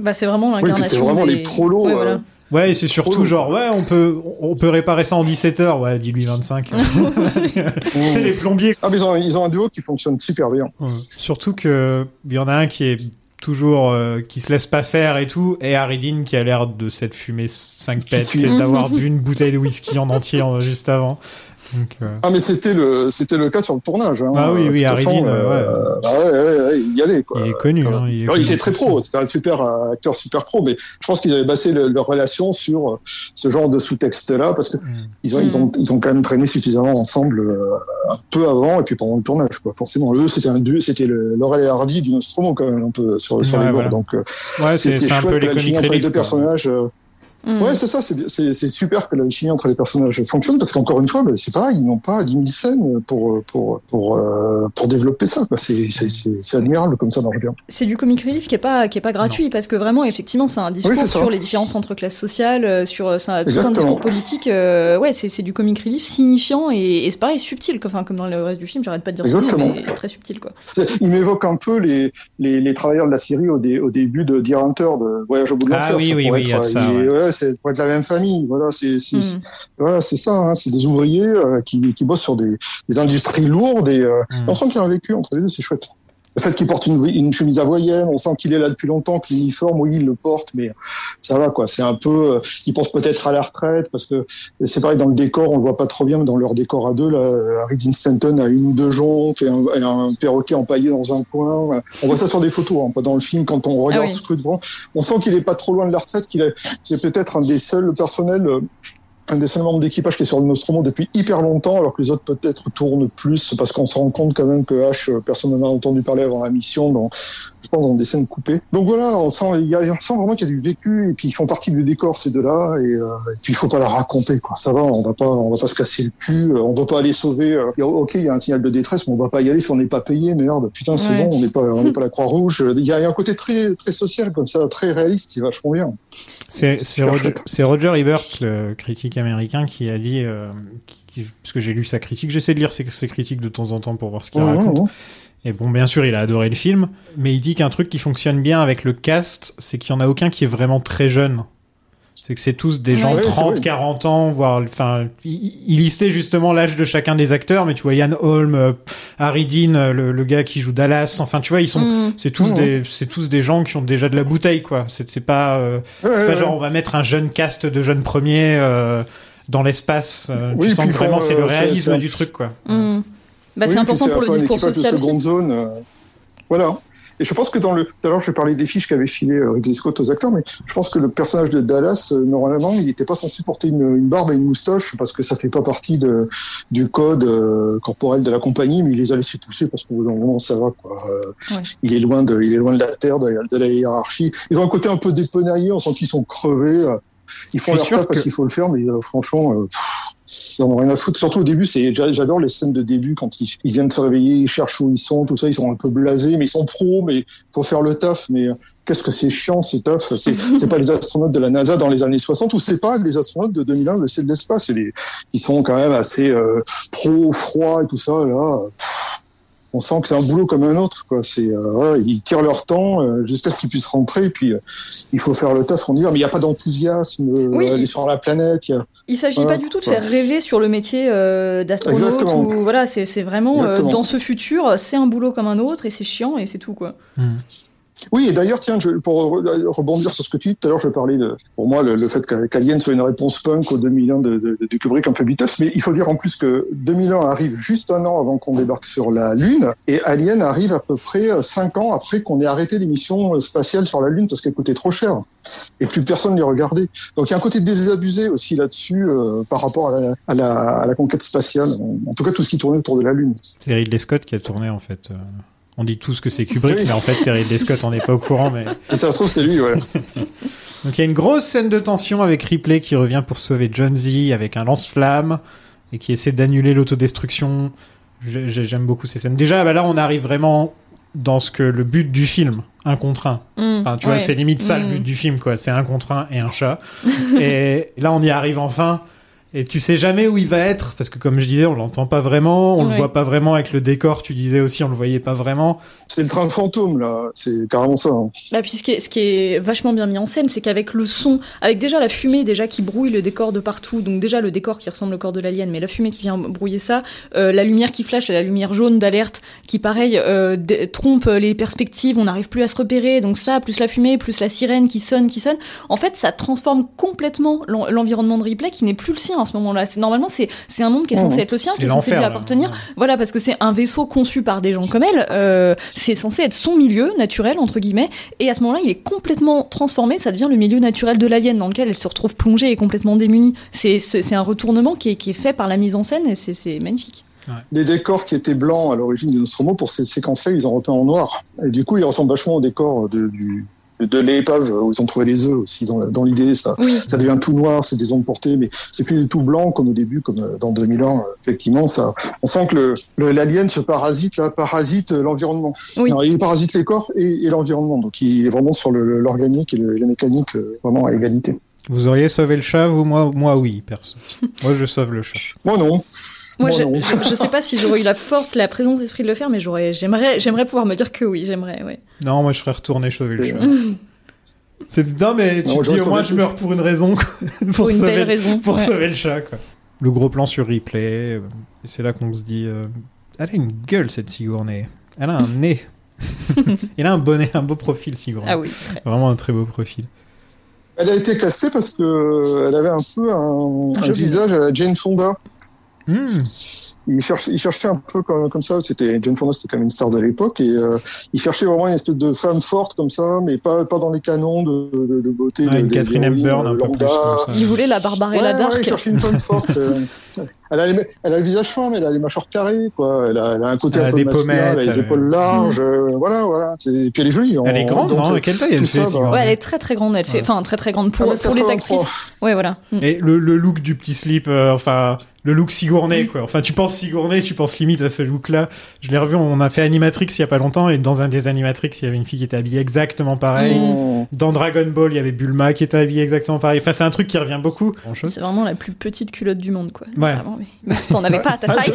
Bah, c'est vraiment Oui, l'incarnation. c'est vraiment des- les prolos. Ouais, euh, voilà. Ouais, et c'est surtout genre, ouais, on peut, on peut réparer ça en 17 heures. Ouais, dis-lui 25. tu sais, les plombiers. Ah, mais ils ont, ils ont un duo qui fonctionne super bien. Ouais. Surtout que il y en a un qui est toujours euh, qui se laisse pas faire et tout et Dean qui a l'air de s'être fumé 5 Qui pets et d'avoir bu une bouteille de whisky en entier euh, juste avant. Donc, euh, Ah, mais c'était le, c'était le cas sur le tournage. Hein. Ah oui, oui, Dean, euh, ah ouais, ouais, ouais, il y allait, quoi. il est connu. Hein, il, est Alors, il connu était très pro, c'était un super euh, acteur super pro, mais je pense qu'ils avaient basé le- leur relation sur euh, ce genre de sous-texte-là, parce que Mm. ils ont, ils ont, ils ont quand même traîné suffisamment ensemble euh, un peu avant et puis pendant le tournage, quoi. Forcément, eux, c'était un c'était le Laurel et Hardy du Nostromo quand même un peu sur, sur Ouais, les bords. voilà. Donc, Ouais, c'est c'est un peu les deux quoi. personnages. Euh, Mm. Ouais, c'est ça, c'est super que la chimie entre les personnages fonctionne parce qu'encore une fois, bah, c'est pareil, ils n'ont pas 10 000 scènes pour pour pour euh, pour développer ça. quoi. C'est admirable comme ça marche bien. C'est du comic relief qui est pas qui est pas gratuit parce que vraiment effectivement c'est un discours Oui, ça. sur les différences entre classes sociales, euh, sur euh, tout un discours politique. euh, ouais, c'est du comic relief signifiant et, et c'est pareil subtil. Enfin comme dans le reste du film, j'arrête pas de dire Exactement. subtil, mais très subtil quoi. Il m'évoque un peu les, les, les travailleurs de la Syrie au, dé- au début de Deer Hunter, de Voyage au bout de Ah l'enfer. oui, ça oui, pourrait oui, de c'est pour être la même famille. Voilà, c'est c'est Mm. voilà, c'est ça. Hein, c'est des ouvriers euh, qui, qui bossent sur des, des industries lourdes et euh, Mm. on sent qu'il y a un vécu entre les deux, c'est chouette. Le fait qu'il porte une, une chemise hawaïenne, on sent qu'il est là depuis longtemps, que l'uniforme, oui, il le porte, mais ça va quoi. C'est un peu, euh, il pense peut-être à la retraite parce que c'est pareil dans le décor, on le voit pas trop bien, mais dans leur décor à deux, là, Harry Dean Stanton a une ou deux jonques et un, et un perroquet empaillé dans un coin. On voit ça sur des photos, hein, pas dans le film. Quand on regarde Ah oui. ce truc devant, on sent qu'il est pas trop loin de la retraite, qu'il est, c'est peut-être un des seuls personnels. Un des seuls membres d'équipage qui est sur le Nostromo depuis hyper longtemps, alors que les autres peut-être tournent plus, parce qu'on se rend compte quand même que H, euh, personne n'en a entendu parler avant la mission, dans, je pense, dans des scènes coupées. Donc voilà, on sent, il y a, on sent vraiment qu'il y a du vécu, et puis ils font partie du décor, ces deux-là, et, euh, et puis il faut pas la raconter, quoi. Ça va, on va pas, on va pas se casser le cul, euh, on va pas aller sauver, euh, il y a- ok, il y a un signal de détresse, mais on va pas y aller si on n'est pas payé, merde, putain, c'est Ouais. bon, on n'est pas, on n'est pas la Croix-Rouge. Il y a, il y a un côté très, très social, comme ça, très réaliste, c'est vachement bien. C'est Roger, Roger Ebert, le critique américain, qui a dit, euh, qui- qui- parce que j'ai lu sa critique, j'essaie de lire ses, ses critiques de temps en temps pour voir ce qu'il raconte. Et bon, bien sûr, il a adoré le film, mais il dit qu'un truc qui fonctionne bien avec le cast, c'est qu'il y en a aucun qui est vraiment très jeune. C'est que c'est tous des gens Ouais, c'est 30, vrai. 40 ans, voire, enfin, il, listait justement l'âge de chacun des acteurs, mais tu vois, Ian Holm, euh, Harry Dean, euh, le, le gars qui joue Dallas, enfin, tu vois, ils sont, Mm. c'est tous Mhm. des, c'est tous des gens qui ont déjà de la bouteille, quoi. C'est c'est pas, euh, Ouais, c'est ouais, pas ouais. genre on va mettre un jeune cast de jeunes premiers euh, dans l'espace. Euh, Oui, tu sens que vraiment c'est euh, le c'est- réalisme c'est du truc, quoi. Mm. Bah, Oui, c'est important pour le discours social de aussi. seconde zone. euh, voilà. Et je pense que dans le, tout à l'heure, je parlais des fiches qu'avait filé euh, Ridley Scott aux acteurs, mais je pense que le personnage de Dallas, euh, normalement, il n'était pas censé porter une, une barbe et une moustache parce que ça fait pas partie de, du code euh, corporel de la compagnie, mais il les a laissés pousser parce qu'au bout d'un moment, ça va, quoi. Euh, Ouais. Il est loin de, il est loin de la terre, de, de la hiérarchie. Ils ont un côté un peu dépenaillé, on sent qu'ils sont crevés. euh, Ils font leur sûr taf parce que- qu'il faut le faire, mais euh, franchement, euh, pff, ils en ont rien à foutre. Surtout au début, c'est j'a- j'adore les scènes de début quand ils, ils viennent se réveiller, ils cherchent où ils sont, tout ça. Ils sont un peu blasés, mais ils sont pros, mais faut faire le taf. Mais euh, qu'est-ce que c'est chiant ce taf? C'est c'est pas les astronautes de la NASA dans les années 60 ou c'est pas les astronautes de 2001 de ciel de l'espace. C'est les- Ils sont quand même assez euh, pro, froid et tout ça. Là, pff, on sent que c'est un boulot comme un autre. Quoi. C'est euh, voilà, ils tirent leur temps euh, jusqu'à ce qu'ils puissent rentrer. Et puis euh, il faut faire le taf en hiver, mais il n'y a pas d'enthousiasme. euh, Oui. aller sur la planète. il Y a... Il s'agit Voilà. pas du tout de faire rêver sur le métier euh, d'astronaute ou voilà, c'est c'est vraiment euh, dans ce futur, c'est un boulot comme un autre et c'est chiant et c'est tout quoi. Oui, et d'ailleurs, tiens, pour re- rebondir sur ce que tu dis tout à l'heure, je parlais de, pour moi, le, fait qu'a- qu'Alien soit une réponse punk au 2001 de, de, de Kubrick un peu Beatles, mais il faut dire en plus que 2001 arrive juste un an avant qu'on débarque sur la Lune, et Alien arrive à peu près euh, cinq ans après qu'on ait arrêté les missions spatiales sur la Lune parce qu'elles coûtaient trop cher, et plus personne ne les regardait. Donc il y a un côté désabusé aussi là-dessus euh, par rapport à la conquête spatiale, en tout cas tout ce qui tournait autour de la Lune. C'est Ridley Scott qui a tourné en fait. On dit tous que c'est Kubrick, Oui. mais en fait c'est Ridley Scott, on n'est pas au courant. Mais Et ça se trouve, c'est lui, ouais. donc il y a une grosse scène de tension avec Ripley qui revient pour sauver John Z avec un lance-flamme et qui essaie d'annuler l'autodestruction. J'ai- j'ai- J'aime beaucoup ces scènes. Déjà, bah là, on arrive vraiment dans ce que le but du film, un contre un. Mm, Enfin, tu vois, c'est limite ça le Mm. but du film, quoi. C'est un contre un et un chat. et là, on y arrive enfin. Et tu sais jamais où il va être, parce que comme je disais, on l'entend pas vraiment, on le Ouais. voit pas vraiment avec le décor, tu disais aussi, on le voyait pas vraiment. C'est le train fantôme, là. C'est carrément ça. hein. Là, puis ce qui, est, ce qui est vachement bien mis en scène, c'est qu'avec le son, avec déjà la fumée déjà qui brouille le décor de partout, donc déjà le décor qui ressemble au corps de l'alien, mais la fumée qui vient brouiller ça, euh, la lumière qui flash, la lumière jaune d'alerte qui pareil euh, trompe les perspectives, on n'arrive plus à se repérer, donc ça, plus la fumée, plus la sirène qui sonne, qui sonne, en fait ça transforme complètement l'en- l'environnement de replay qui n'est plus le sien ce moment-là. C'est- Normalement c'est c'est un monde qui est censé être le sien, qui est censé lui appartenir. Voilà, parce que c'est un vaisseau conçu par des gens comme elle. euh, c'est censé être son milieu naturel entre guillemets. Et à ce moment-là, il est complètement transformé. Ça devient le milieu naturel de l'alien dans lequel elle se retrouve plongée et complètement démunie. C'est c'est un retournement qui est, qui est fait par la mise en scène et c'est c'est magnifique. Les décors qui étaient blancs à l'origine de Nostromo, pour ces séquences-là, ils ont repeint en noir. Et du coup, ils ressemblent vachement aux décors de, du, de l'épave où ils ont trouvé les œufs aussi dans, dans l'idée. Ça, Oui. ça devient tout noir, c'est des ondes portées, mais c'est plus du tout blanc comme au début, comme euh, dans 2001. euh, Effectivement, ça, on sent que l'alien, ce parasite, là, parasite euh, l'environnement. Oui. Il parasite les corps et, et l'environnement, donc il est vraiment sur l'organique et, le- la mécanique, vraiment à égalité. Vous auriez sauvé le chat, vous Moi, moi oui, perso. moi, je sauve le chat. Moi non. Moi, je, non. je, je sais pas si j'aurais eu la force, la présence d'esprit de le faire, mais j'aurais, j'aimerais, j'aimerais pouvoir me dire que oui, j'aimerais, ouais. Non, moi, je serais retourné sauver le chat. C'est non mais tu Non, te dis au moins je meurs pour une raison quoi. pour, Pour une sauver, belle raison, pour ouais. sauver le chat quoi. Le gros plan sur replay euh, et c'est là qu'on se dit euh, elle a une gueule cette Sigourney. Elle a un nez. Elle a un bonnet, un beau profil Sigourney. Ah oui. Vraiment un très beau profil. Elle a été castée parce que euh, elle avait un peu un, un visage à la Jane Fonda. Hmm. Il cherchait, il cherchait un peu comme, comme ça. C'était Jane Fonda, c'était quand même une star de l'époque, et euh, il cherchait vraiment une espèce de femme forte comme ça, mais pas pas dans les canons de, de, de beauté. Ouais, de, une Catherine Hepburn un euh, peu lambda. plus comme ça. Il voulait la Barbarella Ouais, ouais, Dark. il cherchait une femme forte. euh. Elle a, les- elle a le visage fin, mais elle a les mâchoires carrées, quoi. Elle a, elle a un côté Elle un a peu des masculin, pommettes, elle a les elle- épaules larges, euh, voilà, voilà. Et puis elle est jolie. Elle en- est grande donc, non Quelle taille elle fait ça, bah, Ouais, elle est très très grande. Elle fait, Ouais. enfin très très grande pour, pour les 1m83. actrices. Ouais, voilà. Mm. Et le, le look du petit slip, enfin, le look Sigourney, quoi. Enfin, tu penses Sigourney, tu penses limite à ce look-là. Je l'ai revu, on a fait Animatrix il y a pas longtemps, et dans un des Animatrix, il y avait une fille qui était habillée exactement pareil. Mmh. Dans Dragon Ball, il y avait Bulma qui était habillée exactement pareil. Enfin, c'est un truc qui revient beaucoup. C'est vraiment la plus petite culotte du monde, quoi. Ouais. Vraiment, mais... mais T'en avais pas à ta Ah, taille.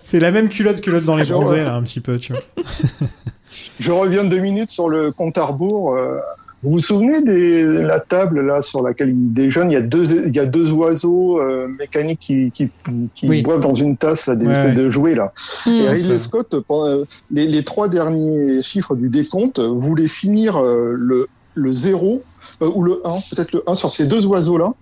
C'est la même culotte que l'autre dans les bronzés, là, un petit peu, tu vois. Je reviens deux minutes sur le compte à rebours. euh, Vous vous souvenez de la table là sur laquelle il déjeune? Il y a deux, il y a deux oiseaux euh, mécaniques qui, qui, qui Oui. boivent dans une tasse là, des Ouais, espèces ouais. de jouets là. Mm. Et. Ridley Scott, pendant, euh, les, les trois derniers chiffres du décompte, euh, voulait finir euh, le, le 0 euh, ou le 1, peut-être le 1 sur ces deux oiseaux là.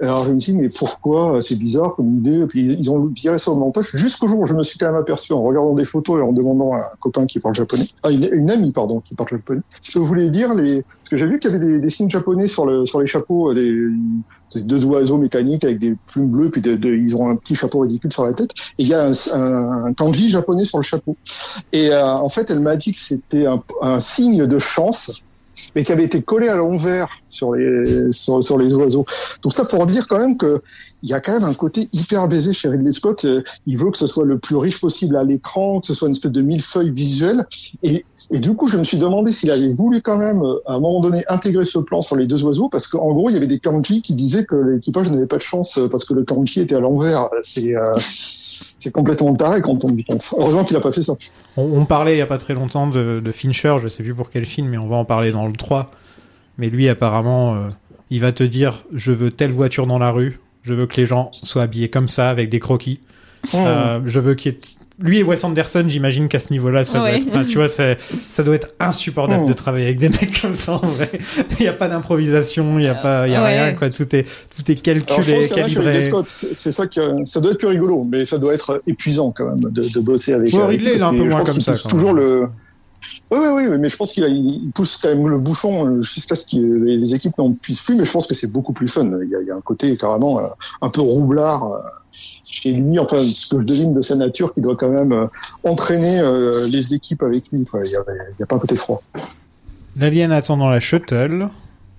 Alors je me dis mais pourquoi euh, c'est bizarre comme idée. Puis ils ont viré ça au montage jusqu'au jour où je me suis quand même aperçu en regardant des photos et en demandant à un copain qui parle japonais, ah une, amie pardon qui parle japonais, ce que voulait dire les, parce que j'ai vu qu'il y avait des, signes japonais sur le sur les chapeaux euh, des deux oiseaux mécaniques avec des plumes bleues puis ils ont un petit chapeau ridicule sur la tête et il y a un, kanji japonais sur le chapeau. Et euh, en fait elle m'a dit que c'était un signe de chance mais qui avait été collé à l'envers sur les sur, les oiseaux. Donc ça pour dire quand même que il y a quand même un côté hyper baisé chez Ridley Scott. Euh, Il veut que ce soit le plus riche possible à l'écran, que ce soit une espèce de millefeuille visuel. Et, et du coup, je me suis demandé s'il avait voulu quand même, euh, à un moment donné, intégrer ce plan sur les deux oiseaux, parce qu'en gros, il y avait des kanji qui disaient que l'équipage n'avait pas de chance euh, parce que le kanji était à l'envers. C'est euh, c'est complètement taré quand on y pense. Heureusement qu'il a pas fait ça. On, parlait il y a pas très longtemps de, Fincher, je sais plus pour quel film, mais on va en parler dans le 3. Mais lui, apparemment, il va te dire je veux telle voiture dans la rue, je veux que les gens soient habillés comme ça, avec des croquis. Euh, je veux qu'il y ait. Lui et Wes Anderson, j'imagine qu'à ce niveau-là, ça doit Ouais. être. Enfin, tu vois, ça doit être insupportable Mm. de travailler avec des mecs comme ça, en vrai. Il n'y a pas d'improvisation, il n'y a, pas, il y a Ouais. rien, quoi. Tout est, tout est calculé, calibré. C'est ça qui, ça doit être plus rigolo, mais ça doit être épuisant quand même de, de bosser avec. Ouais, avec Ridley, il est un peu que moins comme ça, quand toujours même. le. Oui, oui, oui, mais je pense qu'il pousse quand même le bouchon jusqu'à ce que les équipes n'en puissent plus, mais je pense que c'est beaucoup plus fun. Il y a, il y a un côté carrément euh, un peu roublard euh, chez lui, enfin, ce que je devine de sa nature, qui doit quand même euh, entraîner les équipes avec lui. Il n'y a, pas un côté froid. L'alien attend dans la shuttle.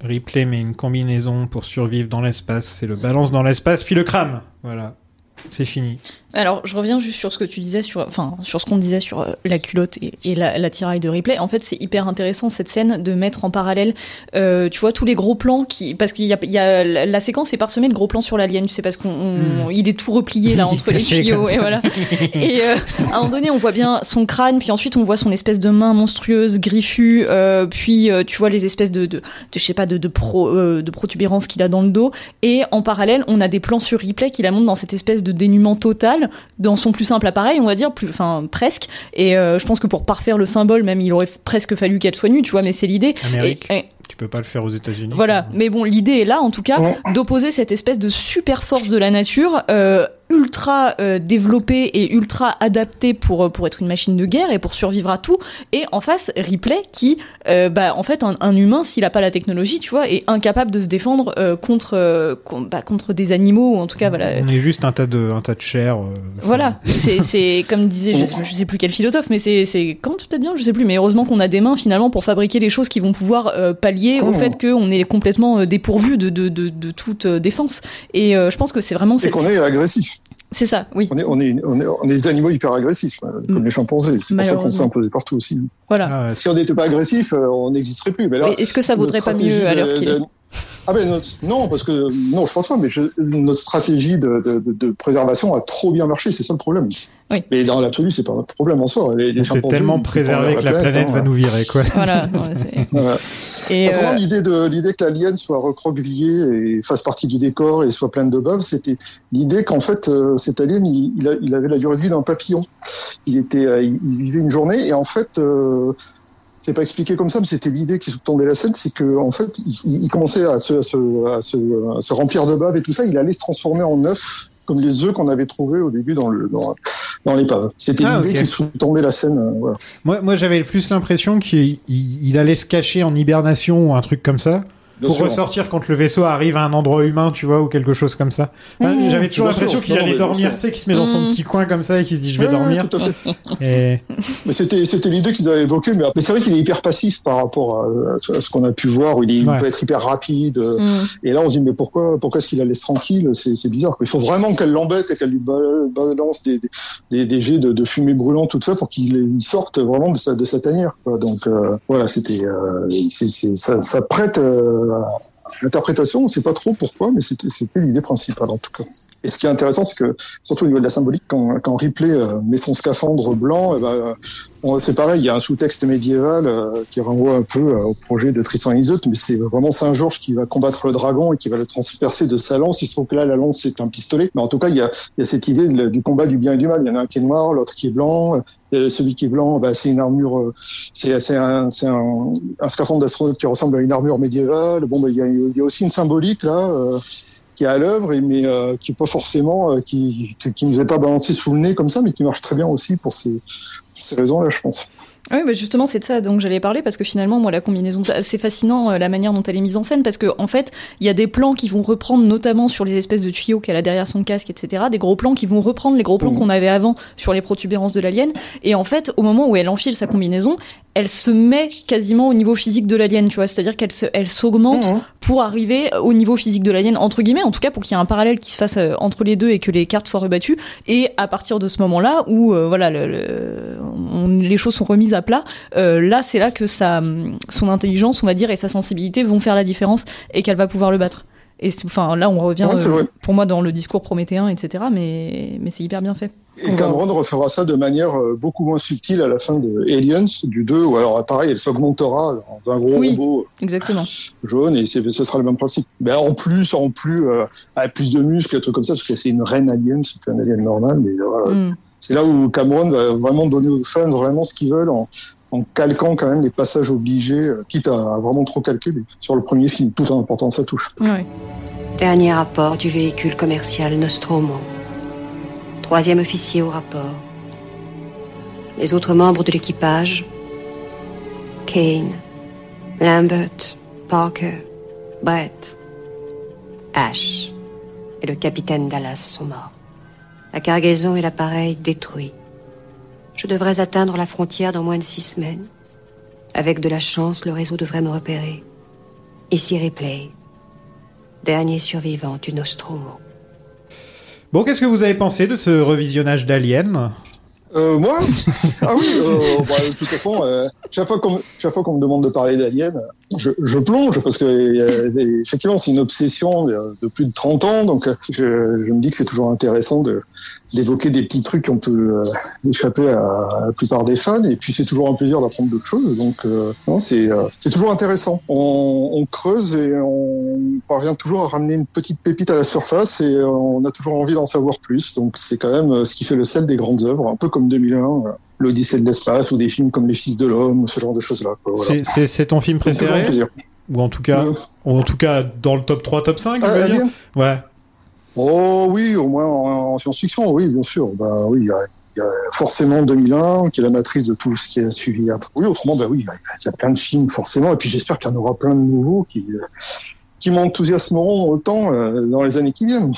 Ripley met une combinaison pour survivre dans l'espace. C'est le balance dans l'espace, puis le crame. Voilà. C'est fini. Alors, je reviens juste sur ce que tu disais sur, enfin, sur ce qu'on disait sur euh, la culotte et, et la, la tiraille de replay. En fait, c'est hyper intéressant cette scène de mettre en parallèle, euh, tu vois, tous les gros plans qui, parce qu'il y a, il y a la, la séquence est parsemée de gros plans sur l'alien. Tu sais parce qu'on, on- il est tout replié là entre les tuyaux et voilà. Et euh, à un moment donné, on voit bien son crâne, puis ensuite on voit son espèce de main monstrueuse, griffue, euh, puis euh, tu vois les espèces de, de, de je sais pas, de, de, pro, euh, de protubérances qu'il a dans le dos. Et en parallèle, on a des plans sur replay qui la montrent dans cette espèce de dénuement total, dans son plus simple appareil, on va dire, plus, enfin presque. Et euh, je pense que pour parfaire le symbole, même il aurait presque fallu qu'elle soit nue, tu vois, mais c'est l'idée. Amérique. Et- et- Tu peux pas le faire aux États-Unis. voilà, mais bon, l'idée est là, en tout cas, Ouais. d'opposer cette espèce de super force de la nature, euh, ultra euh, développé et ultra adapté pour euh, pour être une machine de guerre et pour survivre à tout et en face Ripley qui euh, bah en fait un, un humain s'il a pas la technologie tu vois est incapable de se défendre euh, contre euh, con- bah, contre des animaux ou en tout cas voilà On est juste un tas de, un tas de chair. euh, voilà, c'est c'est comme disait je, je sais plus quel philosophe, mais c'est c'est quand peut-être bien, je sais plus, mais heureusement qu'on a des mains finalement pour fabriquer les choses qui vont pouvoir euh, pallier au fait qu'on est complètement euh, dépourvu de de, de de toute défense. Et euh, je pense que c'est vraiment Et qu'on est agressif. C'est ça, oui, On est, on est, on est, on est des animaux hyper agressifs, euh, comme les chimpanzés. C'est pour ça qu'on s'est imposé partout aussi. voilà. ah ouais, Si on n'était pas agressif, euh, on n'existerait plus. Mais Est-ce que ça vaudrait pas mieux à l'heure qu'il de- est Ah ben notre- non, parce que non, je pense pas. Mais je, notre stratégie de, de, de- préservation a trop bien marché. C'est ça le problème. Oui. Mais dans l'absolu, c'est pas un problème en soi. Chimpanzés, tellement préservé que la planète va hein. nous virer, quoi. Voilà. c'est-. Et Autrement, euh, l'idée de l'idée que l'alien soit recroquevillé et fasse partie du décor et soit plein de bave, c'était l'idée qu'en fait euh, cet alien il, il, a- il avait la durée de vie d'un papillon. Il était euh, il, il vivait une journée et en fait euh, c'est pas expliqué comme ça, mais c'était l'idée qui sous-tendait la scène, c'est que en fait il, il commençait à se, à, se, à, se, à se remplir de bave et tout ça, il allait se transformer en œuf comme les œufs qu'on avait trouvés au début dans le dans, dans l'épave. C'était Ah, l'idée qui sous-tendait la scène. euh, voilà. Moi, moi j'avais le plus l'impression qu'il il- il allait se cacher en hibernation ou un truc comme ça. Pour sûr. ressortir quand le vaisseau arrive à un endroit humain, tu vois, ou quelque chose comme ça. Enfin, Mmh, J'avais toujours l'impression qu'il allait dormir, tu sais, qu'il se met dans son Mmh. petit coin comme ça et qu'il se dit je vais Ouais, dormir. tout à fait. Et Mais c'était c'était l'idée qu'ils avaient évoquée, mais, mais c'est vrai qu'il est hyper passif par rapport à, à ce qu'on a pu voir, où il, est- il Ouais. peut être hyper rapide. euh, mm. Et là, on se dit mais pourquoi pourquoi est-ce qu'il la laisse tranquille? C'est bizarre. quoi. Il faut vraiment qu'elle l'embête et qu'elle lui ba- balance des, des, des, des jets de, de fumée brûlante tout ça pour qu'il il sorte vraiment de sa de sa tanière. quoi. Donc euh, voilà, c'était euh, ça prête euh, à l'interprétation. On sait pas trop pourquoi, mais c'était l'idée principale en tout cas. Et ce qui est intéressant, c'est que surtout au niveau de la symbolique, quand, quand Ripley euh, met son scaphandre blanc, eh ben, Bon, c'est pareil, il y a un sous-texte médiéval euh, qui renvoie un peu euh, au projet de Tristan Isolde, mais c'est vraiment Saint Georges qui va combattre le dragon et qui va le transpercer de sa lance. Il se trouve que là, la lance, c'est un pistolet. Mais en tout cas, il y a, cette idée du combat du bien et du mal. Il y en a un qui est noir, l'autre qui est blanc. Celui qui est blanc, bah, c'est une armure, euh, c'est un, un, scaphandre d'astronaute qui ressemble à une armure médiévale. Bon, bah, il y a, aussi une symbolique là. euh, qui est à l'œuvre, mais euh, qui est pas forcément, qui, qui, nous est pas balancé sous le nez comme ça, mais qui marche très bien aussi pour ces raisons-là, je pense. Oui, bah justement, c'est de ça dont j'allais parler parce que finalement, moi, la combinaison, c'est fascinant euh, la manière dont elle est mise en scène parce que en fait, il y a des plans qui vont reprendre, notamment sur les espèces de tuyaux qu'elle a derrière son casque, etc. Des gros plans qui vont reprendre les gros plans Mhm. qu'on avait avant sur les protubérances de l'alien. Et en fait, au moment où elle enfile sa combinaison, elle se met quasiment au niveau physique de l'alien, tu vois. C'est-à-dire qu'elle se, elle s'augmente Mhm. pour arriver au niveau physique de l'alien, entre guillemets, en tout cas pour qu'il y ait un parallèle qui se fasse euh, entre les deux et que les cartes soient rebattues. Et à partir de ce moment-là, où euh, voilà, le, le- on- les choses sont remises à plat, euh, là c'est là que sa, son intelligence, on va dire, et sa sensibilité vont faire la différence et qu'elle va pouvoir le battre. Et enfin là, on revient Ouais, euh, pour moi dans le discours prométhéen, etc. Mais mais c'est hyper bien fait. Et Cameron refera ça de manière euh, beaucoup moins subtile à la fin de Aliens, du 2, où alors pareil, elle s'augmentera dans un gros Oui. robot Exactement. jaune, et ce sera le même principe. Mais en plus, en plus, euh, plus de muscles, des trucs comme ça, parce que c'est une reine alien, c'est pas un alien normal, mais euh, voilà. Mm. C'est là où Cameron va vraiment donner aux fans vraiment ce qu'ils veulent en, en calquant quand même les passages obligés, euh, quitte à, à vraiment trop calquer, mais sur le premier film, tout en apportant sa touche. Dernier rapport du véhicule commercial Nostromo. Troisième officier au rapport. Les autres membres de l'équipage. Kane, Lambert, Parker, Brett, Ash et le capitaine Dallas sont morts. La cargaison et l'appareil détruits. Je devrais atteindre la frontière dans moins de six semaines. Avec de la chance, le réseau devrait me repérer. Ici Ripley, dernier survivant du Nostromo. Bon, qu'est-ce que vous avez pensé de ce revisionnage d'Alien? Euh, moi? Ah oui, euh, bah, de toute façon, euh, chaque fois qu'on chaque fois qu'on me demande de parler d'Alien, je, je plonge parce que effectivement c'est une obsession de, plus de 30 ans, donc je, je me dis que c'est toujours intéressant de d'évoquer des petits trucs qui ont pu euh, échapper à, la plupart des fans, et puis c'est toujours un plaisir d'apprendre d'autres choses, donc euh, c'est euh, c'est toujours intéressant. On, on creuse et on parvient toujours à ramener une petite pépite à la surface, et on a toujours envie d'en savoir plus, donc c'est quand même euh, ce qui fait le sel des grandes œuvres, un peu comme 2001. L'Odyssée de l'espace ou des films comme Les Fils de l'Homme ce genre de choses-là. voilà. C'est- ton film préféré. Ou en tout cas, ou en tout cas dans le top 3, top 5, Ah, dire Ouais. Oh oui, au moins en, en science-fiction, oui, bien sûr. Bah oui, il y a, il y a forcément 2001 qui est la matrice de tout ce qui a suivi après. Oui, autrement, bah oui, il y a- il y a plein de films forcément, et puis j'espère qu'il y en aura plein de nouveaux qui euh, qui m'enthousiasmeront autant euh, dans les années qui viennent,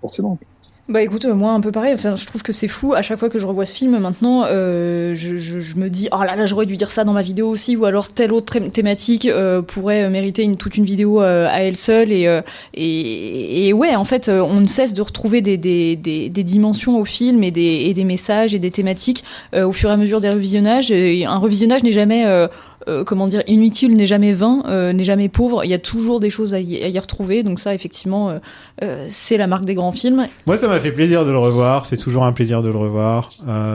forcément. Bah écoute, euh, moi un peu pareil, enfin, je trouve que c'est fou, à chaque fois que je revois ce film maintenant, euh, je, je, je me dis, oh là là, j'aurais dû dire ça dans ma vidéo aussi, ou alors telle autre thé- thématique euh, pourrait euh, mériter une, toute une vidéo euh, à elle seule, et, euh, et, et ouais, en fait, on ne cesse de retrouver des, des, des, des dimensions au film, et des, et des messages, et des thématiques au fur et à mesure des revisionnages, un revisionnage n'est jamais... euh, comment dire, inutile n'est jamais vain, euh, n'est jamais pauvre. Il y a toujours des choses à y, à y retrouver. Donc ça, effectivement, euh, c'est la marque des grands films. Moi, ça m'a fait plaisir de le revoir. C'est toujours un plaisir de le revoir.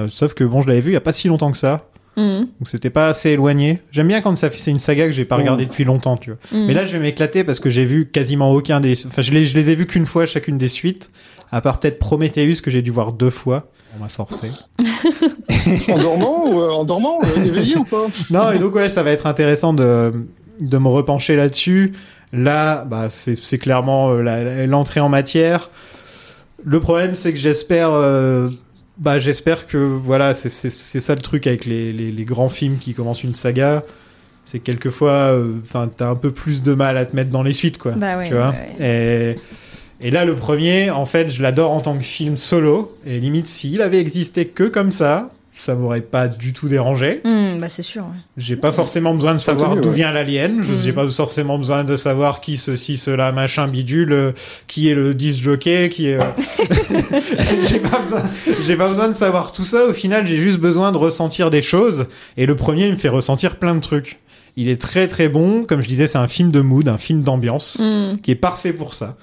Sauf que bon, je l'avais vu il y a pas si longtemps que ça. Mhm. Donc c'était pas assez éloigné. J'aime bien quand ça fait c'est une saga que j'ai pas Mhm. regardé depuis longtemps, tu vois. Mhm. Mais là, je vais m'éclater parce que j'ai vu quasiment aucun des. Enfin, je les, je les ai vus qu'une fois chacune des suites, à part peut-être Prometheus que j'ai dû voir deux fois. On m'a forcé. En dormant ou euh, en dormant, euh, éveillé ou pas? Non, et donc ouais, ça va être intéressant de, de me repencher là-dessus. Là, bah, c'est c'est clairement euh, la- la- l'entrée en matière. Le problème, c'est que j'espère, euh, bah, j'espère que voilà, c'est c'est- c'est ça le truc avec les, les, les grands films qui commencent une saga. C'est que quelquefois, euh, enfin, t'as un peu plus de mal à te mettre dans les suites, quoi. Bah ouais, tu vois. ouais, Et, et là, le premier, en fait, je l'adore en tant que film solo. Et limite, s'il avait existé que comme ça, ça m'aurait pas du tout dérangé. Hmm, bah c'est sûr. ouais. J'ai pas forcément besoin de savoir d'où ouais. vient l'alien. Je Mm. J'ai pas forcément besoin de savoir qui ceci, cela, machin, bidule, euh, qui est le 10 jockey, qui est. euh, j'ai pas besoin. J'ai pas besoin de savoir tout ça. Au final, j'ai juste besoin de ressentir des choses. Et le premier, il me fait ressentir plein de trucs. Il est très très bon. Comme je disais, c'est un film de mood, un film d'ambiance, Hmm. qui est parfait pour ça.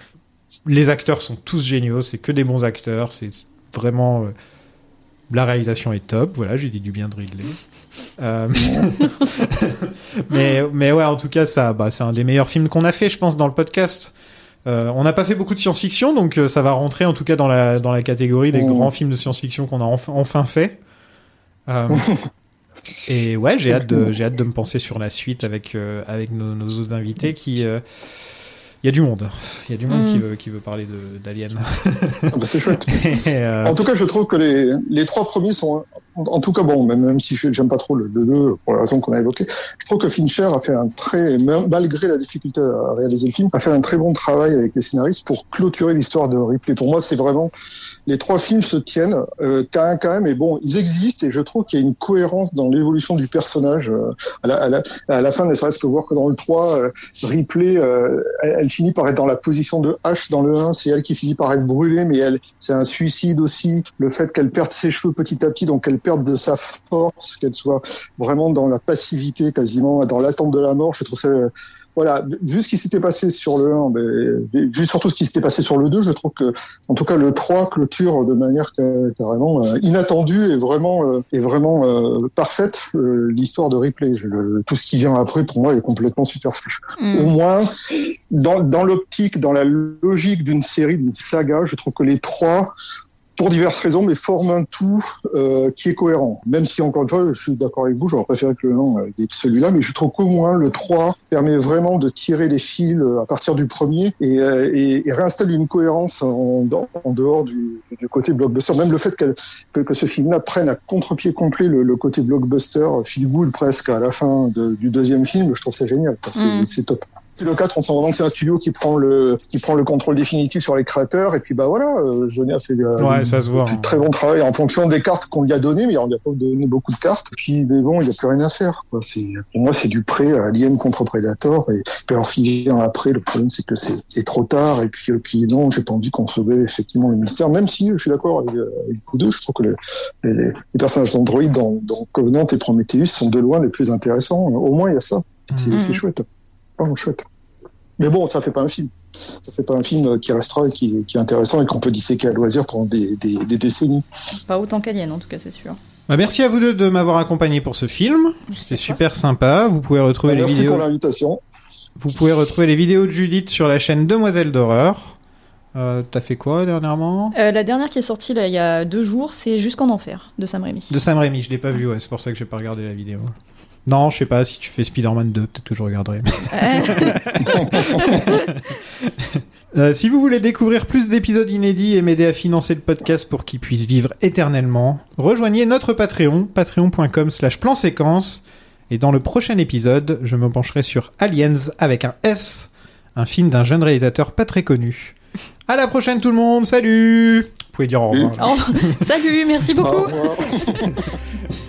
Les acteurs sont tous géniaux. C'est que des bons acteurs. C'est vraiment. euh, la réalisation est top. Voilà, j'ai dit du bien de Ridley. Euh, mais, mais ouais, en tout cas, ça, bah, c'est un des meilleurs films qu'on a fait, je pense, dans le podcast. Euh, on n'a pas fait beaucoup de science-fiction, donc ça va rentrer en tout cas dans la, dans la catégorie des Oh. grands films de science-fiction qu'on a enfin, enfin fait. Et ouais, j'ai hâte, de, j'ai hâte de me penser sur la suite avec, avec nos, nos autres invités qui. Il y a du monde. Il y a du monde qui, veut, qui veut parler d'Alien. Ah bah, C'est chouette. Et, euh, En tout cas, je trouve que les, les trois premiers sont, en, en tout cas, bon, même, même si j'aime pas trop le 2 pour la raison qu'on a évoquée, je trouve que Fincher a fait un très, mal- malgré la difficulté à réaliser le film, a fait un très bon travail avec les scénaristes pour clôturer l'histoire de Ripley. Pour moi, c'est vraiment, les trois films se tiennent, euh, quand quand même, et bon, ils existent, et je trouve qu'il y a une cohérence dans l'évolution du personnage. euh, à, la, à, la, à la fin, ne serait-ce que voir que dans le 3, euh, Ripley, euh, elle, elle finit par être dans la position de H dans le 1, c'est elle qui finit par être brûlée, mais elle, c'est un suicide aussi. Le fait qu'elle perde ses cheveux petit à petit, donc qu'elle perde de sa force, qu'elle soit vraiment dans la passivité, quasiment dans l'attente de la mort. Je trouve ça, voilà, vu ce qui s'était passé sur le 1, mais, vu surtout ce qui s'était passé sur le 2, je trouve que, en tout cas, le 3 clôture de manière ca- carrément euh, inattendue et vraiment, euh, et vraiment euh, parfaite euh, l'histoire de Ripley. Le- tout ce qui vient après, pour moi, est complètement superflu Hmm. au moins dans, dans l'optique, dans la logique d'une série, d'une saga, je trouve que les trois, pour diverses raisons, mais forment un tout euh, qui est cohérent. Même si, encore une fois, je suis d'accord avec vous, j'aurais préféré que le nom euh, ait celui-là, mais je trouve qu'au moins le 3 permet vraiment de tirer les fils euh, à partir du premier et, euh, et, et réinstalle une cohérence en, en dehors du, du côté blockbuster. Même le fait qu'elle- que, que ce film-là prenne à contre-pied complet le, le côté blockbuster, feel good presque à la fin de- du deuxième film, je trouve ça génial. C'est Mm. c'est top. Le 4, on sent vraiment que c'est un studio qui prend le qui prend le contrôle définitif sur les créateurs. Et puis bah voilà, euh, a fait euh, Ouais, ça se voit, hein. très bon travail en fonction des cartes qu'on lui a données, mais il n'a pas donné beaucoup de cartes. Puis mais bon, il n'y a plus rien à faire. Quoi. C'est pour moi c'est du prêt à Alien contre Predator. Et puis alors finir après, le problème c'est que c'est c'est trop tard. Et puis euh, puis non, j'ai pas envie qu'on sauve effectivement le mystère. Même si je suis d'accord avec, euh, avec vous deux, je trouve que le- les, les personnages d'Android dans, dans Covenant et Prometheus sont de loin les plus intéressants. Au moins il y a ça. C'est Mhm. c'est chouette. Vraiment chouette. Mais bon, ça fait pas un film. Ça fait pas un film qui restera et qui, qui est intéressant et qu'on peut disséquer à loisir pendant des, des, des décennies. Pas autant qu'Alien, en tout cas, c'est sûr. bah, merci à vous deux de m'avoir accompagné pour ce film. C'était super sympa. Vous pouvez retrouver les Merci vidéos. pour l'invitation. Vous pouvez retrouver les vidéos de Judith sur la chaîne Demoiselle d'horreur. Euh, T'as fait quoi dernièrement? Euh, la dernière qui est sortie là, il y a deux jours, c'est Jusqu'en Enfer de Sam Raimi. De Sam Raimi, je l'ai pas vu, ouais, c'est pour ça que j'ai pas regardé la vidéo. Non, je sais pas, si tu fais Spider-Man 2, peut-être que je regarderai. Euh, si vous voulez découvrir plus d'épisodes inédits et m'aider à financer le podcast pour qu'il puisse vivre éternellement, rejoignez notre Patreon, patreon.com slash plan séquence. Et dans le prochain épisode, je me pencherai sur Aliens avec un S, un film d'un jeune réalisateur pas très connu. À la prochaine tout le monde, salut Vous pouvez dire au revoir. Oh, salut, merci beaucoup. Au revoir.